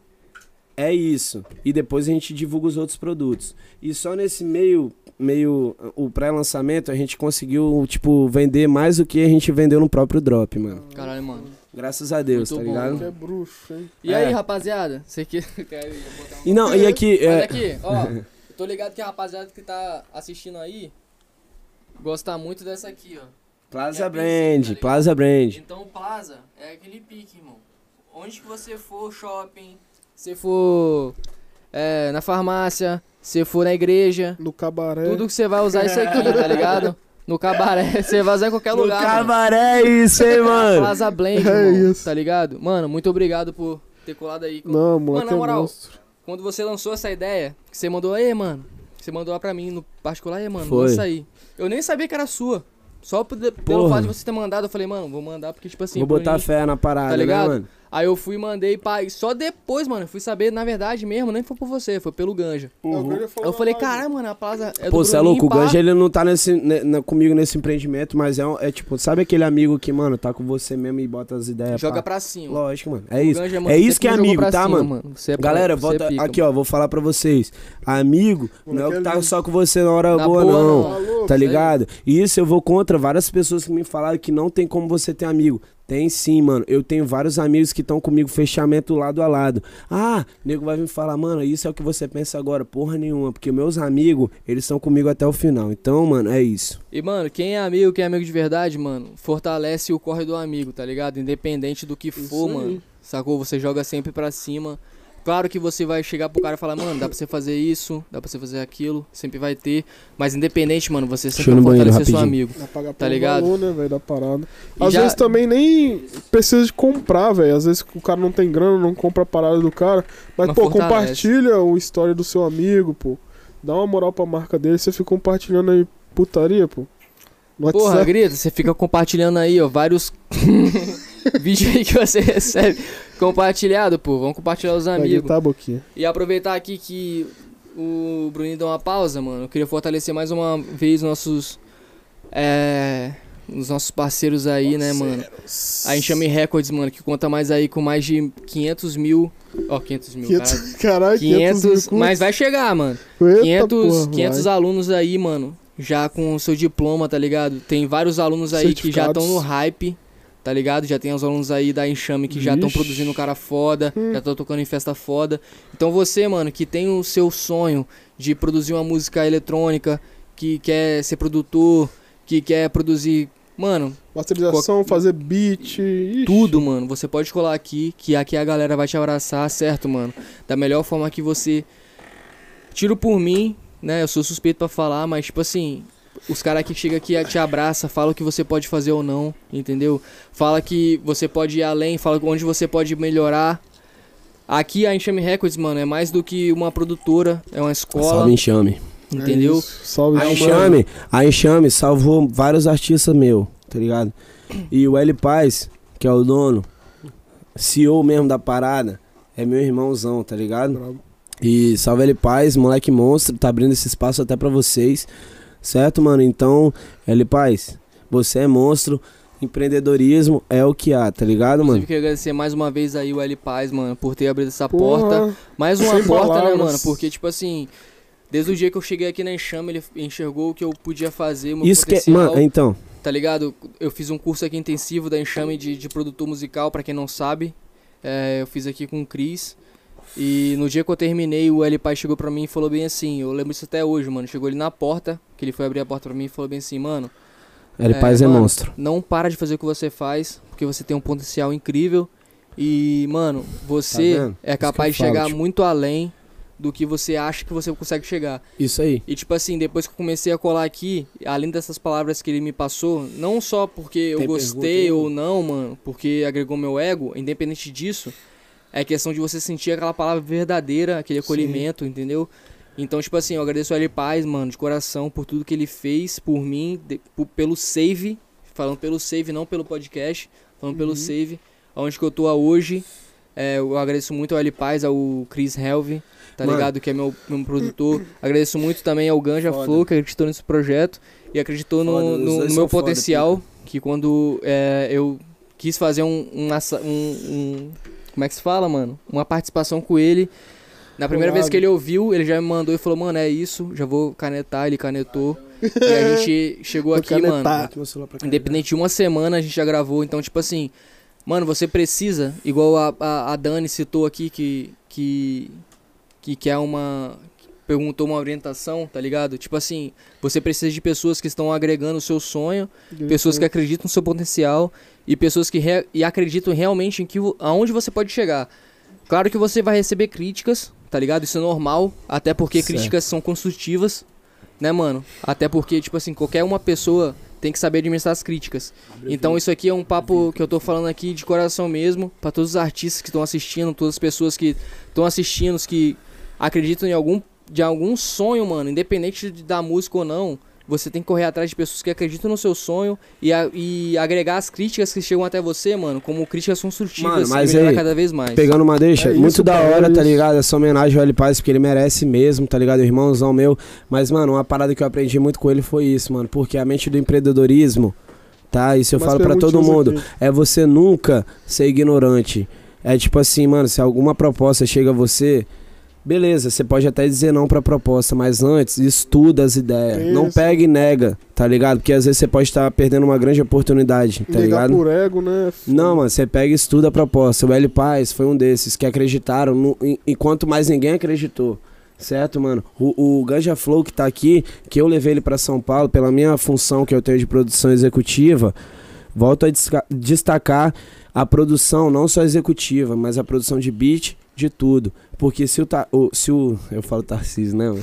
é isso. E depois a gente divulga os outros produtos. E só nesse meio, meio, o pré-lançamento, a gente conseguiu, tipo, vender mais do que a gente vendeu no próprio drop, mano. Caralho, mano. Graças a Deus, Muito tá bom, ligado? Que é bruxo, hein? E É. aí, rapaziada? Você que. Um- E não, e aqui, Mas é, aqui, ó, eu tô ligado que a rapaziada que tá assistindo aí gosta muito dessa aqui, ó. Plaza É Brand, tá? Plaza Brand. Então o Plaza é aquele pique, irmão. Onde que você for shopping, se for é, na farmácia, se for na igreja, No cabaré. tudo que você vai usar isso aqui, tá ligado? No cabaré, você vai usar em qualquer No lugar. mano. cabaré é isso, hein, mano? Plaza Blend, É irmão, isso. tá ligado? Mano, muito obrigado por ter colado aí. Não, moleque na é moral, monstro. Quando você lançou essa ideia, que você mandou aí, mano. Você mandou lá pra mim no particular, aí, mano, Foi. lança aí. Eu nem sabia que era sua. Só por- pelo Porra. fato de você ter mandado, eu falei, mano, vou mandar porque, tipo assim. Vou botar Henrique- fé na parada, Tá ligado? né, mano? Aí eu fui e mandei. E só depois, mano, eu fui saber, na verdade mesmo, nem foi por você, foi pelo Ganja. Aí eu falei, caralho, mano, a plaza é do Pô, você é louco, o. Ganja ele não tá nesse, ne- na- comigo nesse empreendimento, mas é, um- é tipo, sabe aquele amigo que, mano, tá com você mesmo e bota as ideias. Joga pá? pra cima. Lógico, mano. É O isso. Ganja, mano, É isso sempre que é amigo, tá, cima, mano? Você é Galera, você é volta pica, aqui, ó, vou falar pra vocês. Amigo não é o que tá Naquele- só com você na hora Na boa, boa, não. não. Tá? Tá Isso ligado? E isso eu vou contra várias pessoas que me falaram que não tem como você ter amigo. Tem sim, mano. Eu tenho vários amigos que estão comigo fechamento lado a lado. Ah, nego vai me falar, mano, isso é o que você pensa agora. Porra nenhuma, porque meus amigos, eles estão comigo até o final. Então, mano, é isso. E, mano, quem é amigo, quem é amigo de verdade, mano, fortalece o corre do amigo, tá ligado? Independente do que Isso for, aí. mano. Sacou? Você joga sempre pra cima. Claro que você vai chegar pro cara e falar, mano, dá pra você fazer isso, dá pra você fazer aquilo, sempre vai ter. Mas independente, mano, você sempre vai fortalecer seu rapidinho. amigo. Dá pra pagar Tá ligado? valor, né, velho, da parada. E Às já- vezes também nem precisa de comprar, velho. Às vezes o cara não tem grana, não compra a parada do cara. Mas, Mas pô, fortalece. compartilha o história do seu amigo, pô. Dá uma moral pra marca dele, você fica compartilhando aí putaria, pô. No Porra, WhatsApp. grita, você fica compartilhando aí, ó, vários vídeos aí que você recebe compartilhado, pô. Vamos compartilhar os amigos. boquinha. E aproveitar aqui que o Bruninho deu uma pausa, mano. Eu queria fortalecer mais uma vez nossos. É. Os nossos parceiros aí, né, mano? A Enxame Records, mano, que conta mais aí com mais de 500 mil. Ó, 500 mil, 500, caralho. caralho, 500, 500, mil mas vai chegar, mano. Eita 500, porra, 500 vai. alunos aí, mano, já com o seu diploma, tá ligado? Tem vários alunos aí que já estão no hype, tá ligado? Já tem os alunos aí da Enxame que já estão produzindo cara foda, Hum. já estão tocando em festa foda. Então você, mano, que tem o seu sonho de produzir uma música eletrônica, que quer ser produtor, que quer produzir, mano, Masterização, fazer beat. ixi. tudo, mano. Você pode colar aqui, que aqui a galera vai te abraçar, certo, mano? Da melhor forma que você. Tiro por mim, né? Eu sou suspeito pra falar, mas, tipo assim. Os caras que chegam aqui te abraça, fala o que você pode fazer ou não, entendeu? Fala que você pode ir além, fala onde você pode melhorar. Aqui a Enxame Records, mano, é mais do que uma produtora, é uma escola, Salve Enxame. É entendeu? isso. Salve, A. Enxame, a Enxame salvou vários artistas meu, tá ligado? E o L Paz, que é o dono, CEO mesmo da parada, é meu irmãozão, tá ligado? Brabo. E salve L Paz, moleque monstro, tá abrindo esse espaço até pra vocês, certo, mano? Então, L Paz, você é monstro, empreendedorismo é o que há, tá ligado, Inclusive, mano? queria agradecer mais uma vez aí o L Paz, mano, por ter abrido essa Porra. porta. Mais uma Sem porta, né, palavras. mano? Porque, tipo assim, desde o dia que eu cheguei aqui na Enxame, ele enxergou o que eu podia fazer, o meu Isso que é, mano, então, tá ligado? Eu fiz um curso aqui intensivo da Enxame de, de produtor musical, pra quem não sabe. É, eu fiz aqui com o Cris. E no dia que eu terminei, o L Pai chegou pra mim e falou bem assim, eu lembro isso até hoje, mano. Chegou ele na porta, que ele foi abrir a porta pra mim e falou bem assim, mano, L É, Paz é mano, monstro. não para de fazer o que você faz, porque você tem um potencial incrível. E, mano, você Tá é capaz de falo, chegar tipo- muito além do que você acha que você consegue chegar. Isso aí. E, tipo assim, depois que eu comecei a colar aqui, além dessas palavras que ele me passou, não só porque eu Tem gostei pergunta ou não, mano, porque agregou meu ego, independente disso, é questão de você sentir aquela palavra verdadeira, aquele acolhimento, entendeu? Então, tipo assim, eu agradeço a ele Paz, mano, de coração, por tudo que ele fez por mim, de- por- pelo save, falando pelo save, não pelo podcast, falando Uhum. pelo save, onde que eu tô hoje. É, eu agradeço muito ao L Paz, ao Chris Helve, tá Mano. ligado? Que é meu, meu produtor. agradeço muito também ao Ganja Foda. Flow, que acreditou nesse projeto e acreditou no, Foda, no- no meu foda, potencial. Que quando é, eu quis fazer um, um, um- um- Como é que se fala, mano? Uma participação com ele. Na primeira vez Collab. que ele ouviu, ele já me mandou e falou, mano, é isso, já vou canetar, ele canetou. e a gente chegou aqui, mano. canetar. Cá. Independente de uma semana, a gente já gravou. Então, tipo assim, mano, você precisa, igual a, a, a Dani citou aqui, que, que, que quer uma. Perguntou uma orientação, tá ligado? Tipo assim, você precisa de pessoas que estão agregando o seu sonho, pessoas que acreditam no seu potencial e pessoas que re- e acreditam realmente em que aonde você pode chegar. Claro que você vai receber críticas, tá ligado? Isso é normal, até porque Certo. críticas são construtivas, né, mano? Até porque, tipo assim, qualquer uma pessoa tem que saber administrar as críticas. Então isso aqui é um papo que eu tô falando aqui de coração mesmo, pra todos os artistas que estão assistindo, todas as pessoas que estão assistindo, os que acreditam em algum de algum sonho, mano, independente de, da música ou não. Você tem que correr atrás de pessoas que acreditam no seu sonho e, a- e agregar as críticas que chegam até você, mano, como críticas construtivas Mano, mas e aí, cada vez mais. Pegando uma deixa, É muito isso, da hora, é tá ligado? Essa homenagem ao L Paz, porque ele merece mesmo, tá ligado? O irmãozão meu. Mas, mano, uma parada que eu aprendi muito com ele foi isso, mano. Porque a mente do empreendedorismo, tá? Isso eu Umas falo pra todo mundo. aqui. É você nunca ser ignorante. É tipo assim, mano, se alguma proposta chega a você, beleza, você pode até dizer não pra proposta, mas antes estuda as ideias. Não Isso. pega e nega, tá ligado? Porque às vezes você pode estar perdendo uma grande oportunidade, tá Negar ligado? por ego, né? Não, mano, você pega e estuda a proposta. O L Paz foi um desses que acreditaram, no, en- enquanto mais ninguém acreditou. Certo, mano? O, o Ganja Flow que tá aqui, que eu levei ele pra São Paulo, pela minha função que eu tenho de produção executiva, volto a destacar a produção, não só executiva, mas a produção de beat, de tudo. Porque se o, ta, o se o eu falo Tarcísio, né?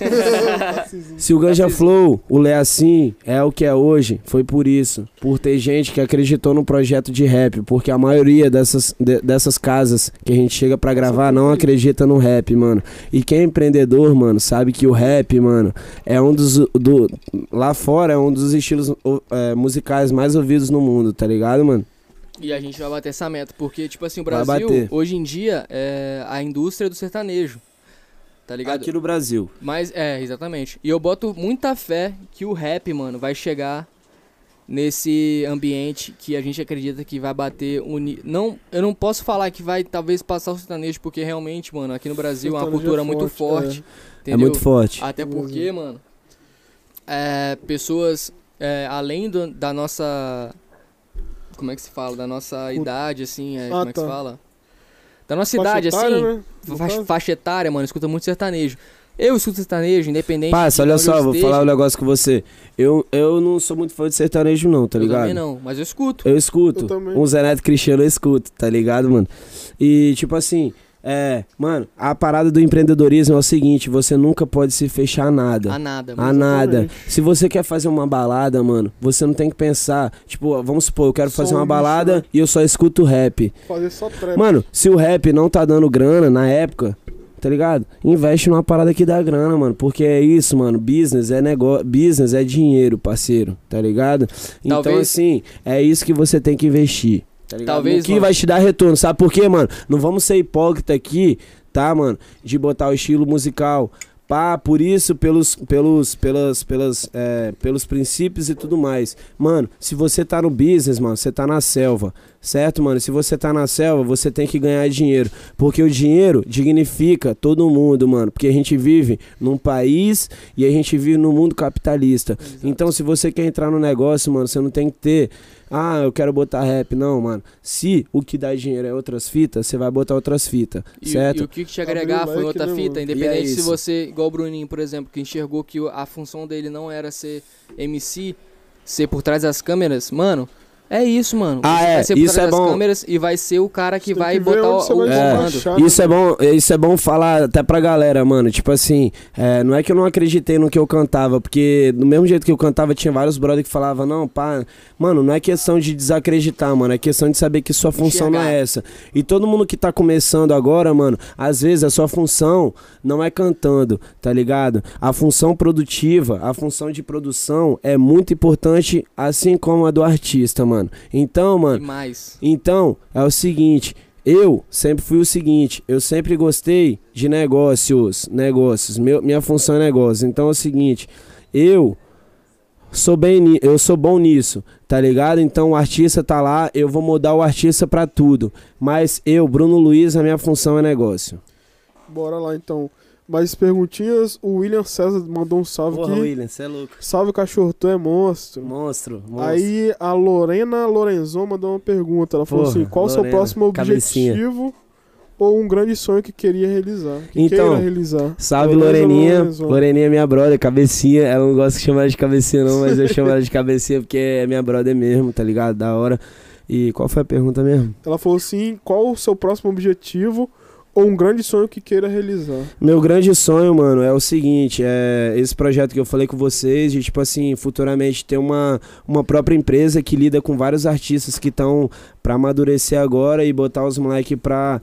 Se o Ganja Flow, o Lé Assim, é o que é hoje, foi por isso. Por ter gente que acreditou no projeto de rap. Porque a maioria dessas, de- dessas casas que a gente chega pra gravar não acredita no rap, mano. E quem é empreendedor, mano, sabe que o rap, mano, é um dos. Do, lá fora é um dos estilos é, musicais mais ouvidos no mundo, tá ligado, mano? E a gente vai bater essa meta, porque, tipo assim, o Vai Brasil, bater. hoje em dia, é a indústria do sertanejo. Tá ligado? Aqui no Brasil. Mas, é, exatamente. E eu boto muita fé que o rap, mano, vai chegar nesse ambiente que a gente acredita que vai bater um ni- não Eu não posso falar que vai talvez passar o sertanejo, porque realmente, mano, aqui no Brasil é uma Sertanejo cultura é muito forte, forte. É Entendeu? muito forte. Até porque, mano, é, pessoas é, além do- da nossa. Como é que se fala? Da nossa idade, assim, é, Ah, como é que se tá. fala? Da nossa Faixa idade, etária, assim, né? Faixa, faixa etária, mano, escuta muito sertanejo. Eu escuto sertanejo, independente. Passa, olha só, eu vou falar um negócio com você. Eu, eu não sou muito fã de sertanejo, não, tá eu ligado? também não, mas eu escuto. Eu escuto. Eu também. Um Zé Neto Cristiano eu escuto, tá ligado, mano? E, tipo assim, é, mano, a parada do empreendedorismo é o seguinte: você nunca pode se fechar a nada. A nada, A mano. nada. Exatamente. Se você quer fazer uma balada, mano, você não tem que pensar. Tipo, vamos supor, eu quero Só fazer um uma balada né? e eu só escuto rap. Fazer só trap. Mano, se o rap não tá dando grana na época, tá ligado? Investe numa parada que dá grana, mano. Porque é isso, mano. Business é negócio. Business é dinheiro, parceiro. Tá ligado? Então, Talvez- assim, é isso que você tem que investir. Tá ligado? Talvez, No que mano. vai te dar retorno. Sabe por quê, mano? Não vamos ser hipócrita aqui, tá, mano? De botar o estilo musical. Pá, por isso, pelos, pelos, pelas, pelas, é, pelos princípios e tudo mais. Mano, se você tá no business, mano, você tá na selva. Certo, mano? Se você tá na selva, você tem que ganhar dinheiro. Porque o dinheiro dignifica todo mundo, mano. Porque a gente vive num país e a gente vive num mundo capitalista. Então, se você quer entrar no negócio, mano, você não tem que ter. Ah, eu quero botar rap. Não, mano. Se o que dá dinheiro é outras fitas, você vai botar outras fitas. Certo? e o que te agregar Abriu foi outra né, fita, mano? independente é se você, igual o Bruninho, por exemplo, que enxergou que a função dele não era ser MC, ser por trás das câmeras, mano, é isso, mano. Ah, é, vai ser por isso é das bom. câmeras e vai ser o cara que vai que botar o, o É, comando. encaixar, né? Isso é bom, isso é bom falar até pra galera, mano. Tipo assim, é, não é que eu não acreditei no que eu cantava, porque do mesmo jeito que eu cantava, tinha vários brothers que falavam, não, pá, mano, não é questão de desacreditar, mano, é questão de saber que sua função não é Enxergar. essa. E todo mundo que tá começando agora, mano, às vezes a sua função não é cantando, tá ligado? A função produtiva, a função de produção é muito importante, assim como a do artista, mano. Então, E mano, mais. então, é o seguinte, eu sempre fui o seguinte, eu sempre gostei de negócios, negócios, meu, minha função é negócio. Então é o seguinte, eu sou bem, eu sou bom nisso, tá ligado? Então o artista tá lá, eu vou mudar o artista pra tudo. Mas eu, Bruno Luiz, a minha função é negócio. Bora lá então. Mais perguntinhas. O William César mandou um salve aqui. William, você é louco. Salve cachorro, tu é monstro. Monstro, monstro. Aí a Lorena Lorenzon mandou uma pergunta. Ela falou Porra, assim: qual o seu próximo cabecinha. objetivo ou um grande sonho que queria realizar? Que Então, realizar. Salve Lorena Loreninha. Lorenzon. Loreninha é minha brother, cabecinha. Ela não gosta de chamar de cabecinha, não, mas eu chamo ela de cabecinha porque é minha brother mesmo, tá ligado? Da hora. E qual foi a pergunta mesmo? Ela falou assim: qual o seu próximo objetivo ou um grande sonho que queira realizar? Meu grande sonho, mano, é o seguinte, é esse projeto que eu falei com vocês, de tipo assim, futuramente ter uma, uma própria empresa que lida com vários artistas que estão pra amadurecer agora e botar os moleque pra,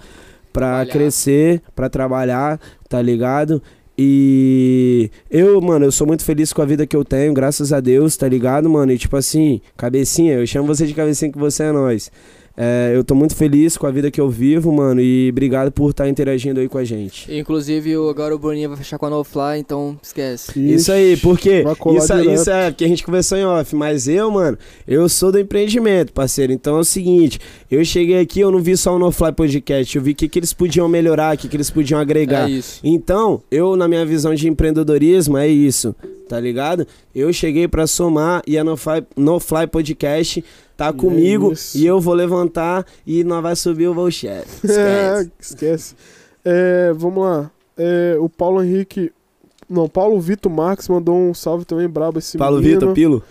pra Trabalhar. crescer, pra trabalhar, tá ligado? E eu, mano, eu sou muito feliz com a vida que eu tenho, graças a Deus, tá ligado, mano? E tipo assim, cabecinha, eu chamo você de cabecinha que você é nós. É, eu tô muito feliz com a vida que eu vivo, mano, e obrigado por estar interagindo aí com a gente. Inclusive, o- agora o Bruninho vai fechar com a No Fly, então esquece. Isso aí, porque isso, direto. isso é porque a gente conversou em off, mas eu, mano, eu sou do empreendimento, parceiro. Então é o seguinte, eu cheguei aqui, eu não vi só o No Fly Podcast, eu vi o que, que eles podiam melhorar, o que, que eles podiam agregar. É isso. Então, eu, na minha visão de empreendedorismo, é isso, tá ligado? Eu cheguei pra somar e a No Fly, no Fly Podcast tá comigo isso. e eu vou levantar e nós vai subir o voo chefe. É, Esquece. esquece. É, vamos lá. É, o Paulo Henrique. Não, Paulo Vitor Marques mandou um salve também brabo esse Paulo menino. Vitor, Pilo.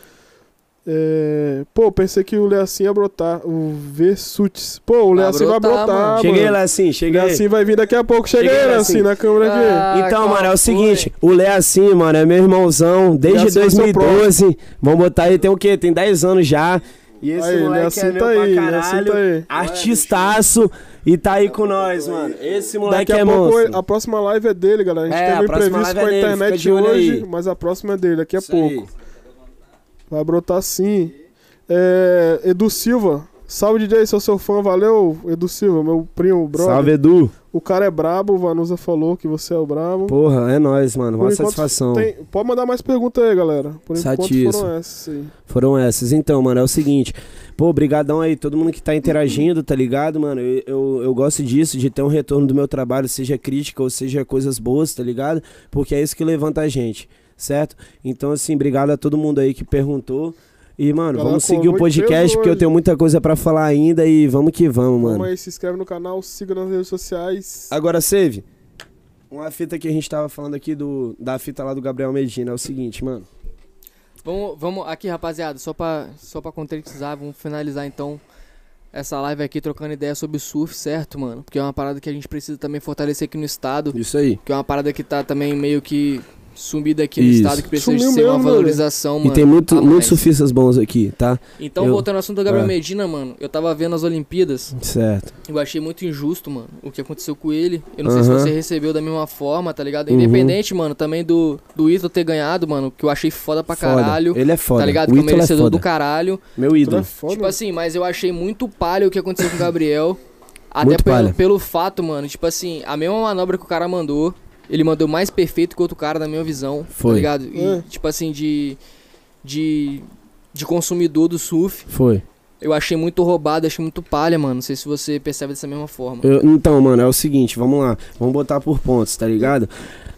É, pô, pensei que o Leacim ia brotar. O Versutis. Pô, o Leacim vai brotar, mano. Cheguei O cheguei. Leacim vai vir daqui a pouco. Cheguei, Cheguei, Leacim, Leacim. na câmera aqui. Ah, Então, mano, é o foi? seguinte, o Lé assim, mano, é meu irmãozão desde Lé assim é seu 2012. Vamos botar aí, tem o quê? Tem 10 anos já. E esse aí, moleque Leacim é meu tá aí, pra Leacim caralho. tá aí. Artistaço e tá aí com nós, mano. Esse moleque Daqui a é pouco monstro. a próxima live é dele, galera. A gente É, teve um imprevisto com a é dele, internet hoje, aí. mas a próxima é dele, daqui a Isso aí. Vai brotar sim. É, Edu Silva. Salve, DJ, sou seu fã, valeu, Edu Silva, meu primo, brother. Salve, Edu. O cara é brabo, o Vanusa falou que você é o brabo. Porra, é nóis, mano. Uma satisfação. tem- pode mandar mais perguntas aí, galera. Por Satisfa. foram essas aí. Foram essas. Então, mano, é o seguinte. Pô, brigadão aí, todo mundo que tá interagindo, tá ligado, mano? Eu, eu, eu gosto disso, de ter um retorno do meu trabalho, seja crítica ou seja coisas boas, tá ligado? Porque é isso que levanta a gente, certo? Então, assim, obrigado a todo mundo aí que perguntou. E, mano, Galera, vamos seguir o podcast, porque eu tenho muita coisa pra falar ainda e vamos que vamos, mano. Vamos aí, se inscreve no canal, siga nas redes sociais. Agora, Save, uma fita que a gente tava falando aqui do, da fita lá do Gabriel Medina é o seguinte, mano. Vamos, vamos aqui, rapaziada, só pra, só pra contextualizar, vamos finalizar então essa live aqui trocando ideia sobre surf, certo, mano? Porque é uma parada que a gente precisa também fortalecer aqui no estado, Isso aí. que é uma parada que tá também meio que sumida aqui no Isso. estado, que precisa Sumiu de ser uma mesmo, mano. valorização, mano. e tem muito, a muitos surfistas bons aqui, tá? Então, eu- voltando ao assunto da Gabriel É. Medina, mano, eu tava vendo as Olimpíadas, Certo. eu achei muito injusto, mano, o que aconteceu com ele. Eu não sei se você recebeu da mesma forma, tá ligado? Uhum. Independente, mano, também do, do Ítalo ter ganhado, mano, que eu achei foda pra Foda. caralho. Ele é foda. Tá ligado? O Que é Ítalo é merecedor foda. do caralho. Meu Tu é ídolo. foda. Tipo assim, mas eu achei muito palha o que aconteceu com o Gabriel. Até Muito pelo, palha. pelo fato, mano, tipo assim, a mesma manobra que o cara mandou, ele mandou mais perfeito que o outro cara, na minha visão. Foi. Tá ligado? E, É. tipo assim, de. De. De consumidor do surf. Foi. Eu achei muito roubado, achei muito palha, mano. Não sei se você percebe dessa mesma forma. Eu- então, mano, é o seguinte, vamos lá. Vamos botar por pontos, tá ligado?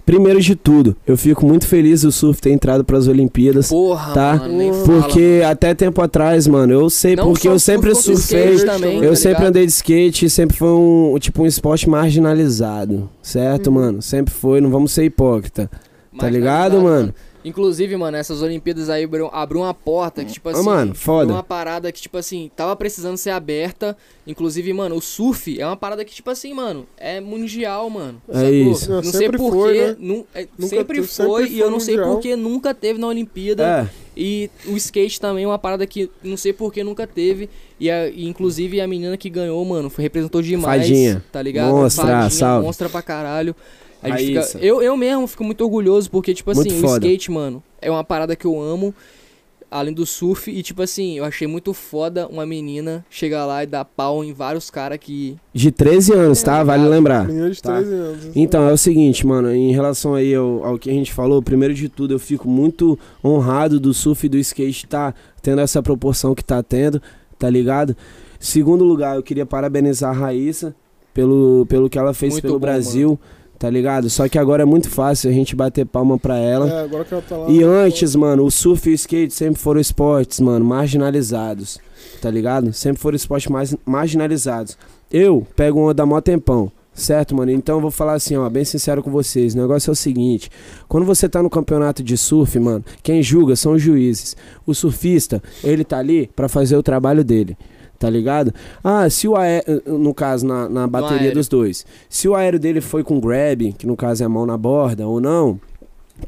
Primeiro de tudo, eu fico muito feliz do surf ter entrado pras Olimpíadas. Porra, Tá. mano, nem fala, Porque até tempo atrás, mano, eu sei Não porque só eu sempre surfei. também, Eu tá sempre andei de skate, sempre foi um, tipo, um esporte marginalizado, certo, mano? Sempre foi, não vamos ser hipócrita. Tá ligado, mano? Inclusive, mano, essas Olimpíadas aí abriu, abriu uma porta que, tipo assim. mano, foda. Uma parada que, tipo assim, tava precisando ser aberta. Inclusive, mano, o surf é uma parada que, tipo assim, mano, é mundial, mano. É sacou? isso. Não É, sei sempre porquê. né? nu- é, Nunca sempre teve- foi, sempre e eu não sei mundial. porquê nunca teve na Olimpíada. É, E o skate também é uma parada que não sei porquê nunca teve. E, a- e inclusive a menina que ganhou, mano, foi, representou demais. Fadinha. Tá ligado? Monstra, Fadinha, salve. Monstra pra caralho. A gente Raíssa. fica, eu, eu mesmo fico muito orgulhoso porque, tipo assim, o skate, mano, é uma parada que eu amo. Além do surf, e tipo assim, eu achei muito foda uma menina chegar lá e dar pau em vários caras que. de 13 anos, tá? Vale ligado? lembrar. Menina de Tá. 13 anos. Então, é o seguinte, mano, em relação aí ao, ao que a gente falou, primeiro de tudo, eu fico muito honrado do surf e do skate tá tendo essa proporção que tá tendo, tá ligado? Segundo lugar, eu queria parabenizar a Raíssa pelo, pelo que ela fez Muito pelo bom, Brasil, tá ligado? Só que agora é muito fácil a gente bater palma pra ela. É, agora que ela tá lá. E antes, mano, o surf e o skate sempre foram esportes, mano, marginalizados, tá ligado? Sempre foram esportes mais marginalizados. Eu pego uma da mó tempão, certo, mano? Então eu vou falar assim, ó, bem sincero com vocês. O negócio é o seguinte: quando você tá no campeonato de surf, mano, quem julga são os juízes. O surfista, ele tá ali pra fazer o trabalho dele. Tá ligado? Ah, se o aéreo, no caso, na, na bateria dos dois, se o aéreo dele foi com grab, que no caso é a mão na borda, ou não,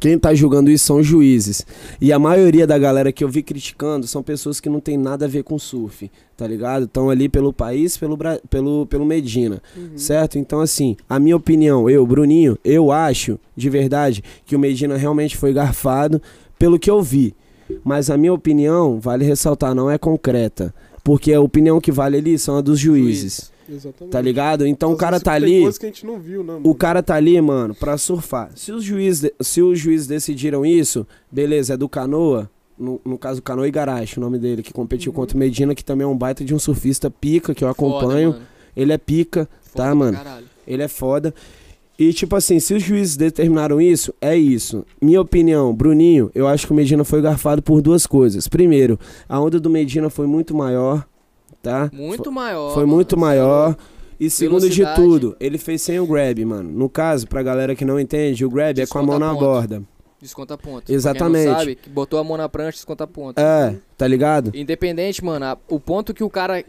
quem tá julgando isso são os juízes. E a maioria da galera que eu vi criticando são pessoas que não tem nada a ver com surf, tá ligado? Estão ali pelo país, pelo, pelo, pelo Medina, Uhum. certo? Então, assim, a minha opinião, eu, Bruninho, eu acho, de verdade, que o Medina realmente foi garfado pelo que eu vi. Mas a minha opinião, vale ressaltar, não é concreta. Porque a opinião que vale ali são a dos juízes, Exatamente. tá ligado? Então o cara tá tem ali. coisa que a gente não viu, né, O cara tá ali, mano, pra surfar. Se os juízes, se os juízes decidiram isso, beleza, é do Canoa. No, no caso, Canoa Igarashi, o nome dele, que competiu contra o Medina, que também é um baita de um surfista pica, que eu acompanho. Foda. Ele é pica, Foda tá, mano? caralho. Ele é foda. E, tipo assim, se os juízes determinaram isso, é isso. Minha opinião, Bruninho, eu acho que o Medina foi garfado por duas coisas. Primeiro, a onda do Medina foi muito maior, tá? Muito maior. Foi mano, muito maior. E segundo de Velocidade. tudo, ele fez sem o grab, mano. No caso, pra galera que não entende, o grab é com a mão na Desconta ponta. borda. Desconta ponto. Pra Exatamente. Quem não sabe, que botou a mão na prancha, desconta ponto. É, tá ligado? Independente, mano, a- o ponto que o cara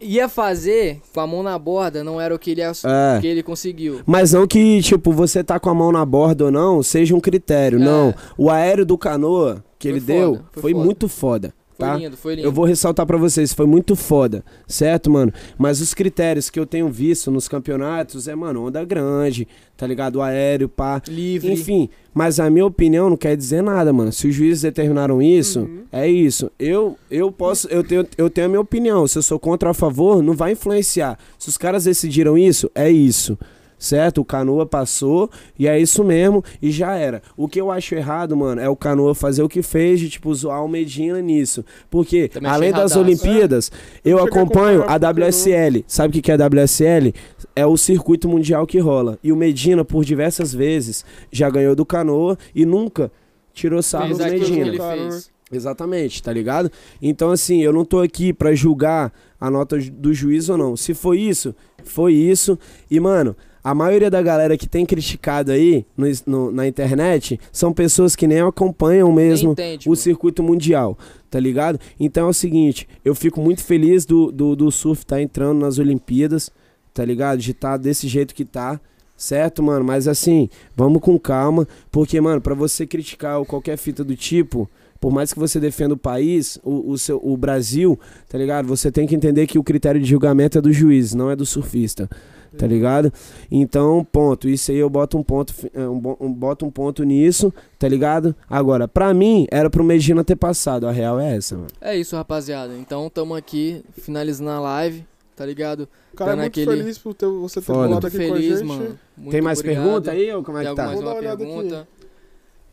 ia fazer com a mão na borda não era o que ele, É. que ele conseguiu. Mas não que, tipo, você tá com a mão na borda ou não, seja um critério. É. Não. O aéreo do canoa que Foi ele foda, deu foi foi foda. muito foda. Foi Tá? lindo, foi lindo. Eu vou ressaltar pra vocês, foi muito foda, certo, mano? Mas os critérios que eu tenho visto nos campeonatos é, mano, onda grande, tá ligado? O aéreo, pá. Livre. Enfim, mas a minha opinião não quer dizer nada, mano. Se os juízes determinaram isso, Uhum. é isso. Eu, eu posso, eu tenho, eu tenho a minha opinião. Se eu sou contra ou a favor, não vai influenciar. Se os caras decidiram isso, é isso. Certo? O Canoa passou e é isso mesmo e já era. O que eu acho errado, mano, é o Canoa fazer o que fez de, tipo, zoar o Medina nisso. Porque, Também além das erradaço. Olimpíadas, eu cheguei a acompanho a WSL. Sabe o que que é a WSL? É o circuito mundial que rola. E o Medina, por diversas vezes, já ganhou do Canoa e nunca tirou sarro do Medina. ele Cara, fez. Exatamente, tá ligado? Então, assim, eu não tô aqui pra julgar a nota do juiz ou não. Se foi isso, foi isso. E, mano, a maioria da galera que tem criticado aí no, no- na internet são pessoas que nem acompanham mesmo entende, o circuito mundial, tá ligado? Então é o seguinte, eu fico muito feliz do, do, do surf tá entrando nas Olimpíadas, tá ligado? De tá desse jeito que tá, certo, mano? Mas assim, vamos com calma, porque, mano, pra você criticar qualquer fita do tipo, por mais que você defenda o país, o, o, seu, o Brasil, tá ligado? Você tem que entender que o critério de julgamento é do juiz, não é do surfista. Tá ligado? Então, ponto. Isso aí eu boto um ponto, é, um, um- boto um ponto nisso, tá ligado? Agora, pra mim, era pro Medina ter passado. A real é essa, mano. É isso, rapaziada. Então, tamo aqui, finalizando a live, tá ligado? Cara, é Tá muito naquele- feliz por ter, você ter Foda. Muito aqui com a feliz, gente. mano. Muito Tem mais obrigado. pergunta aí ou como é Tem que tá? mais uma pergunta.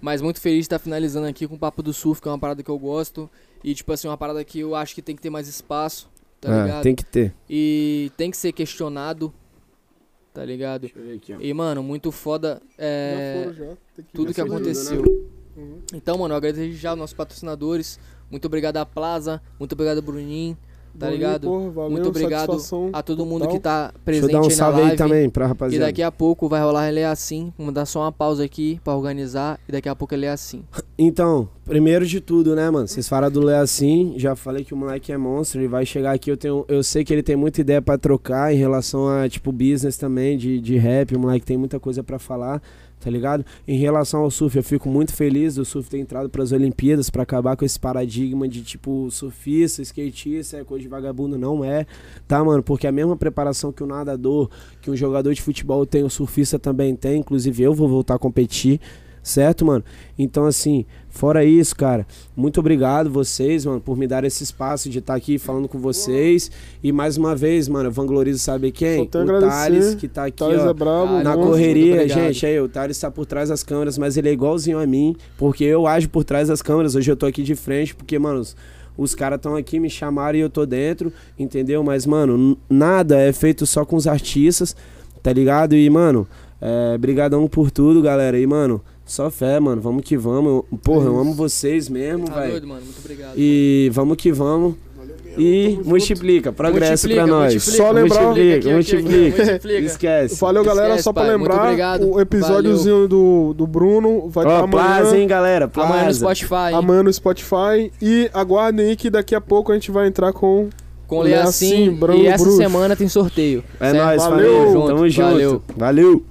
Mas muito feliz de estar finalizando aqui com o Papo do Surf, que é uma parada que eu gosto. E, tipo assim, uma parada que eu acho que tem que ter mais espaço, tá Ah, ligado? tem que ter. E tem que ser questionado, tá ligado? Aqui. E, mano, muito foda é, Já. Tem tudo que se ajuda, aconteceu. né? Uhum. Então, mano, eu agradeço já aos nossos patrocinadores. Muito obrigado à Plaza, muito obrigado a Bruninho, tá ligado? porra, valeu, muito obrigado a todo mundo total. que tá Deixa eu presente dar um aí na salve live. aí também pra E rapaziada. daqui a pouco vai rolar ele é assim. Vamos dar só uma pausa aqui pra organizar. E daqui a pouco ele é assim. Então, primeiro de tudo, né, mano? Vocês falaram do Lé assim, já falei que o moleque é monstro, ele vai chegar aqui, eu tenho, eu sei que ele tem muita ideia pra trocar em relação a, tipo, business também, de, de rap, o moleque tem muita coisa pra falar, tá ligado? Em relação ao surf, eu fico muito feliz do surf ter entrado pras Olimpíadas pra acabar com esse paradigma de, tipo, surfista, skatista, é coisa de vagabundo, não é, tá, mano? Porque a mesma preparação que o nadador, que um jogador de futebol tem, o surfista também tem, inclusive eu vou voltar a competir, certo, mano? Então, assim, fora isso, cara, muito obrigado vocês, mano, por me dar esse espaço de estar aqui falando com vocês. E mais uma vez, mano, eu vanglorizo sabe quem? Só tenho a o. Thales, que tá aqui, Thales ó. é Thales, Na Nossa, correria, gente, aí, o Thales tá por trás das câmeras, mas ele é igualzinho a mim, porque eu ajo por trás das câmeras. Hoje eu tô aqui de frente, porque, mano, os, caras estão aqui, me chamaram e eu tô dentro, entendeu? Mas, mano, nada é feito só com os artistas, tá ligado? E, mano, é, brigadão por tudo, galera. E, mano, só fé, mano, vamos que vamos. Porra, eu amo vocês mesmo, Tá velho. doido, mano? Muito obrigado. E vamos que vamos. E multiplica, progresso Multiplica, pra nós. multiplica, Só lembrar- multiplica, Aqui, aqui, aqui, multiplica. multiplica. Esquece. Valeu, galera. Esquece, só pra pai. Muito lembrar, obrigado. o episódiozinho do, do Bruno vai estar Ó, amanhã. Plaza, hein, galera? Plaza. Amanhã no Spotify, hein? Amanhã no Spotify. E aguardem aí que daqui a pouco a gente vai entrar com. Com Lê Assim, assim. Bruno E essa Bruxo. semana tem sorteio. É certo? nóis, Valeu. família. Tamo junto. Valeu. Valeu.